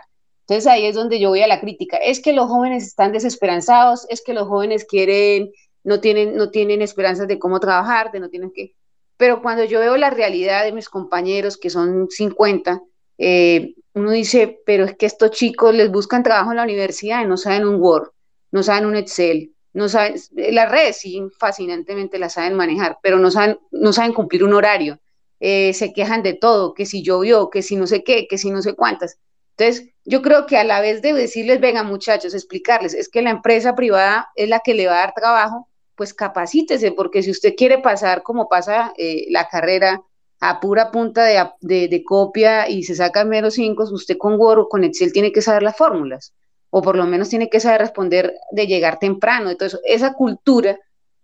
Entonces ahí es donde yo voy a la crítica. Es que los jóvenes están desesperanzados, es que los jóvenes quieren, no tienen, no tienen esperanzas de cómo trabajar, de no tienen que... Pero cuando yo veo la realidad de mis compañeros, que son 50, eh, uno dice, pero es que estos chicos les buscan trabajo en la universidad y no saben un Word, no saben un Excel, no saben, las redes sí fascinantemente las saben manejar, pero no saben, no saben cumplir un horario, eh, se quejan de todo, que si llovió, que si no sé qué, que si no sé cuántas. Entonces, yo creo que a la vez de decirles, venga muchachos, explicarles, es que la empresa privada es la que le va a dar trabajo, pues capacítese, porque si usted quiere pasar como pasa eh, la carrera a pura punta de, de, copia y se sacan menos cinco, usted con Word o con Excel tiene que saber las fórmulas o por lo menos tiene que saber responder de llegar temprano. Entonces, esa cultura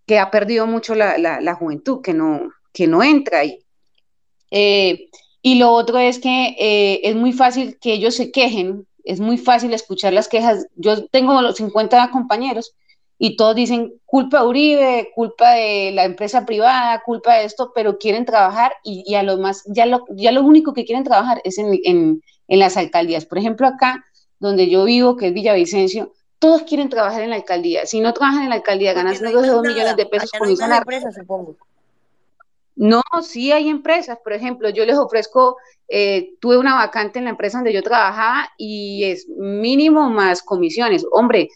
que ha perdido mucho la, la, juventud, que no, que no entra ahí. Eh, y lo otro es que eh, es muy fácil que ellos se quejen, es muy fácil escuchar las quejas. Yo tengo los 50 compañeros y todos dicen culpa de Uribe, culpa de la empresa privada, culpa de esto, pero quieren trabajar y, a lo más, ya lo, ya lo único que quieren trabajar es en, en, en las alcaldías. Por ejemplo, acá donde yo vivo, que es Villavicencio, todos quieren trabajar en la alcaldía. Si no trabajan en la alcaldía, ganan no de 2 millones de pesos, por no empresa, supongo. No, sí hay empresas. Por ejemplo, yo les ofrezco, eh, tuve una vacante en la empresa donde yo trabajaba y es mínimo más comisiones. Hombre,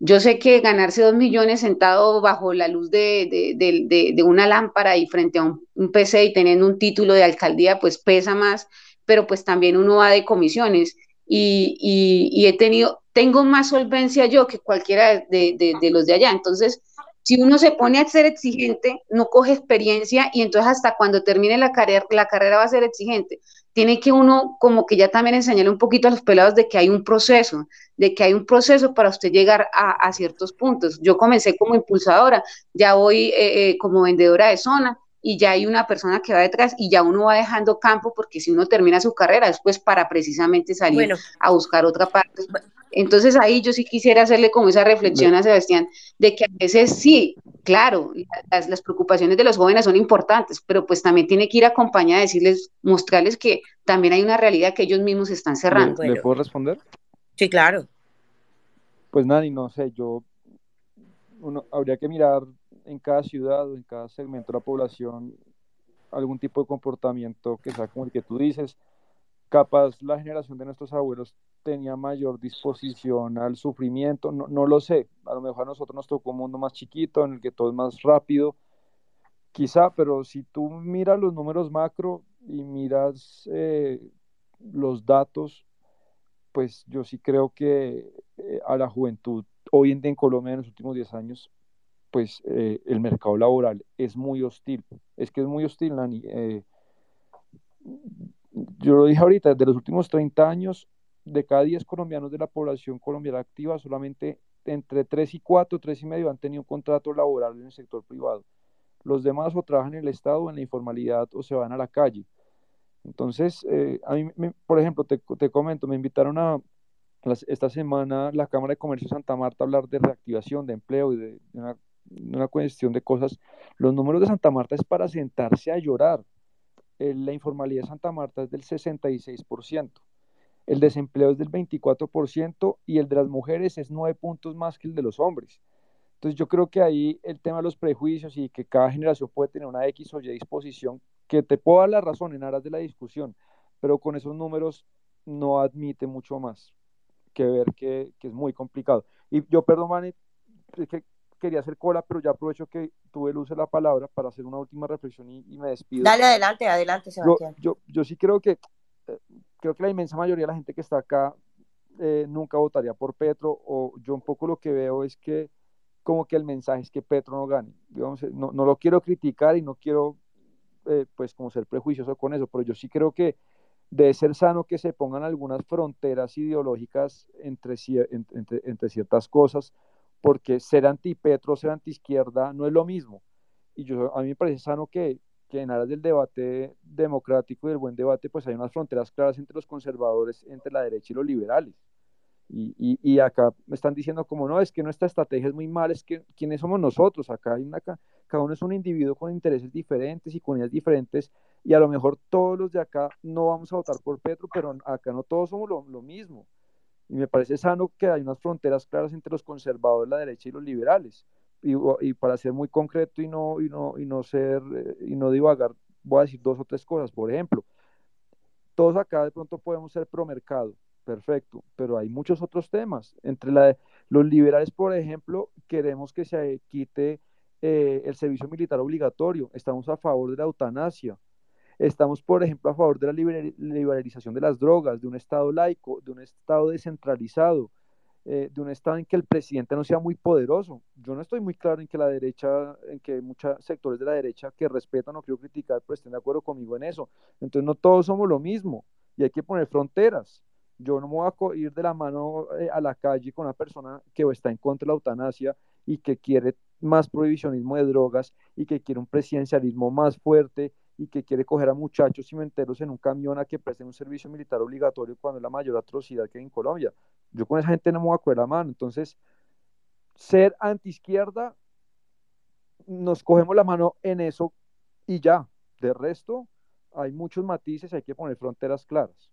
yo sé que ganarse dos millones sentado bajo la luz de, de, de, una lámpara y frente a un, un, PC y teniendo un título de alcaldía, pues pesa más, pero pues también uno va de comisiones y, he tenido, tengo más solvencia yo que cualquiera de, los de allá. Entonces, si uno se pone a ser exigente, no coge experiencia y entonces hasta cuando termine la carrera, la carrera va a ser exigente. Tiene que uno como que ya también enseñarle un poquito a los pelados de que hay un proceso, de que hay un proceso para usted llegar a, ciertos puntos. Yo comencé como impulsadora, ya voy eh, eh, como vendedora de zona, y ya hay una persona que va detrás y ya uno va dejando campo porque si uno termina su carrera después para precisamente salir a buscar otra parte. Entonces ahí yo sí quisiera hacerle como esa reflexión a Sebastián de que a veces sí, claro, las, preocupaciones de los jóvenes son importantes, pero pues también tiene que ir acompañada a decirles, mostrarles que también hay una realidad que ellos mismos están cerrando. ¿Le, puedo responder? Sí, claro. Pues Nani, no sé, yo uno habría que mirar en cada ciudad o en cada segmento de la población algún tipo de comportamiento que sea como el que tú dices. Capaz la generación de nuestros abuelos tenía mayor disposición al sufrimiento, no, no lo sé, a lo mejor a nosotros nos tocó un mundo más chiquito en el que todo es más rápido, quizá, pero si tú miras los números macro y miras eh, los datos, pues yo sí creo que eh, a la juventud hoy en día en Colombia en los últimos 10 años pues eh, el mercado laboral es muy hostil. Es que es muy hostil, Nani. Eh, yo lo dije ahorita, de los últimos 30 años, de cada 10 colombianos de la población colombiana activa, solamente entre 3 y 4, 3 y medio han tenido un contrato laboral en el sector privado. Los demás o trabajan en el Estado, en la informalidad o se van a la calle. Entonces, eh, a mí, por ejemplo, te, te, comento, me invitaron a, esta semana la Cámara de Comercio de Santa Marta a hablar de reactivación, de empleo y de, de una una cuestión de cosas. Los números de Santa Marta es para sentarse a llorar. la informalidad de Santa Marta es del 66%. El desempleo es del 24% y el de las mujeres es nueve puntos más que el de los hombres. Entonces yo creo que ahí el tema de los prejuicios y que cada generación puede tener una X o Y disposición, que te puedo dar la razón en aras de la discusión, pero con esos números no admite mucho más que ver que, que es muy complicado. Y yo, perdón, que quería hacer cola, pero ya aprovecho que tuve luz de la palabra para hacer una última reflexión y, me despido. Dale adelante, adelante, Sebastián. Yo, yo, sí creo que, eh, creo que la inmensa mayoría de la gente que está acá eh, nunca votaría por Petro, o yo un poco lo que veo es que como que el mensaje es que Petro no gane. no, no lo quiero criticar y no quiero eh, pues como ser prejuicioso con eso, pero yo sí creo que debe ser sano que se pongan algunas fronteras ideológicas entre, entre, entre ciertas cosas, porque ser antipetro, ser antiizquierda no es lo mismo. Y yo, a mí me parece sano que, que en aras del debate democrático y del buen debate, pues hay unas fronteras claras entre los conservadores, entre la derecha y los liberales. Y, acá me están diciendo como no, es que nuestra estrategia es muy mal, es que quiénes somos nosotros, acá hay una, cada uno es un individuo con intereses diferentes y con ideas diferentes y a lo mejor todos los de acá no vamos a votar por Petro, pero acá no todos somos lo mismo. Y me parece sano que hay unas fronteras claras entre los conservadores, la derecha y los liberales. Y, y para ser muy concreto y no, y no, y no ser, eh, y no divagar, voy a decir dos o tres cosas. Por ejemplo, todos acá de pronto podemos ser pro mercado, perfecto, pero hay muchos otros temas. Entre la, los liberales, por ejemplo, queremos que se quite eh, el servicio militar obligatorio, estamos a favor de la eutanasia, estamos, por ejemplo, a favor de la liberalización de las drogas, de un Estado laico, de un Estado descentralizado, eh, de un Estado en que el presidente no sea muy poderoso. Yo no estoy muy claro en que la derecha, en que muchos sectores de la derecha que respetan, no quiero criticar, pero estén de acuerdo conmigo en eso. Entonces no todos somos lo mismo y hay que poner fronteras. Yo no me voy a ir de la mano eh, a la calle con una persona que está en contra de la eutanasia y que quiere más prohibicionismo de drogas y que quiere un presidencialismo más fuerte y que quiere coger a muchachos cimenteros en un camión a que presten un servicio militar obligatorio cuando es la mayor atrocidad que hay en Colombia. Yo con esa gente no me voy a coger la mano. Entonces, ser anti-izquierda, nos cogemos la mano en eso y ya. De resto, hay muchos matices, hay que poner fronteras claras.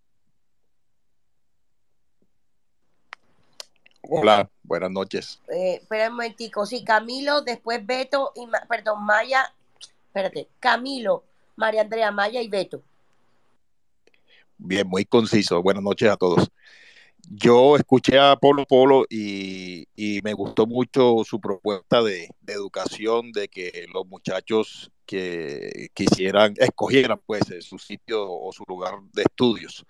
Hola, buenas noches. Eh, espera un momentico, sí, Camilo, después Beto y, perdón, Maya, espérate, Camilo, María Andrea Maya y Beto. Bien, muy conciso. Buenas noches a todos. Yo escuché a Polo Polo y, me gustó mucho su propuesta de, educación, de que los muchachos que quisieran, escogieran pues su sitio o su lugar de estudios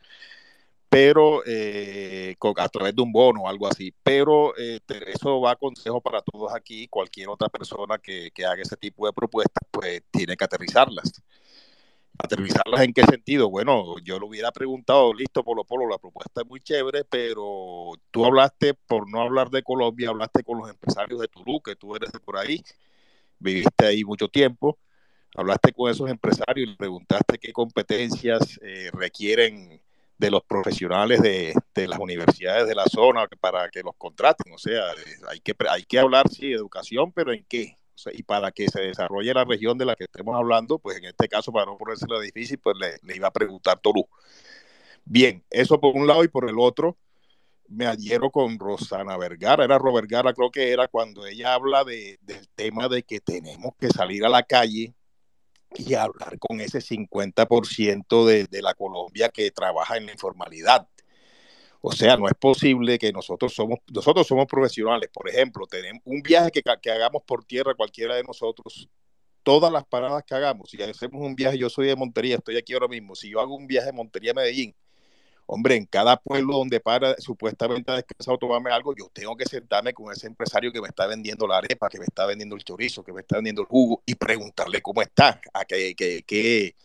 pero eh, a través de un bono o algo así. Pero eh, eso va a consejo para todos aquí. Cualquier otra persona que, que, haga ese tipo de propuestas, pues tiene que aterrizarlas. ¿Aterrizarlas en qué sentido? Bueno, yo lo hubiera preguntado, listo, Polo Polo, la propuesta es muy chévere, pero tú hablaste, por no hablar de Colombia, hablaste con los empresarios de Tulú, que tú eres de por ahí, viviste ahí mucho tiempo, hablaste con esos empresarios y preguntaste qué competencias eh, requieren de los profesionales de, las universidades de la zona para que los contraten. O sea, hay que, hay que hablar, sí, de educación, pero ¿en qué? Y para que se desarrolle la región de la que estemos hablando, pues en este caso, para no ponérsela difícil, pues le, iba a preguntar Tolú. Bien, eso por un lado y por el otro, me adhiero con Rosana Vergara, era Robert Vergara, creo que era cuando ella habla de, del tema de que tenemos que salir a la calle y hablar con ese 50% de, de la Colombia que trabaja en la informalidad. O sea, no es posible que nosotros somos, nosotros somos profesionales. Por ejemplo, tenemos un viaje que, hagamos por tierra, cualquiera de nosotros, todas las paradas que hagamos, si hacemos un viaje, yo soy de Montería, estoy aquí ahora mismo, si yo hago un viaje de Montería a Medellín, hombre, en cada pueblo donde para supuestamente a descansar o tomarme algo, yo tengo que sentarme con ese empresario que me está vendiendo la arepa, que me está vendiendo el chorizo, que me está vendiendo el jugo y preguntarle cómo está, a qué, qué,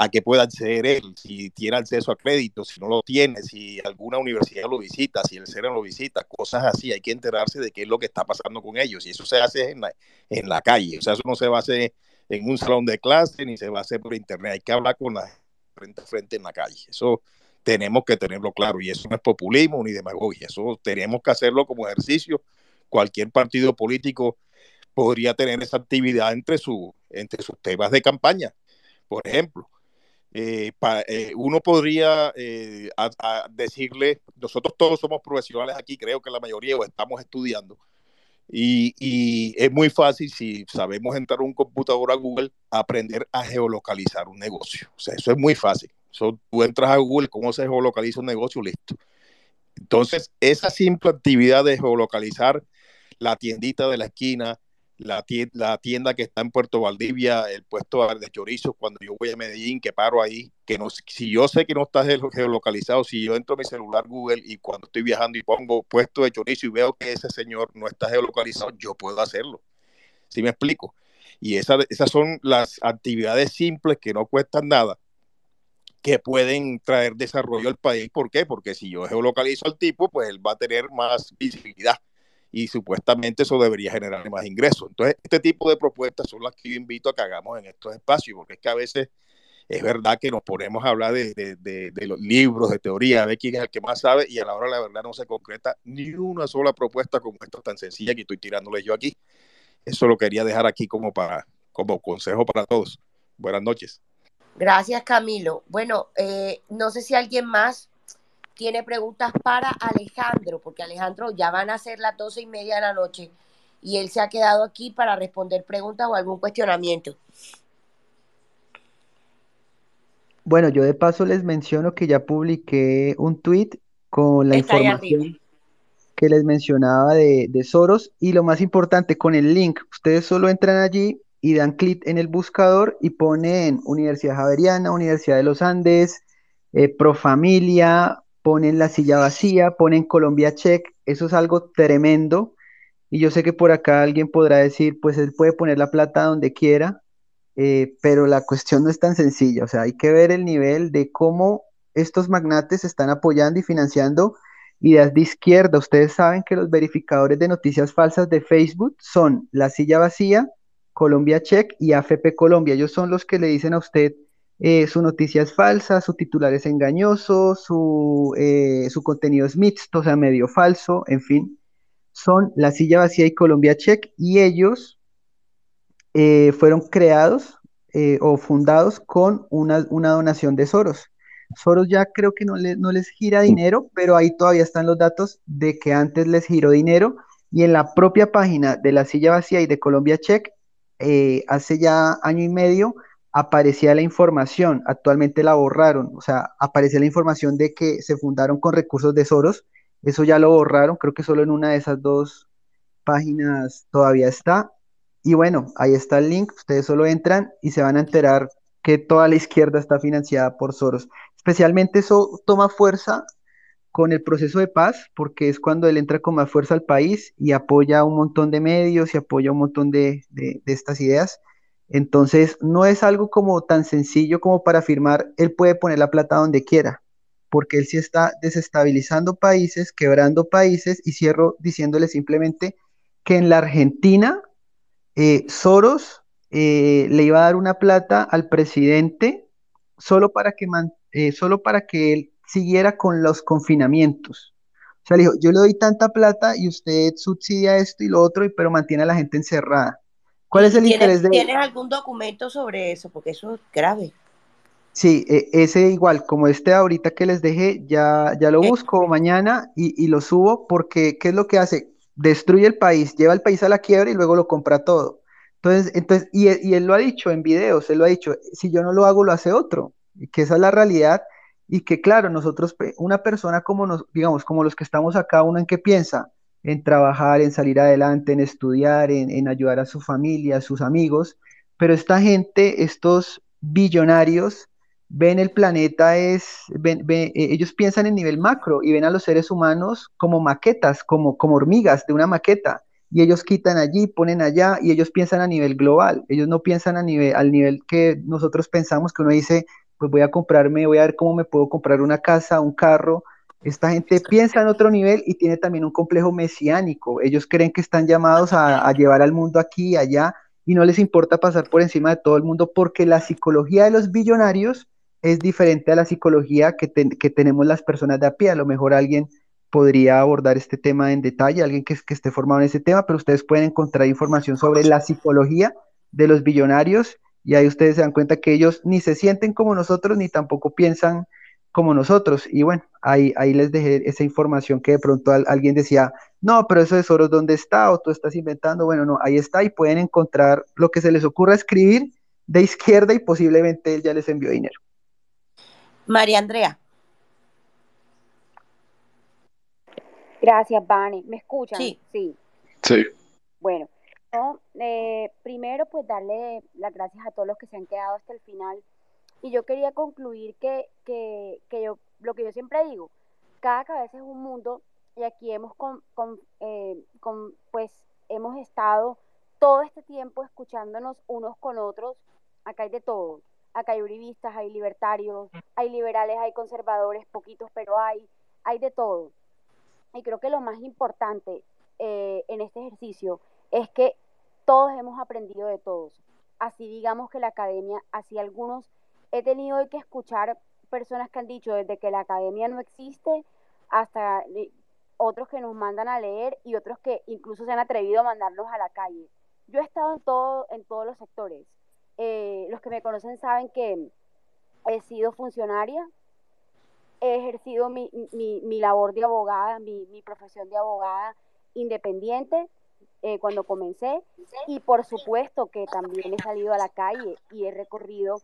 a qué pueda acceder él, si tiene acceso a crédito, si no lo tiene, si alguna universidad lo visita, si el CERN lo visita, cosas así, hay que enterarse de qué es lo que está pasando con ellos. Y eso se hace en la, en la calle, o sea, eso no se va a hacer en un salón de clase ni se va a hacer por internet, hay que hablar con la frente a frente en la calle, eso tenemos que tenerlo claro. Y eso no es populismo ni demagogia, eso tenemos que hacerlo como ejercicio. Cualquier partido político podría tener esa actividad entre, su, entre sus temas de campaña. Por ejemplo, eh, eh, uno podría eh, decirle, nosotros todos somos profesionales aquí, creo que la mayoría estamos estudiando, y, es muy fácil si sabemos entrar un computador a Google, aprender a geolocalizar un negocio. Eso es muy fácil tú entras a Google, cómo se geolocaliza un negocio, listo. Entonces, esa simple actividad de geolocalizar la tiendita de la esquina, la tienda, que está en Puerto Valdivia, el puesto de chorizo, cuando yo voy a Medellín, que paro ahí, que no, si yo sé que no está geolocalizado, si yo entro a mi celular Google y cuando estoy viajando y pongo puesto de chorizo y veo que ese señor no está geolocalizado, yo puedo hacerlo. ¿Sí me explico? Y esas son las actividades simples que no cuestan nada, que pueden traer desarrollo al país. ¿Por qué? Porque si yo geolocalizo al tipo, pues él va a tener más visibilidad y supuestamente eso debería generar más ingresos. Entonces, este tipo de propuestas son las que yo invito a que hagamos en estos espacios, porque es que a veces es verdad que nos ponemos a hablar de, de, de, los libros, de teoría, de quién es el que más sabe, y a la hora la verdad no se concreta ni una sola propuesta como esta tan sencilla que estoy tirándole yo aquí. Eso lo quería dejar aquí como, para, como consejo para todos. Buenas noches. Gracias, Camilo. Bueno, eh, no sé si alguien más tiene preguntas para Alejandro, porque Alejandro ya van a ser las doce y media de la noche y él se ha quedado aquí para responder preguntas o algún cuestionamiento. Bueno, yo de paso les menciono que ya publiqué un tweet con la información que les mencionaba de, de, Soros y lo más importante, con el link. Ustedes solo entran allí y dan clic en el buscador y ponen Universidad Javeriana, Universidad de los Andes, eh, Profamilia, ponen la silla vacía, ponen Colombia Check, eso es algo tremendo. Y yo sé que por acá alguien podrá decir, pues él puede poner la plata donde quiera, eh, pero la cuestión no es tan sencilla. O sea, hay que ver el nivel de cómo estos magnates están apoyando y financiando ideas de izquierda. Ustedes saben que los verificadores de noticias falsas de Facebook son la silla vacía, Colombia Check y AFP Colombia. Ellos son los que le dicen a usted eh, su noticia es falsa, su titular es engañoso, su, eh, su contenido es mixto, o sea, medio falso, en fin, son La Silla Vacía y Colombia Check y ellos eh, fueron creados o fundados con una, una, donación de Soros. Soros ya creo que no, no les gira dinero, pero ahí todavía están los datos de que antes les giró dinero y en la propia página de La Silla Vacía y de Colombia Check, hace ya año y medio, aparecía la información, actualmente la borraron, o sea, aparecía la información de que se fundaron con recursos de Soros, eso ya lo borraron, creo que solo en una de esas dos páginas todavía está. Y bueno, ahí está el link, ustedes solo entran y se van a enterar que toda la izquierda está financiada por Soros. Especialmente eso toma fuerza con el proceso de paz, porque es cuando él entra con más fuerza al país y apoya un montón de medios y apoya un montón de, de estas ideas. Entonces, no es algo como tan sencillo como para afirmar, él puede poner la plata donde quiera, porque él sí está desestabilizando países, quebrando países, y cierro diciéndole simplemente que en la Argentina, eh, Soros eh, le iba a dar una plata al presidente solo para que, eh, solo para que él siguiera con los confinamientos. O sea, le dijo, yo le doy tanta plata y usted subsidia esto y lo otro, pero mantiene a la gente encerrada. ¿Cuál es el interés de ¿Tienes algún documento sobre eso? Porque eso es grave. Sí, e, ese igual, como este ahorita que les dejé, ya, ya lo busco mañana y, y, lo subo porque ¿qué es lo que hace? Destruye el país, lleva el país a la quiebra y luego lo compra todo. Entonces, entonces y, y él lo ha dicho en videos, él lo ha dicho, si yo no lo hago, lo hace otro, que esa es la realidad y que claro, nosotros, una persona como nos, digamos, como los que estamos acá, uno en qué piensa, en trabajar, en salir adelante, en estudiar, en, ayudar a su familia, a sus amigos, pero esta gente, estos billonarios, ven el planeta es, eh, ellos piensan en nivel macro y ven a los seres humanos como maquetas, como, como hormigas de una maqueta, y ellos quitan allí, ponen allá, y ellos piensan a nivel global, ellos no piensan a nivel, al nivel que nosotros pensamos, que uno dice, pues voy a comprarme, voy a ver cómo me puedo comprar una casa, un carro, esta gente piensa en otro nivel y tiene también un complejo mesiánico. Ellos creen que están llamados a, llevar al mundo aquí y allá y no les importa pasar por encima de todo el mundo porque la psicología de los billonarios es diferente a la psicología que, tenemos las personas de a pie. A lo mejor alguien podría abordar este tema en detalle, alguien que, que esté formado en ese tema, pero ustedes pueden encontrar información sobre la psicología de los billonarios y ahí ustedes se dan cuenta que ellos ni se sienten como nosotros ni tampoco piensan como nosotros. Y bueno, ahí, ahí les dejé esa información que de pronto alguien decía, no, pero eso de Soros, ¿dónde está? O tú estás inventando. Bueno, no, ahí está y pueden encontrar lo que se les ocurra escribir de izquierda y posiblemente él ya les envió dinero. María Andrea. Gracias, Vane. ¿Me escuchan? Sí. Sí. sí. Bueno, eh, primero pues darle las gracias a todos los que se han quedado hasta el final y yo quería concluir que, que, que yo, lo que yo siempre digo, cada cabeza es un mundo y aquí hemos, con, con, eh, con, pues, hemos estado todo este tiempo escuchándonos unos con otros, acá hay de todo. Acá hay uribistas, hay libertarios, hay liberales, hay conservadores, poquitos, pero hay, hay de todo. Y creo que lo más importante eh, en este ejercicio es que todos hemos aprendido de todos. Así digamos que la academia, así algunos, he tenido que escuchar personas que han dicho desde que la academia no existe hasta otros que nos mandan a leer y otros que incluso se han atrevido a mandarnos a la calle. Yo he estado en, todo, en todos los sectores. Eh, los que me conocen saben que he sido funcionaria, he ejercido mi, labor de abogada, mi, mi, profesión de abogada independiente eh, cuando comencé y por supuesto que también he salido a la calle y he recorrido,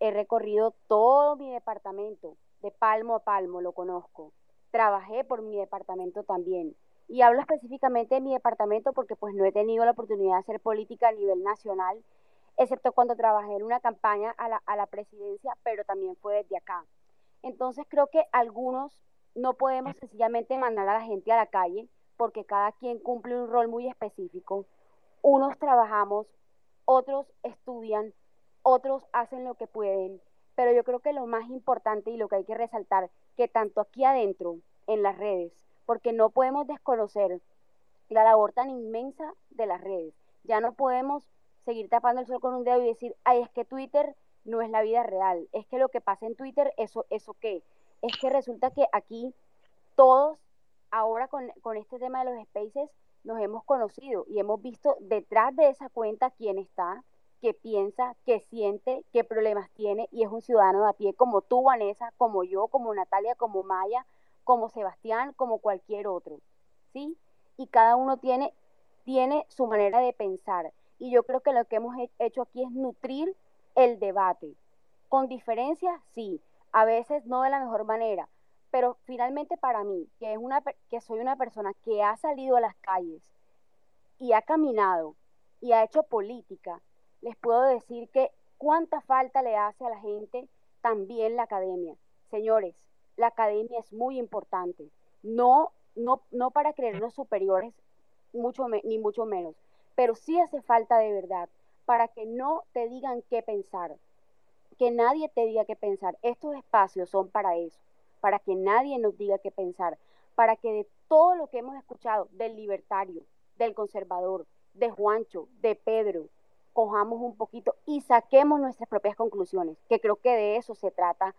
he recorrido todo mi departamento, de palmo a palmo lo conozco. Trabajé por mi departamento también. Y hablo específicamente de mi departamento porque pues no he tenido la oportunidad de hacer política a nivel nacional, excepto cuando trabajé en una campaña a la, a la presidencia, pero también fue desde acá. Entonces creo que algunos no podemos sencillamente mandar a la gente a la calle porque cada quien cumple un rol muy específico. Unos trabajamos, otros estudian, otros hacen lo que pueden, pero yo creo que lo más importante y lo que hay que resaltar, que tanto aquí adentro, en las redes, porque no podemos desconocer la labor tan inmensa de las redes. Ya no podemos seguir tapando el sol con un dedo y decir, ay, es que Twitter no es la vida real, es que lo que pasa en Twitter, eso, eso qué, es que resulta que aquí todos, ahora con, con este tema de los spaces, nos hemos conocido y hemos visto detrás de esa cuenta quién está, qué piensa, qué siente, qué problemas tiene y es un ciudadano de a pie como tú, Vanessa, como yo, como Natalia, como Maya, como Sebastián, como cualquier otro, ¿sí? Y cada uno tiene, tiene su manera de pensar. Y yo creo que lo que hemos hecho aquí es nutrir el debate. Con diferencias, sí, a veces no de la mejor manera, pero finalmente para mí, que, es una, que soy una persona que ha salido a las calles y ha caminado y ha hecho política, les puedo decir que cuánta falta le hace a la gente también la academia. Señores, la academia es muy importante. No, no, no para creernos superiores, mucho ni mucho menos, pero sí hace falta de verdad para que no te digan qué pensar, que nadie te diga qué pensar. Estos espacios son para eso, para que nadie nos diga qué pensar, para que de todo lo que hemos escuchado del libertario, del conservador, de Juancho, de Pedro, un poquito y saquemos nuestras propias conclusiones, que creo que de eso se trata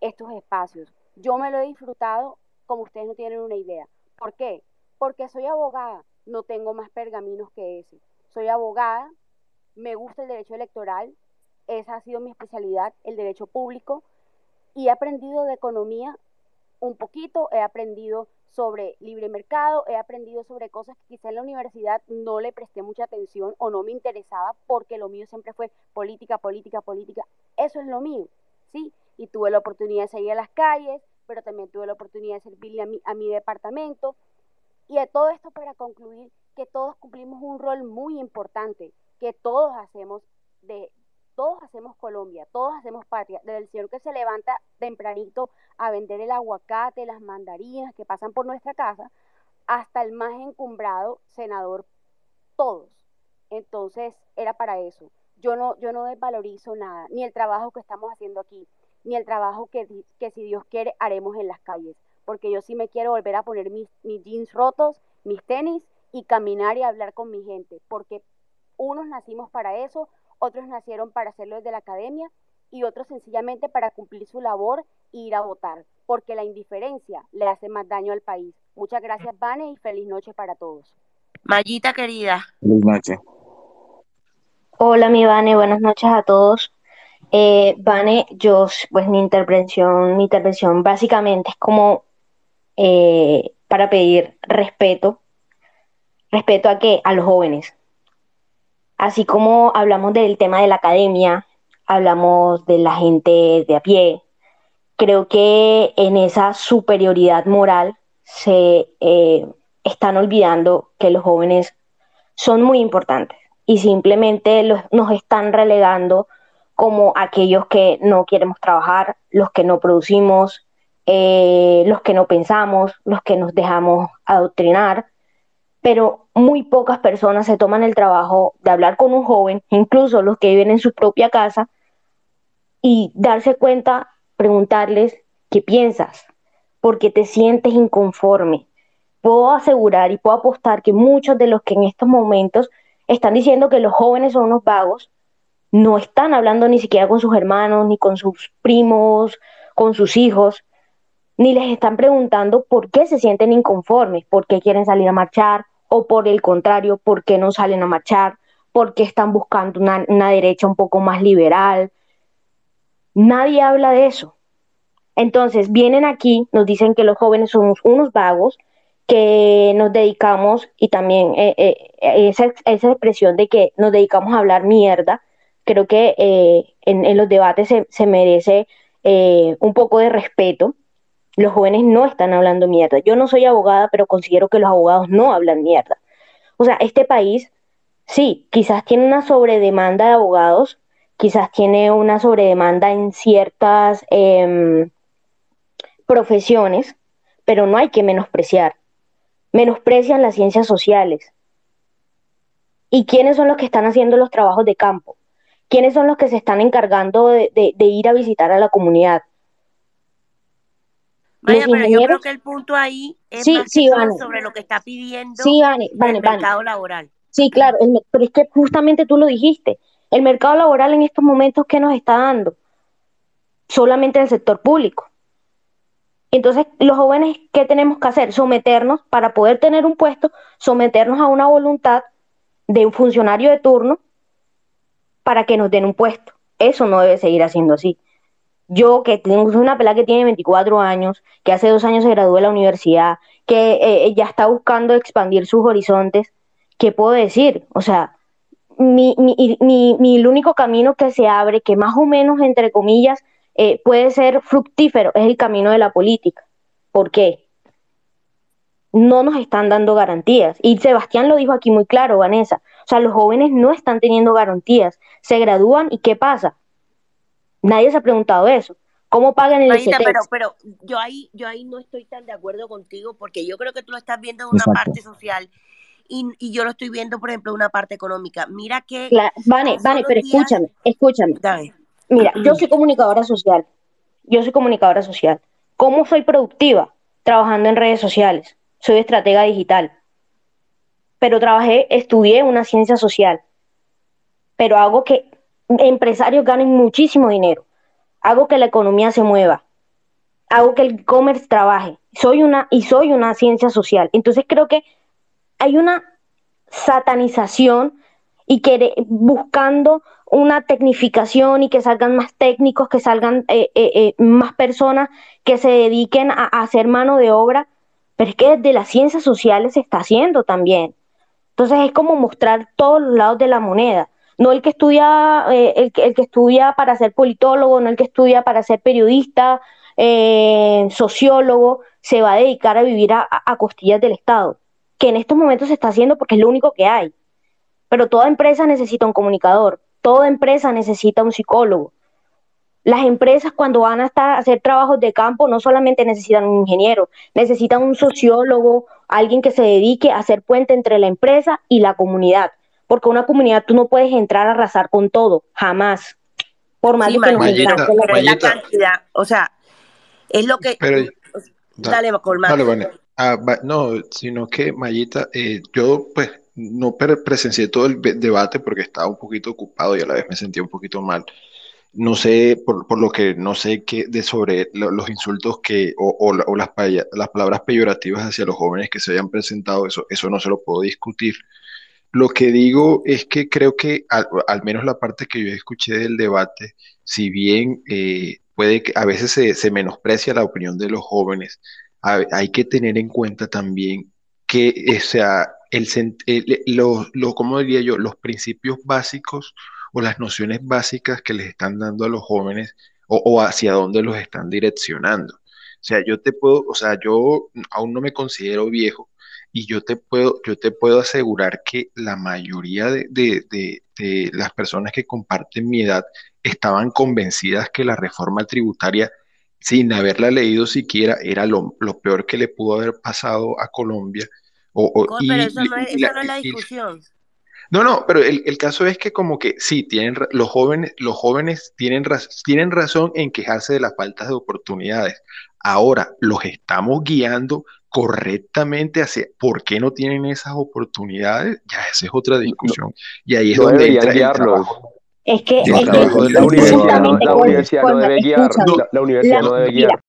estos espacios. Yo me lo he disfrutado como ustedes no tienen una idea. ¿Por qué? Porque soy abogada, no tengo más pergaminos que ese. Soy abogada, me gusta el derecho electoral, esa ha sido mi especialidad, el derecho público, y he aprendido de economía un poquito, he aprendido sobre libre mercado, he aprendido sobre cosas que quizá en la universidad no le presté mucha atención o no me interesaba porque lo mío siempre fue política, política, política. Eso es lo mío, ¿sí? y tuve la oportunidad de salir a las calles, pero también tuve la oportunidad de servirle a mi, a mi departamento. Y de todo esto para concluir que todos cumplimos un rol muy importante, que todos hacemos de todos hacemos Colombia, todos hacemos patria, desde el señor que se levanta tempranito a vender el aguacate, las mandarinas que pasan por nuestra casa, hasta el más encumbrado senador, todos. Entonces, era para eso. Yo no, yo no desvalorizo nada, ni el trabajo que estamos haciendo aquí, ni el trabajo que, que si Dios quiere haremos en las calles, porque yo sí me quiero volver a poner mis, mis jeans rotos, mis tenis y caminar y hablar con mi gente, porque unos nacimos para eso, otros nacieron para hacerlo desde la academia y otros sencillamente para cumplir su labor e ir a votar, porque la indiferencia le hace más daño al país. Muchas gracias, Vane, y feliz noche para todos. Mayita querida. Feliz noche. Hola, mi Vane, buenas noches a todos. Eh, Vane, yo, pues mi intervención, mi intervención básicamente es como eh, para pedir respeto, respeto a que a los jóvenes. Así como hablamos del tema de la academia, hablamos de la gente de a pie, creo que en esa superioridad moral se eh, están olvidando que los jóvenes son muy importantes y simplemente nos están relegando como aquellos que no queremos trabajar, los que no producimos, eh, los que no pensamos, los que nos dejamos adoctrinar. Pero muy pocas personas se toman el trabajo de hablar con un joven, incluso los que viven en su propia casa, y darse cuenta, preguntarles qué piensas, porque te sientes inconforme. Puedo asegurar y puedo apostar que muchos de los que en estos momentos están diciendo que los jóvenes son unos vagos, no están hablando ni siquiera con sus hermanos, ni con sus primos, con sus hijos, ni les están preguntando por qué se sienten inconformes, por qué quieren salir a marchar, o por el contrario, por qué no salen a marchar, por qué están buscando una, una derecha un poco más liberal. Nadie habla de eso. Entonces, vienen aquí, nos dicen que los jóvenes somos unos vagos, que nos dedicamos, y también eh, eh, esa, esa, expresión de que nos dedicamos a hablar mierda, creo que eh, en, los debates se, se merece un poco de respeto. Los jóvenes no están hablando mierda. Yo no soy abogada, pero considero que los abogados no hablan mierda. O sea, este país, sí, quizás tiene una sobredemanda de abogados, quizás tiene una sobredemanda en ciertas eh, profesiones, pero no hay que menospreciar. Menosprecian las ciencias sociales. ¿Y quiénes son los que están haciendo los trabajos de campo? ¿Quiénes son los que se están encargando de, ir a visitar a la comunidad? Vaya, pero yo creo que el punto ahí es más sobre lo que está pidiendo el mercado laboral. Sí, claro, pero es que justamente tú lo dijiste. El mercado laboral en estos momentos, ¿qué nos está dando? Solamente el sector público. Entonces, los jóvenes, ¿qué tenemos que hacer? Someternos, para poder tener un puesto, someternos a una voluntad de un funcionario de turno para que nos den un puesto. Eso no debe seguir haciendo así. Yo, que tengo una pelada que tiene 24 años, que hace dos años se graduó de la universidad, que eh, ya está buscando expandir sus horizontes, ¿qué puedo decir? O sea, mi, mi, mi, mi, el único camino que se abre, que más o menos, entre comillas, eh, puede ser fructífero, es el camino de la política. ¿Por qué? No nos están dando garantías. Y Sebastián lo dijo aquí muy claro, Vanessa. O sea, los jóvenes no están teniendo garantías. Se gradúan y ¿qué pasa? Nadie se ha preguntado eso. ¿Cómo pagan el Marita, pero, pero yo ahí, yo ahí no estoy tan de acuerdo contigo porque yo creo que tú lo estás viendo en una parte social y, y, yo lo estoy viendo, por ejemplo, en una parte económica. Mira que... vale, vale, pero escúchame, escúchame. Dame. Mira, yo soy comunicadora social. Yo soy comunicadora social. ¿Cómo soy productiva? Trabajando en redes sociales. Soy estratega digital. Pero trabajé, estudié una ciencia social. Pero hago que empresarios ganen muchísimo dinero. Hago que la economía se mueva. Hago que el e-commerce trabaje. Soy una y soy una ciencia social. Entonces creo que hay una satanización y que buscando una tecnificación y que salgan más técnicos, que salgan eh, eh, eh, más personas que se dediquen a, hacer mano de obra, pero es que desde las ciencias sociales se está haciendo también. Entonces es como mostrar todos los lados de la moneda, no el que estudia, el, que estudia para ser politólogo, no el que estudia para ser periodista, sociólogo, se va a dedicar a vivir a, a costillas del Estado, que en estos momentos se está haciendo porque es lo único que hay. Pero toda empresa necesita un comunicador, Toda empresa necesita un psicólogo. Las empresas cuando van a, estar, a hacer trabajos de campo no solamente necesitan un ingeniero, necesitan un sociólogo, alguien que se dedique a hacer puente entre la empresa y la comunidad. Porque una comunidad tú no puedes entrar a arrasar con todo, jamás. Por más que nos pero la cantidad, o sea, es lo que... dale, dale, dale ah, no, sino que Mayita, eh, yo pues no presencié todo el debate porque estaba un poquito ocupado y a la vez me sentía un poquito mal. No sé, por, por lo que no sé qué de sobre los insultos que, o, o, las, las palabras peyorativas hacia los jóvenes que se hayan presentado, eso, eso no se lo puedo discutir. Lo que digo es que creo que al, menos la parte que yo escuché del debate, si bien eh, puede que a veces se, menosprecia la opinión de los jóvenes, hay que tener en cuenta también que o sea, el, lo, lo, diría yo? Los principios básicos o las nociones básicas que les están dando a los jóvenes o, hacia dónde los están direccionando. O sea, yo te puedo, o sea, yo aún no me considero viejo y yo te puedo, yo te puedo asegurar que la mayoría de, de, de, las personas que comparten mi edad estaban convencidas que la reforma tributaria, sin haberla leído siquiera, era lo, lo peor que le pudo haber pasado a Colombia pero eso, no es, eso no es la discusión. No, no, pero el, el, caso es que como que sí, tienen los jóvenes, los jóvenes tienen, tienen razón en quejarse de las faltas de oportunidades. Ahora, los estamos guiando correctamente hacia por qué no tienen esas oportunidades, ya esa es otra discusión. y ahí es donde entra el trabajo. Es que, es que la, universidad, no, la universidad no debe guiar, la, la universidad no debe guiar.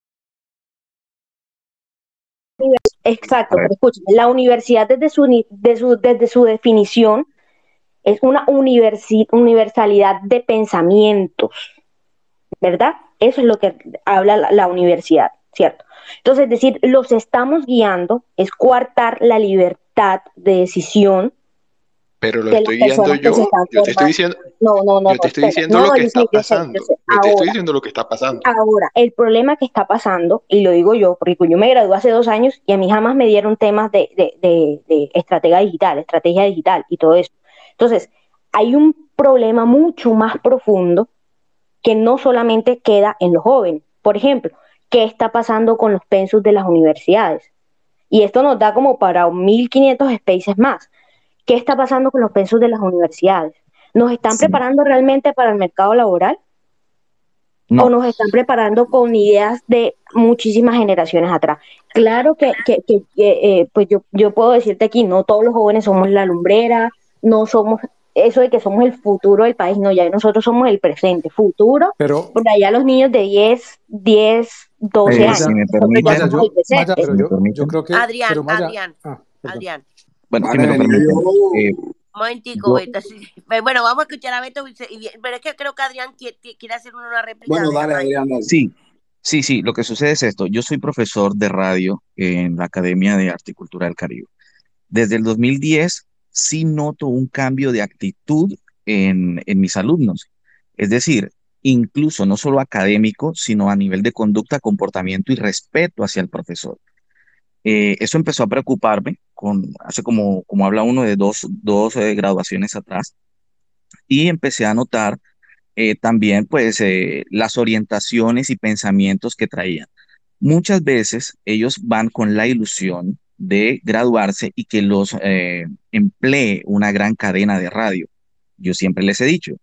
Exacto, pero escúchame, la universidad desde su, su, desde su definición es una universalidad de pensamientos, ¿verdad? Eso es lo que habla la, universidad, ¿cierto? Entonces, es decir, los estamos guiando, es coartar la libertad de decisión. Pero lo estoy guiando yo, yo te estoy diciendo, no, no, no, yo te estoy diciendo lo que está pasando. Yo, te estoy diciendo lo que está pasando. Ahora, el problema que está pasando, y lo digo yo, porque yo me gradué hace dos años y a mí jamás me dieron temas de, de, de, de estrategia digital, estrategia digital y todo eso. Entonces, hay un problema mucho más profundo que no solamente queda en los jóvenes. Por ejemplo, ¿qué está pasando con los pensos de las universidades? Y esto nos da como para 1.500 spaces más. ¿Qué está pasando con los pensos de las universidades? ¿Nos están preparando realmente para el mercado laboral? ¿O nos están preparando con ideas de muchísimas generaciones atrás? Claro que, que, eh, pues yo, yo puedo decirte aquí, no todos los jóvenes somos la lumbrera, no somos eso de que somos el futuro del país, no, ya nosotros somos el presente, futuro, pero, porque allá los niños de 10, 10, 12 años. yo, creo que, Adrián, Adrián, ah, Adrián. Bueno, si me lo permiten. Eh, momentico, Beto. Bueno, vamos a escuchar a Beto, pero es que creo que Adrián quiere hacer una réplica. Bueno, dale, Adrián. Sí, sí, sí, lo que sucede es esto. Yo soy profesor de radio en la Academia de Arte y Cultura del Caribe. Desde el 2010 sí noto un cambio de actitud en, mis alumnos. Es decir, incluso no solo académico, sino a nivel de conducta, comportamiento y respeto hacia el profesor. Eh, eso empezó a preocuparme con, hace como, como habla uno de dos, dos eh, graduaciones atrás, y empecé a notar eh, también pues las orientaciones y pensamientos que traían. Muchas veces ellos van con la ilusión de graduarse y que los emplee una gran cadena de radio. Yo siempre les he dicho,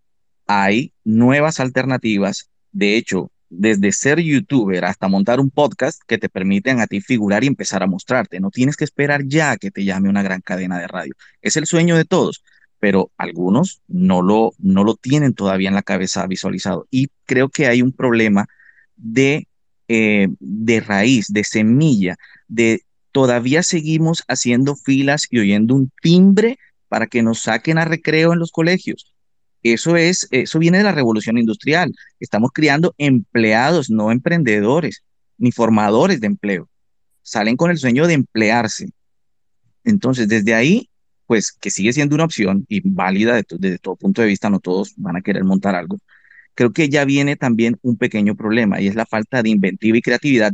hay nuevas alternativas. De hecho, desde ser youtuber hasta montar un podcast que te permiten a ti figurar y empezar a mostrarte. No tienes que esperar ya que te llame una gran cadena de radio. Es el sueño de todos, pero algunos no lo, no lo tienen todavía en la cabeza visualizado. Y creo que hay un problema de, eh, de raíz, de semilla, de todavía seguimos haciendo filas y oyendo un timbre para que nos saquen a recreo en los colegios. Eso es, eso viene de la revolución industrial. Estamos criando empleados, no emprendedores, ni formadores de empleo. Salen con el sueño de emplearse. Entonces, desde ahí, pues que sigue siendo una opción y válida desde todo punto de vista, no todos van a querer montar algo. Creo que ya viene también un pequeño problema y es la falta de inventiva y creatividad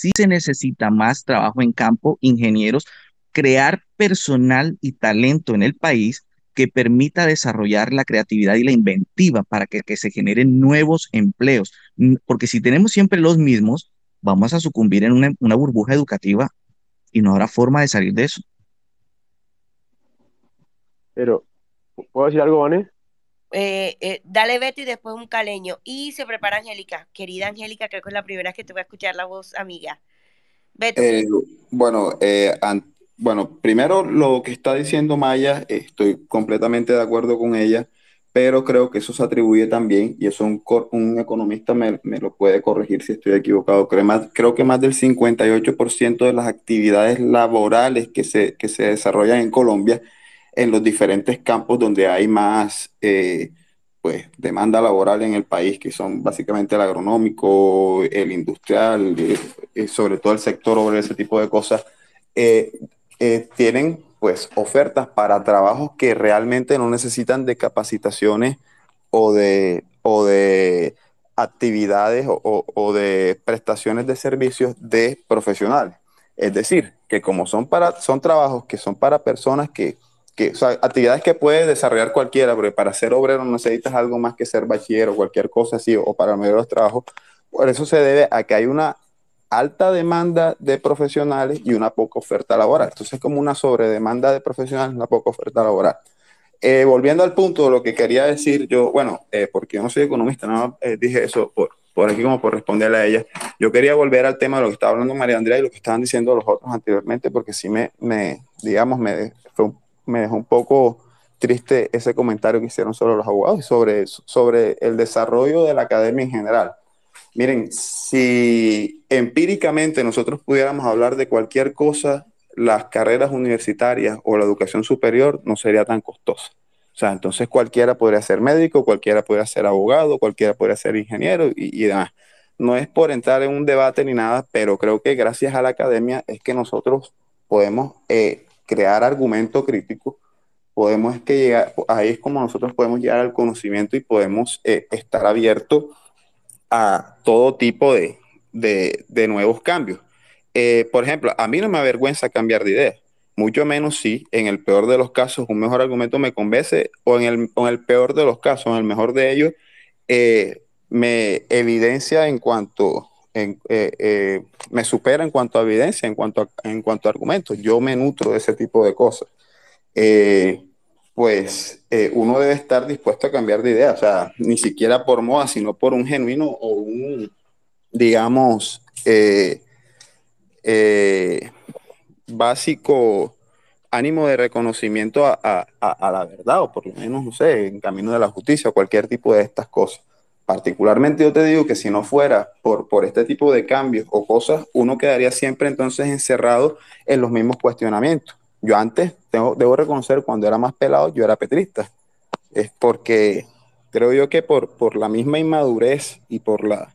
sí se necesita más trabajo en campo, ingenieros, crear personal y talento en el país que permita desarrollar la creatividad y la inventiva para que, se generen nuevos empleos. Porque si tenemos siempre los mismos, vamos a sucumbir en una, una burbuja educativa y no habrá forma de salir de eso. Pero, ¿puedo decir algo, Vane? Eh, eh, dale Beto y después un caleño. Y se prepara Angélica. Querida Angélica, creo que es la primera vez que te voy a escuchar la voz, amiga. Beto. Eh, bueno, bueno, primero lo que está diciendo Maya, estoy completamente de acuerdo con ella, pero creo que eso se atribuye también, y eso un, un economista me, me, lo puede corregir si estoy equivocado, creo, más, creo que más del 58% de las actividades laborales que se, que se desarrollan en Colombia en los diferentes campos donde hay más eh, pues, demanda laboral en el país, que son básicamente el agronómico, el industrial, eh, eh, sobre todo el sector sobre ese tipo de cosas, tienen pues ofertas para trabajos que realmente no necesitan de capacitaciones o de, o de actividades o, o de prestaciones de servicios de profesionales. Es decir, que como son, para, son trabajos que son para personas que que, actividades que puede desarrollar cualquiera, porque para ser obrero no necesitas algo más que ser bachiller o cualquier cosa así, o para mejorar los trabajos. Por eso se debe a que hay una alta demanda de profesionales y una poca oferta laboral. Entonces es como una sobredemanda de profesionales, una poca oferta laboral. Eh, volviendo al punto lo que quería decir yo, bueno, eh, porque yo no soy economista, no eh, dije eso por, aquí como por responderle a ella. Yo quería volver al tema de lo que estaba hablando María Andrea y lo que estaban diciendo los otros anteriormente, porque sí me, digamos, me, me dejó un poco triste ese comentario que hicieron sobre los abogados y sobre, sobre el desarrollo de la academia en general. Miren, si empíricamente nosotros pudiéramos hablar de cualquier cosa, las carreras universitarias o la educación superior no sería tan costosa. O sea, entonces cualquiera podría ser médico, cualquiera podría ser abogado, cualquiera podría ser ingeniero y, demás. No es por entrar en un debate ni nada, pero creo que gracias a la academia es que nosotros podemos eh, crear argumento crítico, podemos que llegar, ahí es como nosotros podemos llegar al conocimiento y podemos eh, estar abiertos a todo tipo de, de, nuevos cambios. Eh, por ejemplo, a mí no me avergüenza cambiar de idea, mucho menos si en el peor de los casos un mejor argumento me convence o en el, en el peor de los casos, en el mejor de ellos, eh, me evidencia en cuanto, en, eh, me supera en cuanto a evidencia, en cuanto a, en cuanto a argumentos. Yo me nutro de ese tipo de cosas. Pues eh, uno debe estar dispuesto a cambiar de idea, o sea, ni siquiera por moda, sino por un genuino o un, digamos, eh, eh, básico ánimo de reconocimiento a, la verdad, o por lo menos, no sé, en camino de la justicia, o cualquier tipo de estas cosas. Particularmente yo te digo que si no fuera por, por este tipo de cambios o cosas, uno quedaría siempre entonces encerrado en los mismos cuestionamientos. Yo antes, tengo, debo reconocer, cuando era más pelado, yo era petrista. Es porque creo yo que por, por la misma inmadurez y por la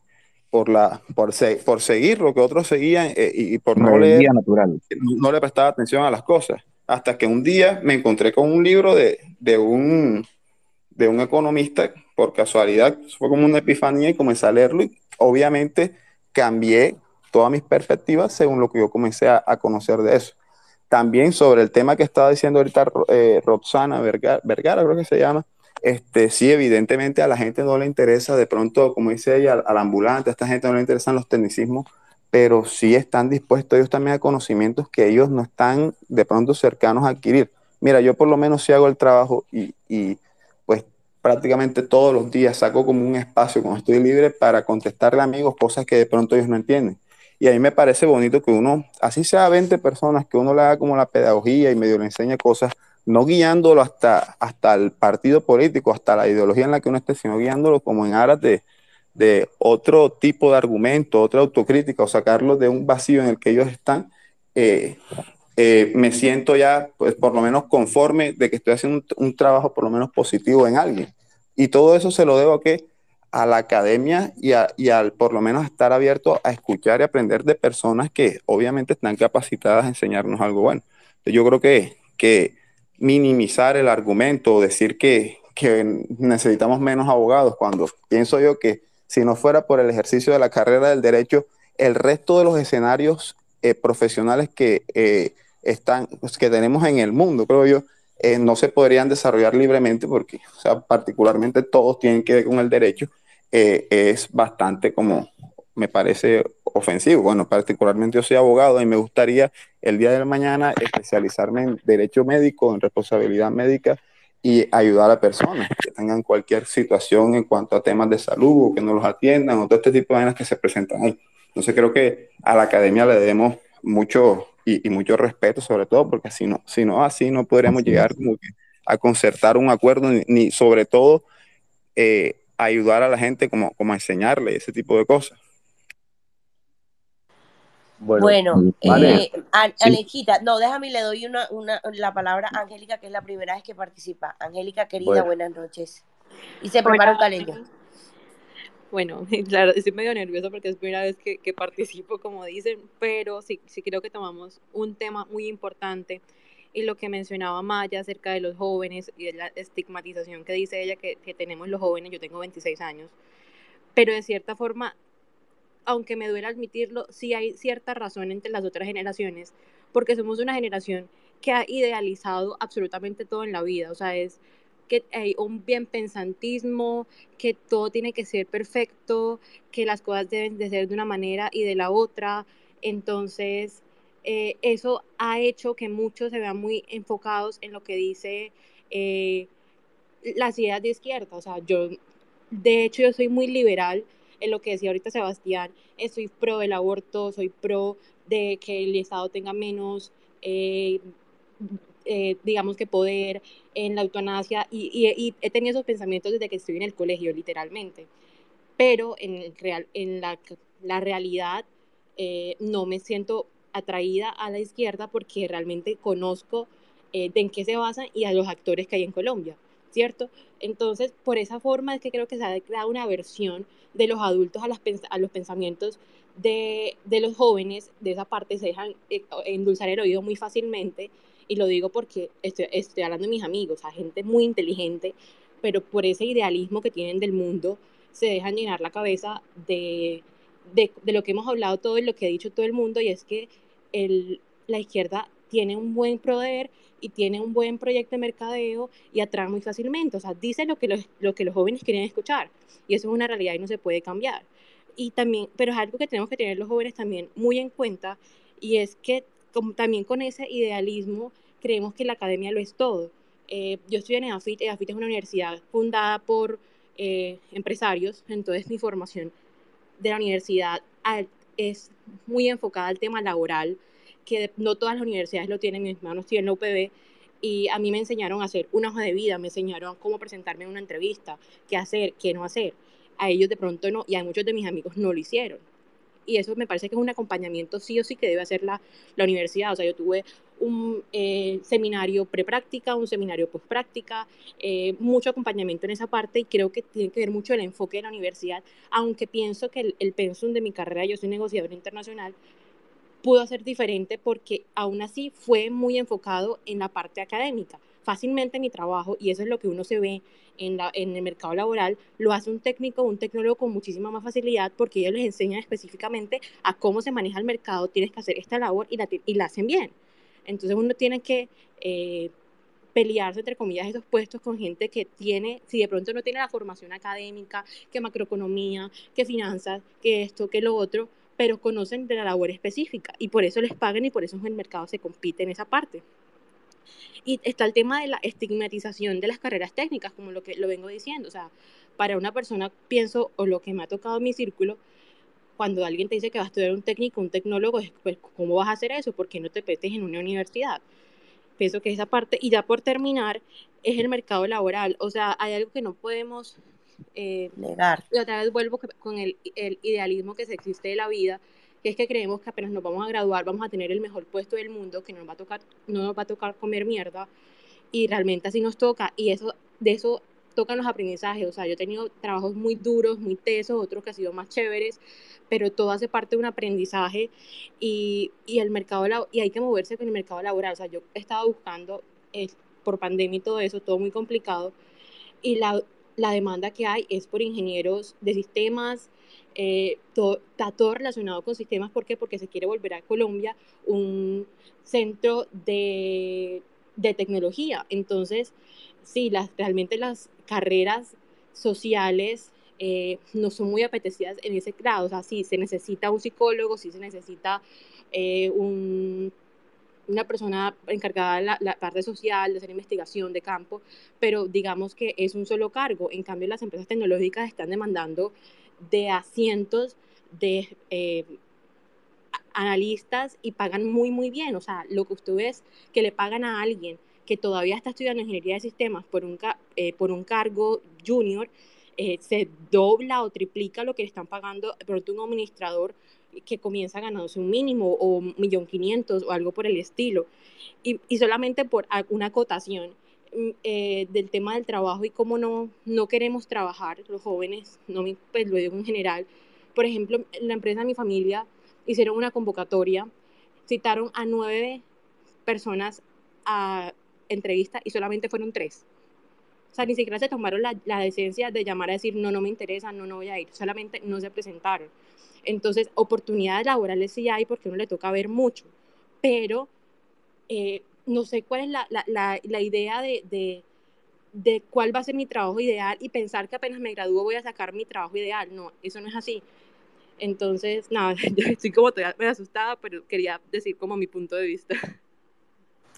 por la por, por seguir lo que otros seguían eh, y, por no leer, natural. no le prestaba atención a las cosas. Hasta que un día me encontré con un libro de, de un de un economista, por casualidad, fue como una epifanía y comencé a leerlo y obviamente cambié todas mis perspectivas según lo que yo comencé a, a conocer de eso. También sobre el tema que estaba diciendo ahorita eh, Roxana Vergara, creo que se llama, este, sí, evidentemente a la gente no le interesa, de pronto, como dice ella, al, ambulante, a esta gente no le interesan los tecnicismos, pero sí están dispuestos ellos también a conocimientos que ellos no están de pronto cercanos a adquirir. Mira, yo por lo menos sí hago el trabajo y, y pues prácticamente todos los días saco como un espacio cuando estoy libre para contestarle a amigos cosas que de pronto ellos no entienden. Y a mí me parece bonito que uno, así sea 20 personas, que uno le haga como la pedagogía y medio le enseñe cosas, no guiándolo hasta, hasta el partido político, hasta la ideología en la que uno esté, sino guiándolo como en aras de, de otro tipo de argumento, otra autocrítica, o sacarlo de un vacío en el que ellos están, eh, eh, me siento ya, pues por lo menos conforme de que estoy haciendo un, un, trabajo por lo menos positivo en alguien. Y todo eso se lo debo a que a la academia y, al por lo menos estar abierto a escuchar y aprender de personas que obviamente están capacitadas a enseñarnos algo bueno. Yo creo que, que minimizar el argumento o decir que, que necesitamos menos abogados, cuando pienso yo que si no fuera por el ejercicio de la carrera del derecho, el resto de los escenarios eh, profesionales que, eh, están, pues, que tenemos en el mundo, creo yo, eh, no se podrían desarrollar libremente porque, o sea, particularmente todos tienen que ver con el derecho eh, es bastante como, me parece ofensivo. Bueno, particularmente yo soy abogado y me gustaría el día de mañana especializarme en derecho médico, en responsabilidad médica y ayudar a personas que tengan cualquier situación en cuanto a temas de salud o que no los atiendan o todo este tipo de cosas que se presentan ahí. Entonces creo que a la academia le debemos mucho y, mucho respeto sobre todo porque si no, si no así no podríamos llegar a concertar un acuerdo ni, ni sobre todo eh, ayudar a la gente como, como a enseñarle ese tipo de cosas. Bueno, eh, Alejita, no, déjame, le doy una, una, la palabra a Angélica, que es la primera vez que participa. Angélica, querida, buenas noches. Y se prepara un caleño. Bueno, claro, estoy medio nerviosa porque es la primera vez que, que, participo, como dicen, pero sí, sí creo que tomamos un tema muy importante y lo que mencionaba Maya acerca de los jóvenes y de la estigmatización que dice ella que, que tenemos los jóvenes, yo tengo 26 años, pero de cierta forma, aunque me duele admitirlo, sí hay cierta razón entre las otras generaciones, porque somos una generación que ha idealizado absolutamente todo en la vida, o sea, es que hay un bien pensantismo, que todo tiene que ser perfecto, que las cosas deben de ser de una manera y de la otra. Entonces, eh, eso ha hecho que muchos se vean muy enfocados en lo que dice eh, las ideas de izquierda. O sea, yo, de hecho, yo soy muy liberal en lo que decía ahorita Sebastián, soy pro del aborto, soy pro de que el Estado tenga menos, eh, digamos que poder en la eutanasia, y, he tenido esos pensamientos desde que estoy en el colegio, literalmente. Pero en, real, en la, la realidad no me siento atraída a la izquierda porque realmente conozco eh, de en qué se basan y a los actores que hay en Colombia, ¿cierto? Entonces, por esa forma es que creo que se ha creado una versión de los adultos a, las, a los pensamientos de, de, los jóvenes, de esa parte se dejan eh, endulzar el oído muy fácilmente, y lo digo porque estoy, estoy hablando de mis amigos, a gente muy inteligente, pero por ese idealismo que tienen del mundo, se dejan llenar la cabeza de, de, de, lo que hemos hablado todo y lo que ha dicho todo el mundo, y es que la izquierda tiene un buen poder y tiene un buen proyecto de mercadeo y atrae muy fácilmente. O sea, dice lo que los, lo que los jóvenes quieren escuchar y eso es una realidad y no se puede cambiar. Y también, pero es algo que tenemos que tener los jóvenes también muy en cuenta y es que como, también con ese idealismo creemos que la academia lo es todo. Eh, yo estoy en EAFIT, EAFIT es una universidad fundada por eh, empresarios, entonces mi formación de la universidad es muy enfocada al tema laboral, que no todas las universidades lo tienen, mis hermanos tienen la UPB, y a mí me enseñaron a hacer una hoja de vida, me enseñaron cómo presentarme en una entrevista, qué hacer, qué no hacer. A ellos de pronto no, y a muchos de mis amigos no lo hicieron y eso me parece que es un acompañamiento sí o sí que debe hacer la, la universidad. O sea, yo tuve un eh, seminario prepráctica, un seminario postpráctica, eh, mucho acompañamiento en esa parte y creo que tiene que ver mucho el enfoque de la universidad, aunque pienso que el, el pensum de mi carrera, yo soy negociador internacional, pudo ser diferente porque aún así fue muy enfocado en la parte académica. Fácilmente mi trabajo, y eso es lo que uno se ve en, la, en el mercado laboral lo hace un técnico un tecnólogo con muchísima más facilidad porque ellos les enseñan específicamente a cómo se maneja el mercado, tienes que hacer esta labor y la, y la hacen bien. Entonces uno tiene que eh, pelearse, entre comillas, esos puestos con gente que tiene, si de pronto no tiene la formación académica, que macroeconomía, que finanzas, que esto, que lo otro, pero conocen de la labor específica y por eso les pagan y por eso en el mercado se compite en esa parte. Y está el tema de la estigmatización de las carreras técnicas, como lo que lo vengo diciendo. O sea, para una persona, pienso, o lo que me ha tocado en mi círculo, cuando alguien te dice que vas a estudiar un técnico, un tecnólogo, pues, ¿cómo vas a hacer eso? ¿Por qué no te metes en una universidad? Pienso que esa parte, y ya por terminar, es el mercado laboral. O sea, hay algo que no podemos eh, negar. Y otra vez vuelvo con el, el idealismo que se existe de la vida, que es que creemos que apenas nos vamos a graduar vamos a tener el mejor puesto del mundo, que nos va a tocar, no nos va a tocar comer mierda, y realmente así nos toca, y eso, de eso tocan los aprendizajes, o sea, yo he tenido trabajos muy duros, muy tesos, otros que han sido más chéveres, pero todo hace parte de un aprendizaje y, y el mercado y hay que moverse con el mercado laboral, o sea, yo he estado buscando eh, por pandemia y todo eso, todo muy complicado, y la, la demanda que hay es por ingenieros de sistemas, eh, está todo relacionado con sistemas. ¿Por qué? Porque se quiere volver a Colombia un centro de, de tecnología. Entonces, sí, las, realmente las carreras sociales eh, no son muy apetecidas en ese grado. O sea, sí, se necesita un psicólogo, sí se necesita eh, un, una persona encargada de la, la, parte social, de hacer investigación de campo, pero digamos que es un solo cargo. En cambio, las empresas tecnológicas están demandando de asientos de eh, analistas y pagan muy, muy bien. O sea, lo que usted ve es que le pagan a alguien que todavía está estudiando ingeniería de sistemas por un, eh, por un cargo junior, eh, se dobla o triplica lo que le están pagando pronto un administrador que comienza ganándose un mínimo o un millón quinientos o algo por el estilo. Y, y solamente por una acotación, eh, del tema del trabajo y cómo no, no queremos trabajar, los jóvenes, no pues lo digo en general. Por ejemplo, la empresa de mi familia hicieron una convocatoria, citaron a nueve personas a entrevista y solamente fueron tres. O sea, ni siquiera se tomaron la, la, decencia de llamar a decir, no, no me interesa, no, no voy a ir. Solamente no se presentaron. Entonces, oportunidades laborales sí hay porque uno le toca ver mucho. Pero eh, no sé cuál es la, la, la, idea de, de, de cuál va a ser mi trabajo ideal y pensar que apenas me gradúo voy a sacar mi trabajo ideal. No, eso no es así. Entonces, nada, yo estoy como todavía me asustada, pero quería decir como mi punto de vista.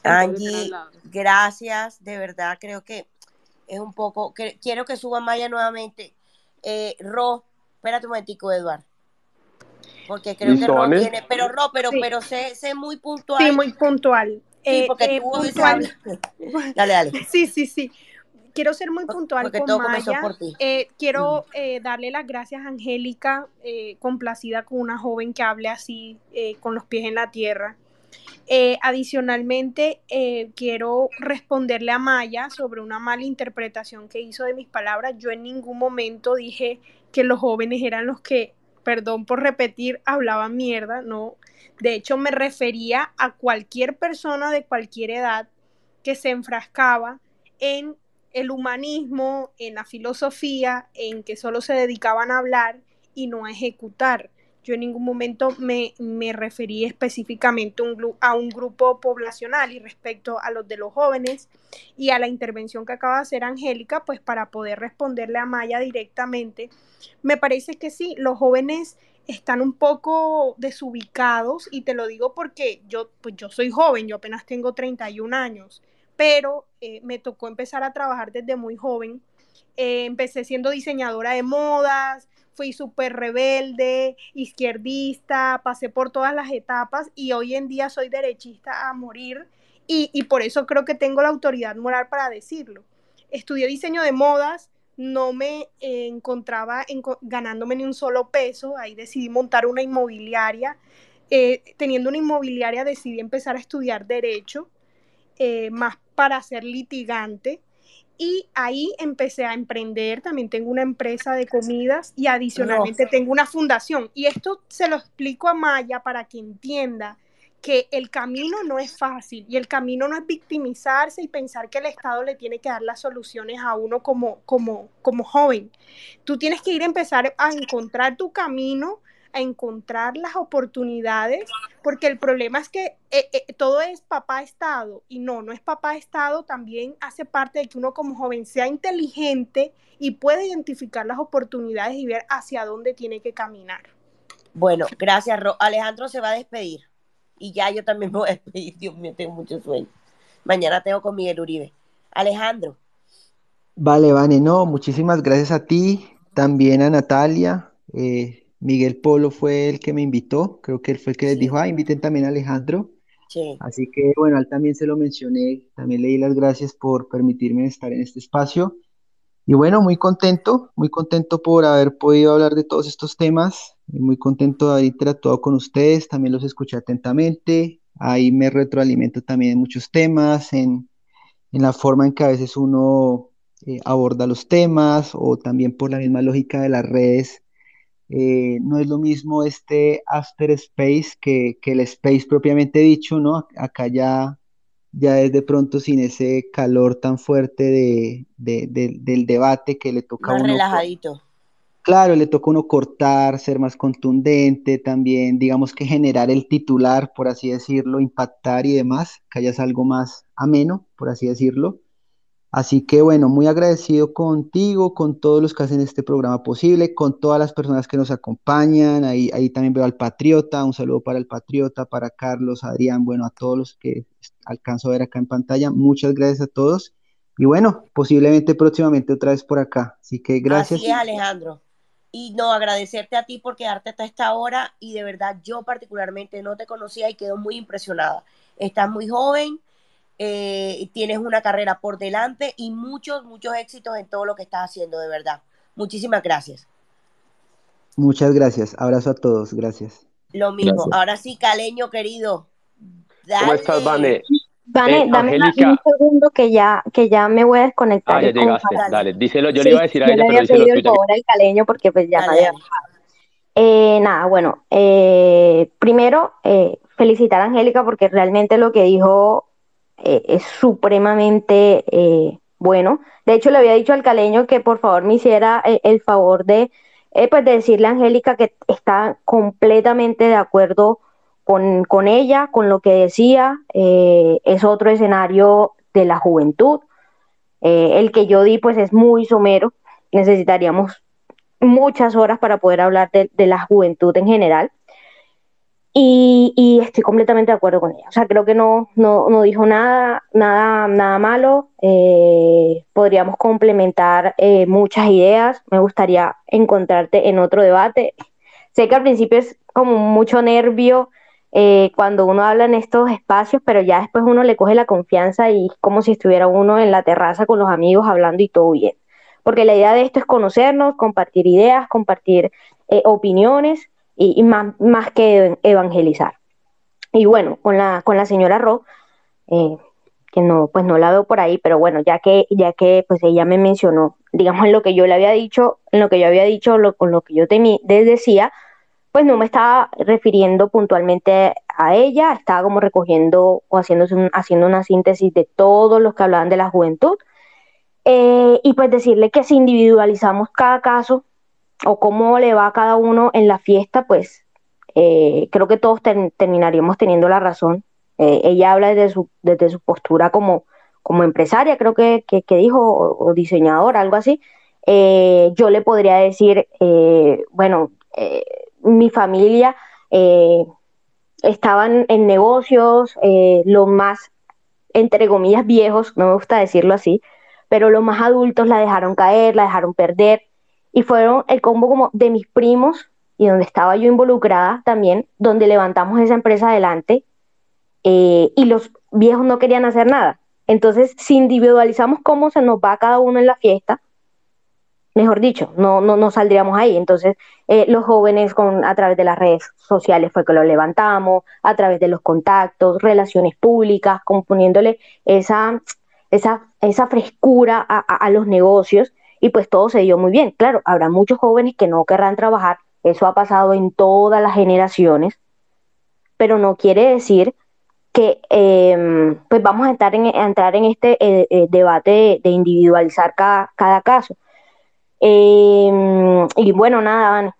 Angie, gracias, de verdad creo que es un poco, quiero que suba Maya nuevamente. Eh, Ro, espérate un momentico, Eduardo. Porque creo que Ro tiene, pero Ro, pero, pero sé, sé muy puntual. Sí, muy puntual. Sí, porque eh, tú puntual. Dale, dale. Sí, sí, sí quiero ser muy puntual con Maya. Eh, quiero eh, darle las gracias a Angélica, eh, complacida con una joven que hable así, con los pies en la tierra. adicionalmente, quiero responderle a Maya sobre una mala interpretación que hizo de mis palabras. Yo en ningún momento dije que los jóvenes eran los que, perdón por repetir, hablaban mierda, no. De hecho, me refería a cualquier persona de cualquier edad que se enfrascaba en el humanismo, en la filosofía, en que solo se dedicaban a hablar y no a ejecutar. Yo en ningún momento me, me referí específicamente a un grupo poblacional y respecto a los de los jóvenes y a la intervención que acaba de hacer Angélica, pues para poder responderle a Maya directamente, me parece que sí, los jóvenes están un poco desubicados y te lo digo porque yo, pues yo soy joven, yo apenas tengo 31 años pero eh, me tocó empezar a trabajar desde muy joven. Eh, empecé siendo diseñadora de modas, fui súper rebelde, izquierdista, pasé por todas las etapas y hoy en día soy derechista a morir y, por eso creo que tengo la autoridad moral para decirlo. Estudié diseño de modas, no me encontraba ganándome ni un solo peso, ahí decidí montar una inmobiliaria. Eh, teniendo una inmobiliaria decidí empezar a estudiar derecho eh, más para ser litigante. Y ahí empecé a emprender, también tengo una empresa de comidas y adicionalmente tengo una fundación. Y esto se lo explico a Maya para que entienda que el camino no es fácil y el camino no es victimizarse y pensar que el Estado le tiene que dar las soluciones a uno como, como, como joven. Tú tienes que ir a empezar a encontrar tu camino a encontrar las oportunidades, porque el problema es que eh, eh, todo es papá Estado y no, no es papá Estado, también hace parte de que uno como joven sea inteligente y pueda identificar las oportunidades y ver hacia dónde tiene que caminar. Bueno, gracias, Alejandro se va a despedir y ya yo también me voy a despedir, Dios mío, tengo mucho sueño. Mañana tengo con Miguel Uribe. Alejandro. Vale, Vane, no, muchísimas gracias a ti, también a Natalia. Eh, Miguel Polo fue el que me invitó, creo que él fue el que les dijo, ah, inviten también a Alejandro. Sí. Así que bueno, él también se lo mencioné, también le di las gracias por permitirme estar en este espacio. Y bueno, muy contento, muy contento por haber podido hablar de todos estos temas, muy contento de haber interactuado con ustedes, también los escuché atentamente, ahí me retroalimento también en muchos temas, en, en la forma en que a veces uno eh, aborda los temas o también por la misma lógica de las redes eh, no es lo mismo este after space que, el space propiamente dicho, ¿no? Acá ya, ya es de pronto sin ese calor tan fuerte de, del debate que le toca a uno. relajadito. Claro, le toca a uno cortar, ser más contundente, también, digamos que generar el titular, por así decirlo, impactar y demás, que haya algo más ameno, por así decirlo. Así que bueno, muy agradecido contigo, con todos los que hacen este programa posible, con todas las personas que nos acompañan. Ahí, ahí también veo al Patriota, un saludo para el Patriota, para Carlos, Adrián, bueno, a todos los que alcanzo a ver acá en pantalla. Muchas gracias a todos. Y bueno, posiblemente próximamente otra vez por acá. Así que gracias. Así es, Alejandro. Y no, agradecerte a ti por quedarte hasta esta hora. Y de verdad, yo particularmente no te conocía y quedo muy impresionada. Estás muy joven eh, tienes una carrera por delante y muchos, muchos éxitos en todo lo que estás haciendo, de verdad. Muchísimas gracias. Muchas gracias. Abrazo a todos. Gracias. Lo mismo. Ahora sí, Caleño querido. ¿Cómo estás, Vane? Vane, eh, dame un segundo que ya, que ya me voy a desconectar. Ah, ya llegaste. Dale, díselo. Yo le iba a decir a ella, pero díselo el favor al Caleño porque pues ya me eh, nada, bueno, primero felicitar a Angélica porque realmente lo que dijo eh, es supremamente eh, bueno. De hecho, le había dicho al caleño que por favor me hiciera eh, el favor de, pues, decirle a Angélica que está completamente de acuerdo con, con ella, con lo que decía. es otro escenario de la juventud. El que yo di pues es muy somero, necesitaríamos muchas horas para poder hablar de, la juventud en general. Y, estoy completamente de acuerdo con ella. O sea, creo que no, no, dijo nada, nada, nada malo. Eh, podríamos complementar eh, muchas ideas. Me gustaría encontrarte en otro debate. Sé que al principio es como mucho nervio eh, cuando uno habla en estos espacios, pero ya después uno le coge la confianza y es como si estuviera uno en la terraza con los amigos hablando y todo bien. Porque la idea de esto es conocernos, compartir ideas, compartir opiniones y, más, más, que evangelizar. Y bueno, con la, con la señora Ro, eh, que no, pues no la veo por ahí, pero bueno, ya que, ya que pues ella me mencionó, digamos en lo que yo le había dicho, en lo que yo había dicho, lo, con lo que yo temí, decía, pues no me estaba refiriendo puntualmente a ella, estaba como recogiendo o haciéndose haciendo una síntesis de todos los que hablaban de la juventud. Eh, y pues decirle que si individualizamos cada caso, o cómo le va a cada uno en la fiesta, pues eh, creo que todos terminaríamos teniendo la razón. Eh, ella habla desde su, desde su postura como, como empresaria, creo que, que, dijo, o, diseñadora, algo así. Eh, yo le podría decir, bueno, mi familia estaban en negocios, los más, entre comillas, viejos, no me gusta decirlo así, pero los más adultos la dejaron caer, la dejaron perder y fueron el combo como de mis primos y donde estaba yo involucrada también, donde levantamos esa empresa adelante eh, y los viejos no querían hacer nada. Entonces, si individualizamos cómo se nos va cada uno en la fiesta, mejor dicho, no, no, saldríamos ahí. Entonces, eh, los jóvenes con, a través de las redes sociales fue que lo levantamos, a través de los contactos, relaciones públicas, componiéndole esa, esa, esa frescura a, a los negocios y pues todo se dio muy bien. Claro, habrá muchos jóvenes que no querrán trabajar, eso ha pasado en todas las generaciones, pero no quiere decir que em, pues vamos a, estar en, entrar en este eh, eh, debate de, individualizar cada, cada caso. Em, y bueno, nada,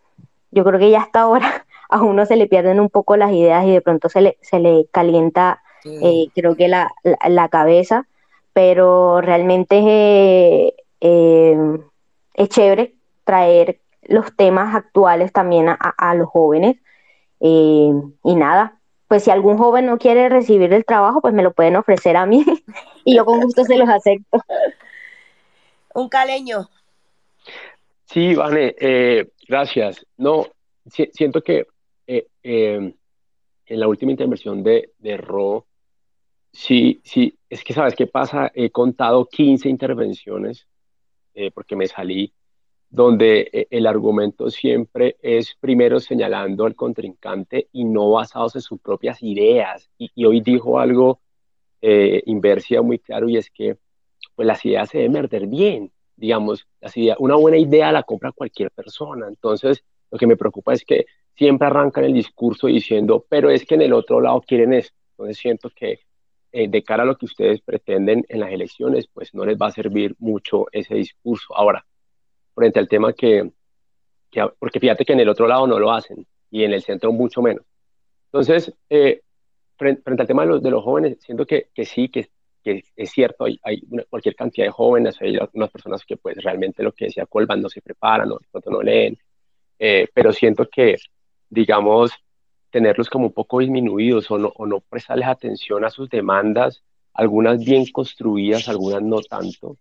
yo creo que ya hasta ahora a uno se le pierden un poco las ideas y de pronto se le, se le calienta, eh, creo que la, la, cabeza, pero realmente Em, es chévere traer los temas actuales también a, los jóvenes. Em, y nada, pues si algún joven no quiere recibir el trabajo, pues me lo pueden ofrecer a mí y yo con gusto se los acepto. Un caleño. Sí, Vane, eh, gracias. No, siento que eh, em, en la última intervención de, de Ro, sí, sí, es que sabes qué pasa, he contado 15 intervenciones eh, porque me salí, donde eh, el argumento siempre es primero señalando al contrincante y no basados en sus propias ideas. Y, hoy dijo algo, eh, muy claro, y es que pues las ideas se deben perder bien, digamos, las ideas, una buena idea la compra cualquier persona. Entonces, lo que me preocupa es que siempre arrancan el discurso diciendo, pero es que en el otro lado quieren eso. Entonces siento que eh, de cara a lo que ustedes pretenden en las elecciones, pues no les va a servir mucho ese discurso. Ahora, frente al tema que, porque fíjate que en el otro lado no lo hacen y en el centro mucho menos. Entonces, eh, frente, al tema de los, de los jóvenes, siento que, que sí, que, que, es cierto, hay, hay cualquier cantidad de jóvenes, hay unas personas que pues realmente lo que decía Colban no se preparan, no, no leen, eh, pero siento que, digamos, tenerlos como un poco disminuidos o no, o no prestarles atención a sus demandas, algunas bien construidas, algunas no tanto.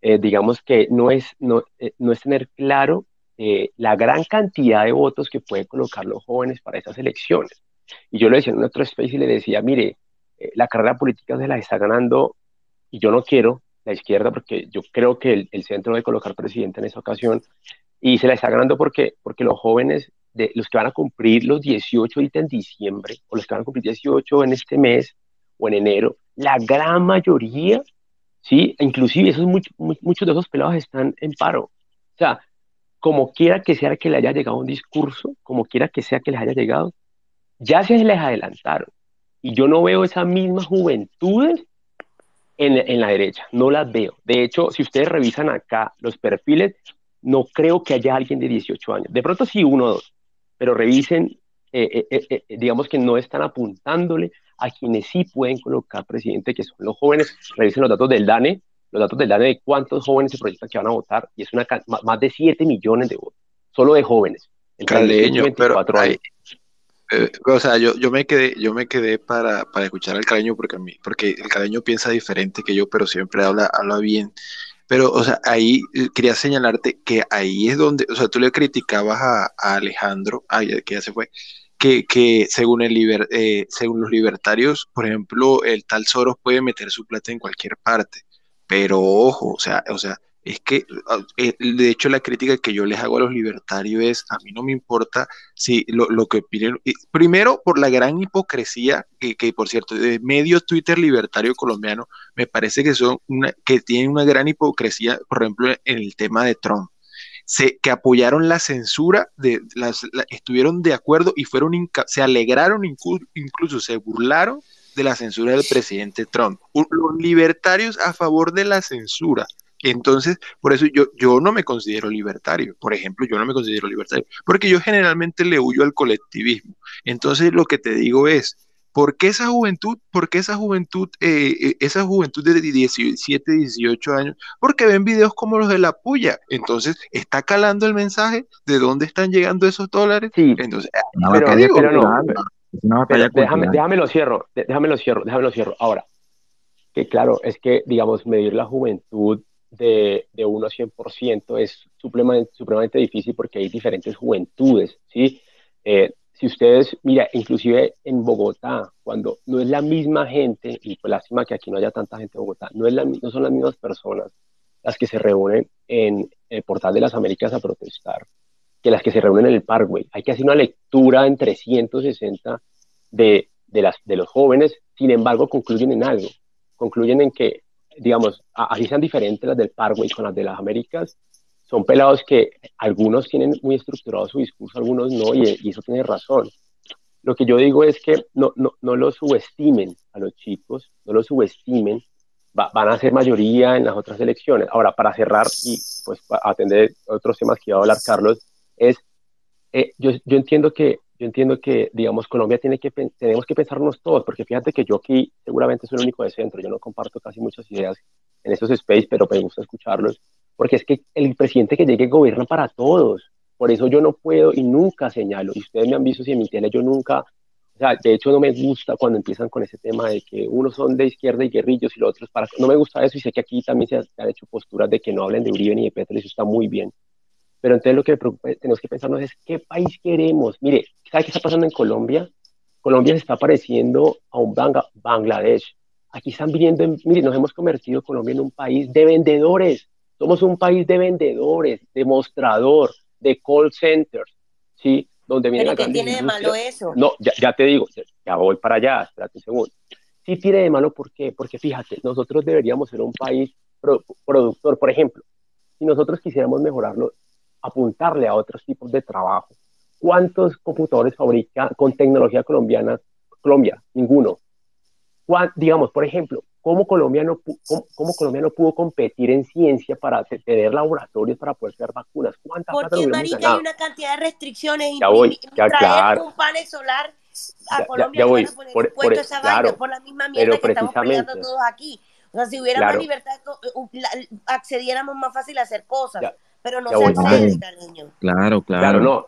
Eh, digamos que no es, no, eh, no es tener claro eh, la gran cantidad de votos que pueden colocar los jóvenes para esas elecciones. Y yo le decía en otro space y le decía, mire, la carrera política se la está ganando y yo no quiero la izquierda porque yo creo que el, el centro debe colocar presidente en esa ocasión y se la está ganando porque, porque los jóvenes de los que van a cumplir los 18 ahorita en diciembre, o los que van a cumplir 18 en este mes o en enero, la gran mayoría, ¿sí? Inclusive esos, muchos de esos pelados están en paro. O sea, como quiera que sea que le haya llegado un discurso, como quiera que sea que les haya llegado, ya se les adelantaron. Y yo no veo esa misma juventud en, en, la derecha, no las veo. De hecho, si ustedes revisan acá los perfiles, no creo que haya alguien de 18 años. De pronto sí, uno o dos, pero revisen, eh, eh, eh, digamos que no están apuntándole a quienes sí pueden colocar presidente, que son los jóvenes. Revisen los datos del DANE, los datos del DANE de cuántos jóvenes se proyectan que van a votar, y es una más de 7 millones de votos, solo de jóvenes. Caleño, pero eh, o sea, yo, yo me quedé, yo me quedé para, para escuchar al caleño porque a mí, porque el caleño piensa diferente que yo, pero siempre habla, habla bien. Pero, o sea, ahí eh, quería señalarte que ahí es donde, o sea, tú le criticabas a, Alejandro, ay, que ya se fue, que, que según, el liber, eh, según los libertarios, por ejemplo, el tal Soros puede meter su plata en cualquier parte. Pero ojo, o sea, o sea, es que, ah, eh, de hecho, la crítica que yo les hago a los libertarios es, a mí no me importa si lo, lo que opinen, primero por la gran hipocresía, que, que, por cierto, de medio Twitter libertario colombiano, me parece que son una, que tienen una gran hipocresía, por ejemplo, en el tema de Trump. Se, que apoyaron la censura, de, las, estuvieron de acuerdo y fueron se alegraron, incluso, incluso se burlaron de la censura del presidente Trump. Los libertarios a favor de la censura entonces, por eso yo, yo no me considero libertario. Por ejemplo, yo no me considero libertario, porque yo generalmente le huyo al colectivismo. Entonces, lo que te digo es, ¿por qué esa juventud, por qué esa juventud, eh, eh, esa juventud de 17, 18 años? Porque ven videos como los de la puya. Entonces, ¿está calando el mensaje de dónde están llegando esos dólares? Sí. Entonces, pero, no, déjame, déjame lo cierro, déjame lo cierro, déjame lo cierro. Ahora, que claro, es que, digamos, medir la juventud de, de 1 a 100% es supremamente, difícil porque hay diferentes juventudes, ¿sí? Eh, si ustedes, mira, inclusive en Bogotá, cuando no es la misma gente, y pues lástima que aquí no haya tanta gente en Bogotá, no, es la, no son las mismas personas las que se reúnen en el Portal de las Américas a protestar que las que se reúnen en el Parkway. Hay que hacer una lectura en 360 de, de, las, de los jóvenes, sin embargo, concluyen en algo. Concluyen en que digamos, así sean diferentes las del Parkway con las de las Américas, son pelados que algunos tienen muy estructurado su discurso, algunos no, y, eso tiene razón. Lo que yo digo es que no, no, no lo subestimen a los chicos, no lo subestimen, van a ser mayoría en las otras elecciones. Ahora, para cerrar y pues atender otros temas que iba a hablar Carlos, es, eh, yo, yo entiendo que yo entiendo que, digamos, Colombia tiene que, tenemos que pensarnos todos, porque fíjate que yo aquí seguramente soy el único de centro, yo no comparto casi muchas ideas en esos space, pero me gusta escucharlos, porque es que el presidente que llegue gobierna para todos, por eso yo no puedo y nunca señalo, y ustedes me han visto si en mi tele yo nunca, o sea, de hecho no me gusta cuando empiezan con ese tema de que unos son de izquierda y guerrillos y los otros para, no me gusta eso y sé que aquí también se, han hecho posturas de que no hablen de Uribe ni de Petro, y eso está muy bien, pero entonces lo que tenemos que pensarnos es qué país queremos. Mire, ¿sabe qué está pasando en Colombia? Colombia se está pareciendo a un Bangladesh. Aquí están viniendo, mire, nos hemos convertido Colombia en un país de vendedores. Somos un país de vendedores, de mostrador, de call centers, ¿sí? Donde viene ¿Pero qué tiene de malo eso? No, ya, te digo, ya voy para allá, espérate un segundo. Sí tiene de malo, ¿por qué? Porque fíjate, nosotros deberíamos ser un país productor. Por ejemplo, si nosotros quisiéramos mejorarlo, apuntarle a otros tipos de trabajo. ¿Cuántos computadores fabrica con tecnología colombiana Colombia? Ninguno. Digamos, por ejemplo, ¿cómo Colombia, no, cómo, Colombia no pudo competir en ciencia para tener laboratorios para poder hacer vacunas? ¿Cuántas Porque, marica, hay una cantidad de restricciones. Ya voy, ya claro. un panel solar a Colombia ya, voy. Por, por, esa claro, por la misma mierda que estamos peleando todos aquí. O sea, si hubiera más libertad, accediéramos más fácil a hacer cosas pero no se accede, Claro, claro. Claro, no.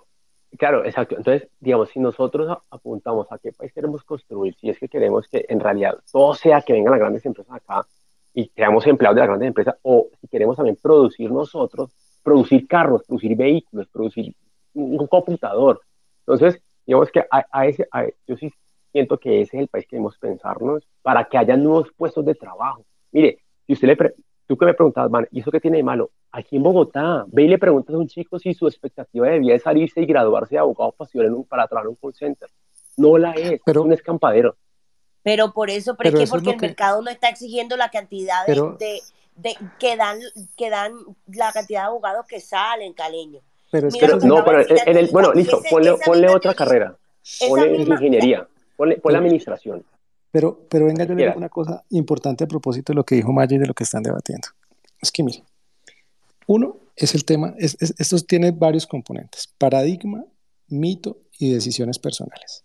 Claro, exacto. Entonces, digamos, si nosotros apuntamos a qué país queremos construir, si es que queremos que en realidad todo sea que vengan las grandes empresas acá y creamos empleados de las grandes empresas, o si queremos también producir nosotros, producir carros, producir vehículos, producir un computador. Entonces, digamos que a, ese, yo sí siento que ese es el país que debemos pensarnos para que haya nuevos puestos de trabajo. Mire, si usted le, tú que me preguntabas, man, ¿y eso qué tiene de malo? Aquí en Bogotá, ve y le preguntas a un chico si su expectativa de vida es salirse y graduarse de abogado para, trabajar en un call center. No la es, pero, es un escampadero. Pero por eso, pero, es porque el mercado no está exigiendo la cantidad de, de, que, dan, que dan la cantidad de abogados que salen, caleño. Pero es que no, pero en el, bueno, listo, ponle, ponle otra carrera, ponle ingeniería, ponle, ponle administración pero, pero venga, yo le digo una cosa importante a propósito de lo que dijo Maya y de lo que están debatiendo. Es que mire, uno es el tema, es, esto tiene varios componentes, paradigma, mito y decisiones personales.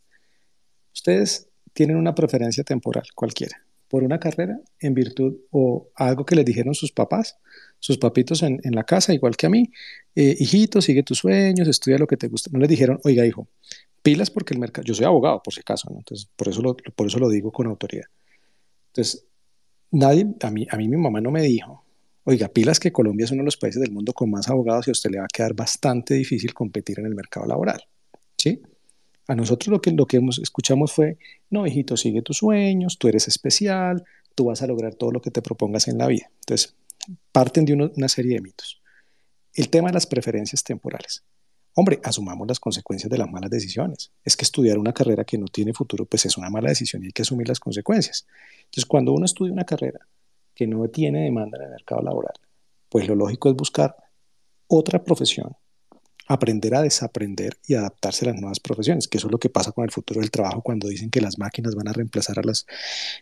Ustedes tienen una preferencia temporal, cualquiera. por una carrera en virtud o algo que les dijeron sus papás, sus papitos en, la casa, igual que a mí, eh, hijito, sigue tus sueños, estudia lo que te gusta. No les dijeron, oiga, hijo, pilas porque el mercado, yo soy abogado por si acaso, entonces por eso, lo, por eso lo digo con autoridad. Entonces, nadie, a mí, a mí mi mamá no me dijo, oiga, pilas que Colombia es uno de los países del mundo con más abogados y a usted le va a quedar bastante difícil competir en el mercado laboral. ¿Sí? A nosotros lo que, lo que escuchamos fue, no, hijito, sigue tus sueños, tú eres especial, tú vas a lograr todo lo que te propongas en la vida. Entonces, parten de una serie de mitos. El tema de las preferencias temporales. Hombre, asumamos las consecuencias de las malas decisiones. Es que estudiar una carrera que no tiene futuro, pues es una mala decisión y hay que asumir las consecuencias. Entonces, cuando uno estudia una carrera que no tiene demanda en el mercado laboral, pues lo lógico es buscar otra profesión aprender a desaprender y adaptarse a las nuevas profesiones, que eso es lo que pasa con el futuro del trabajo cuando dicen que las máquinas van a reemplazar a las,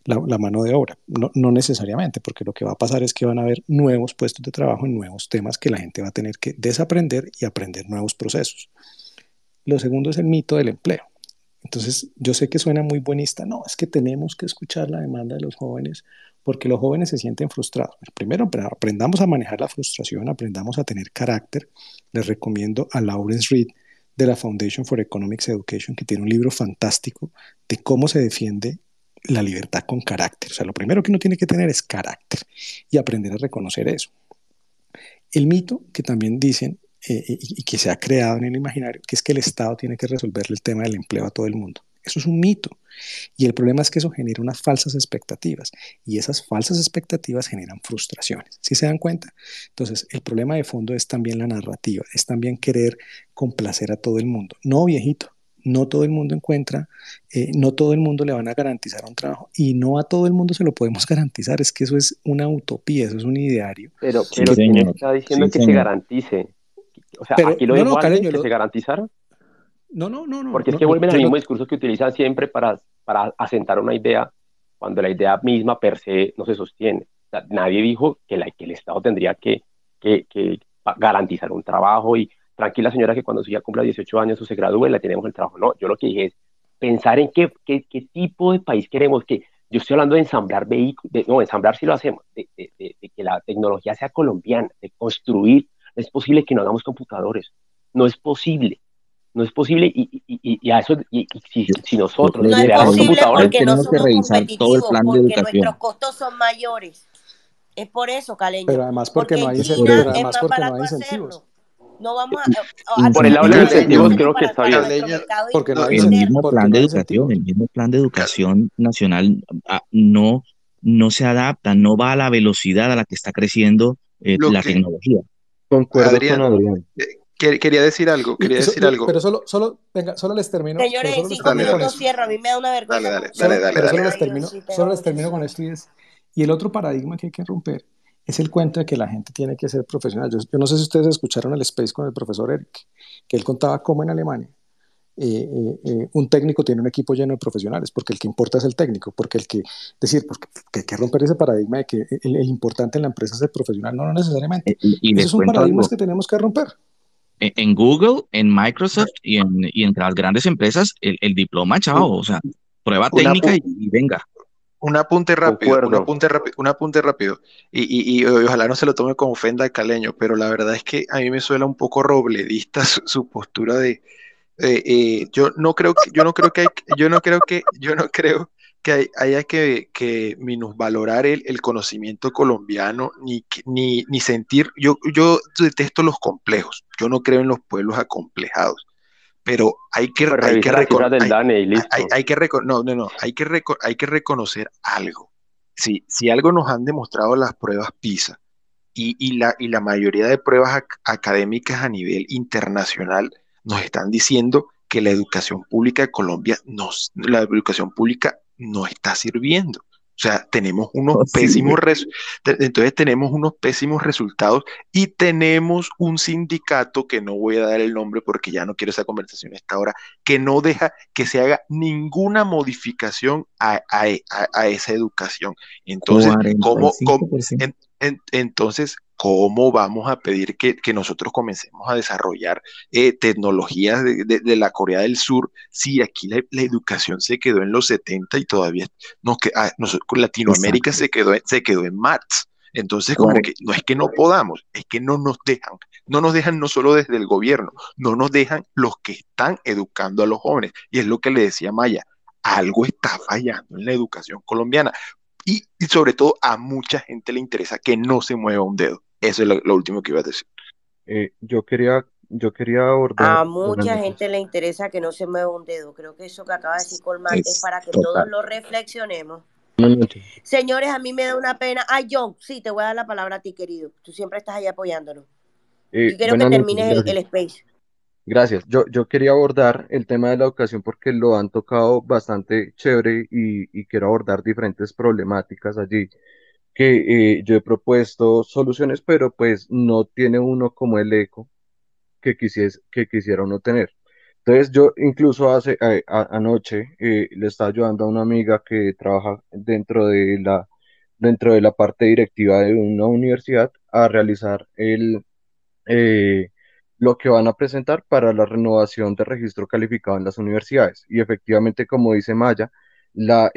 la, mano de obra. No, no, necesariamente, porque lo que va a pasar es que van a haber nuevos puestos de trabajo en nuevos temas que la gente va a tener que desaprender y aprender nuevos procesos. Lo segundo es el mito del empleo. Entonces, yo sé que suena muy buenista, no, es que tenemos que escuchar la demanda de los jóvenes porque los jóvenes se sienten frustrados. Primero, aprendamos a manejar la frustración, aprendamos a tener carácter. Les recomiendo a Lawrence Reed de la Foundation for Economics Education, que tiene un libro fantástico de cómo se defiende la libertad con carácter. O sea, lo primero que uno tiene que tener es carácter y aprender a reconocer eso. El mito que también dicen eh, y que se ha creado en el imaginario, que es que el Estado tiene que resolverle el tema del empleo a todo el mundo. Eso es un mito. Y el problema es que eso genera unas falsas expectativas y esas falsas expectativas generan frustraciones. ¿Sí se dan cuenta? Entonces, el problema de fondo es también la narrativa, es también querer complacer a todo el mundo. No, viejito, no todo el mundo encuentra, eh, no todo el mundo le van a garantizar un trabajo y no a todo el mundo se lo podemos garantizar. Es que eso es una utopía, eso es un ideario. Pero, pero está diciendo que se garantice. O sea, aquí lo no, que se garantizara. No, no, no, no. Porque es que vuelven al mismo discurso que utilizan siempre para, para asentar una idea cuando la idea misma per se no se sostiene. nadie dijo que, la, que el Estado tendría que, que, que, garantizar un trabajo y tranquila señora que cuando su hija cumpla 18 años o se gradúe le tenemos el trabajo. No, yo lo que dije es pensar en qué, qué, qué tipo de país queremos, que yo estoy hablando de ensamblar vehículos, no, ensamblar si lo hacemos, de, de, de, que la tecnología sea colombiana, de construir, es posible que no hagamos computadores, no es posible, no es posible y, y, y a eso y, si, si, nosotros no es posible porque no somos que revisar todo el plan de educación. nuestros costos son mayores. Es por eso caleño. Pero además porque, no hay, pero además porque no hay incentivos. No vamos a, por el lado de los incentivos creo que está bien. porque no hay el mismo plan de educación el mismo plan de educación nacional ah, no no se adapta no va a la velocidad a la que está creciendo eh, la tecnología. Concuerdo con Adrián. eh, Quería decir algo, quería decir algo. Pero solo, solo, venga, solo les termino. Señores, solo cinco minutos cierro, a mí me da una vergüenza. Dale, dale, dale, pero solo, les termino, solo les termino con esto y es, y el otro paradigma que hay que romper es el cuento de que la gente tiene que ser profesional. Yo, yo no sé si ustedes escucharon el Space con el profesor Eric, que él contaba cómo en Alemania eh, eh, eh, un técnico tiene un equipo lleno de profesionales, porque el que importa es el técnico, porque el que, decir, porque hay que romper ese paradigma de que el, importante en la empresa es el profesional, no, no necesariamente. Y, Esos son paradigmas que tenemos que romper en Google, en Microsoft y en, y entre las grandes empresas, el, el diploma, chao, o sea, prueba técnica y, venga. Un apunte rápido, un apunte, rápido, un apunte rápido. Y, y, ojalá no se lo tome como ofenda al caleño, pero la verdad es que a mí me suena un poco robledista su, postura de, eh, yo no creo que, yo no creo que yo no creo que, yo no creo que haya que, que minusvalorar el, el, conocimiento colombiano ni, ni, ni sentir, yo, yo detesto los complejos, yo no creo en los pueblos acomplejados, pero hay que, pues hay que, hay, que no, no, no, hay que, hay que reconocer algo. Si, si algo nos han demostrado las pruebas PISA y, y, la, y la mayoría de pruebas académicas a nivel internacional nos están diciendo que la educación pública de Colombia, nos, la educación pública no está sirviendo. O sea, tenemos unos pésimos entonces tenemos unos pésimos resultados y tenemos un sindicato que no voy a dar el nombre porque ya no quiero esa conversación a esta hora, que no deja que se haga ninguna modificación a, esa educación. Entonces, ¿cómo, entonces, ¿cómo vamos a pedir que, nosotros comencemos a desarrollar eh, tecnologías de, la Corea del Sur si aquí la, educación se quedó en los 70 y todavía nos, ah, Latinoamérica se quedó, se quedó en MATS? Entonces, como que no es que no podamos, es que no nos dejan. No nos dejan no solo desde el gobierno, no nos dejan los que están educando a los jóvenes. Y es lo que le decía Maya, algo está fallando en la educación colombiana. Y, sobre todo a mucha gente le interesa que no se mueva un dedo. Eso es lo, último que iba a decir. Eh, yo quería yo quería abordar. A mucha gente le interesa que no se mueva un dedo. Creo que eso que acaba de decir Colmán es, para que todos lo reflexionemos. Señores, a mí me da una pena. Ay, John, sí, te voy a dar la palabra a ti, querido. Tú siempre estás ahí apoyándonos. Eh, y quiero que termines el, space. Gracias. Yo, yo quería abordar el tema de la educación porque lo han tocado bastante chévere y, quiero abordar diferentes problemáticas allí que eh, yo he propuesto soluciones, pero pues no tiene uno como el eco que, quisies, que quisiera uno tener. Entonces yo incluso hace eh, anoche le estaba ayudando a una amiga que trabaja dentro de la dentro de la parte directiva de una universidad a realizar el eh, lo que van a presentar para la renovación de registro calificado en las universidades. Y efectivamente, como dice Maya, la,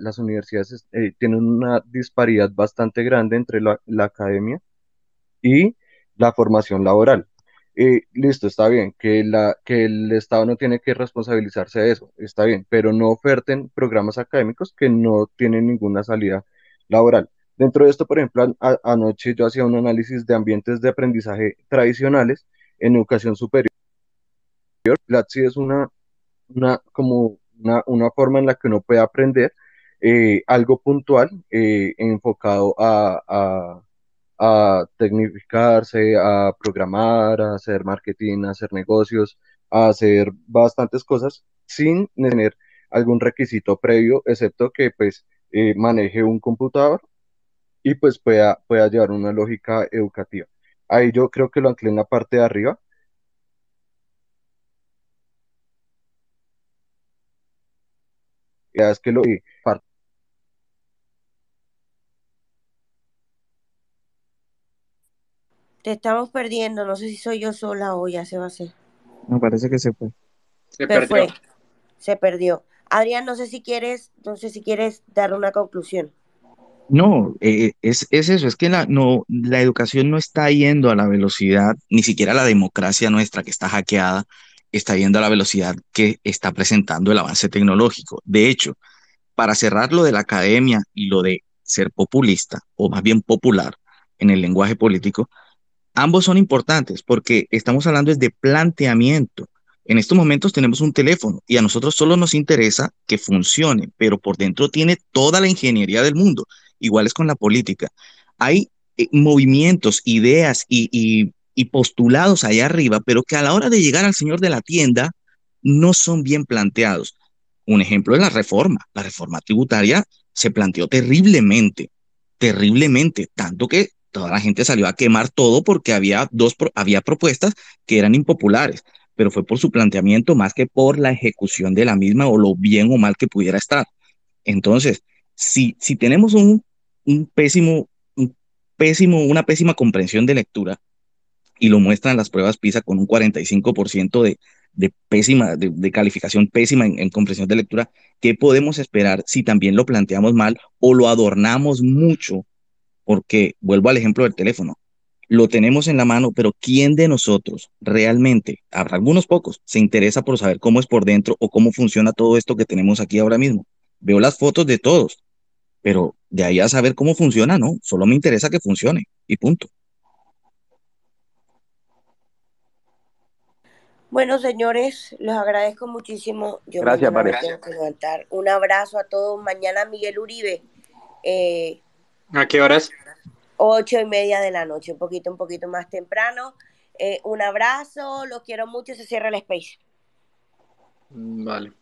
las universidades eh, tienen una disparidad bastante grande entre la, academia y la formación laboral. Eh, listo, está bien, que, la, que el Estado no tiene que responsabilizarse de eso, está bien, pero no oferten programas académicos que no tienen ninguna salida laboral. Dentro de esto, por ejemplo, anoche yo hacía un análisis de ambientes de aprendizaje tradicionales en educación superior. Platzi es una, una, como una, forma en la que uno puede aprender eh, algo puntual eh, enfocado a, a, a, tecnificarse, a programar, a hacer marketing, a hacer negocios, a hacer bastantes cosas sin tener algún requisito previo, excepto que pues eh, maneje un computador y pues pueda, pueda llevar una lógica educativa. Ahí yo creo que lo anclé en la parte de arriba. Es que lo Te estamos perdiendo, no sé si soy yo sola o ya se va a hacer. Me parece que se fue. Se perdió. Se perdió. Adrián, no sé si quieres, no sé si quieres dar una conclusión. No, eh, es, eso, es que la, no, la educación no está yendo a la velocidad, ni siquiera la democracia nuestra que está hackeada está yendo a la velocidad que está presentando el avance tecnológico. De hecho, para cerrar lo de la academia y lo de ser populista, o más bien popular en el lenguaje político, ambos son importantes porque estamos hablando de planteamiento. En estos momentos tenemos un teléfono y a nosotros solo nos interesa que funcione, pero por dentro tiene toda la ingeniería del mundo iguales con la política. Hay eh, movimientos, ideas y, postulados allá arriba, pero que a la hora de llegar al señor de la tienda no son bien planteados. Un ejemplo es la reforma. La reforma tributaria se planteó terriblemente, terriblemente, tanto que toda la gente salió a quemar todo porque había dos había propuestas que eran impopulares, pero fue por su planteamiento más que por la ejecución de la misma o lo bien o mal que pudiera estar. Entonces, si, si tenemos un un pésimo, pésimo, una pésima comprensión de lectura y lo muestran las pruebas PISA con un 45% de, de pésima, de, calificación pésima en, en, comprensión de lectura, ¿qué podemos esperar si también lo planteamos mal o lo adornamos mucho? Porque vuelvo al ejemplo del teléfono. Lo tenemos en la mano, pero ¿quién de nosotros realmente, habrá algunos pocos, se interesa por saber cómo es por dentro o cómo funciona todo esto que tenemos aquí ahora mismo? Veo las fotos de todos, pero de ahí a saber cómo funciona, no, solo me interesa que funcione y punto. Bueno, señores, los agradezco muchísimo. Yo Gracias, María. Un abrazo a todos. Mañana Miguel Uribe. Eh, ¿A qué horas? Ocho y media de la noche, un poquito, un poquito más temprano. Eh, un abrazo, los quiero mucho, se cierra el space. Vale.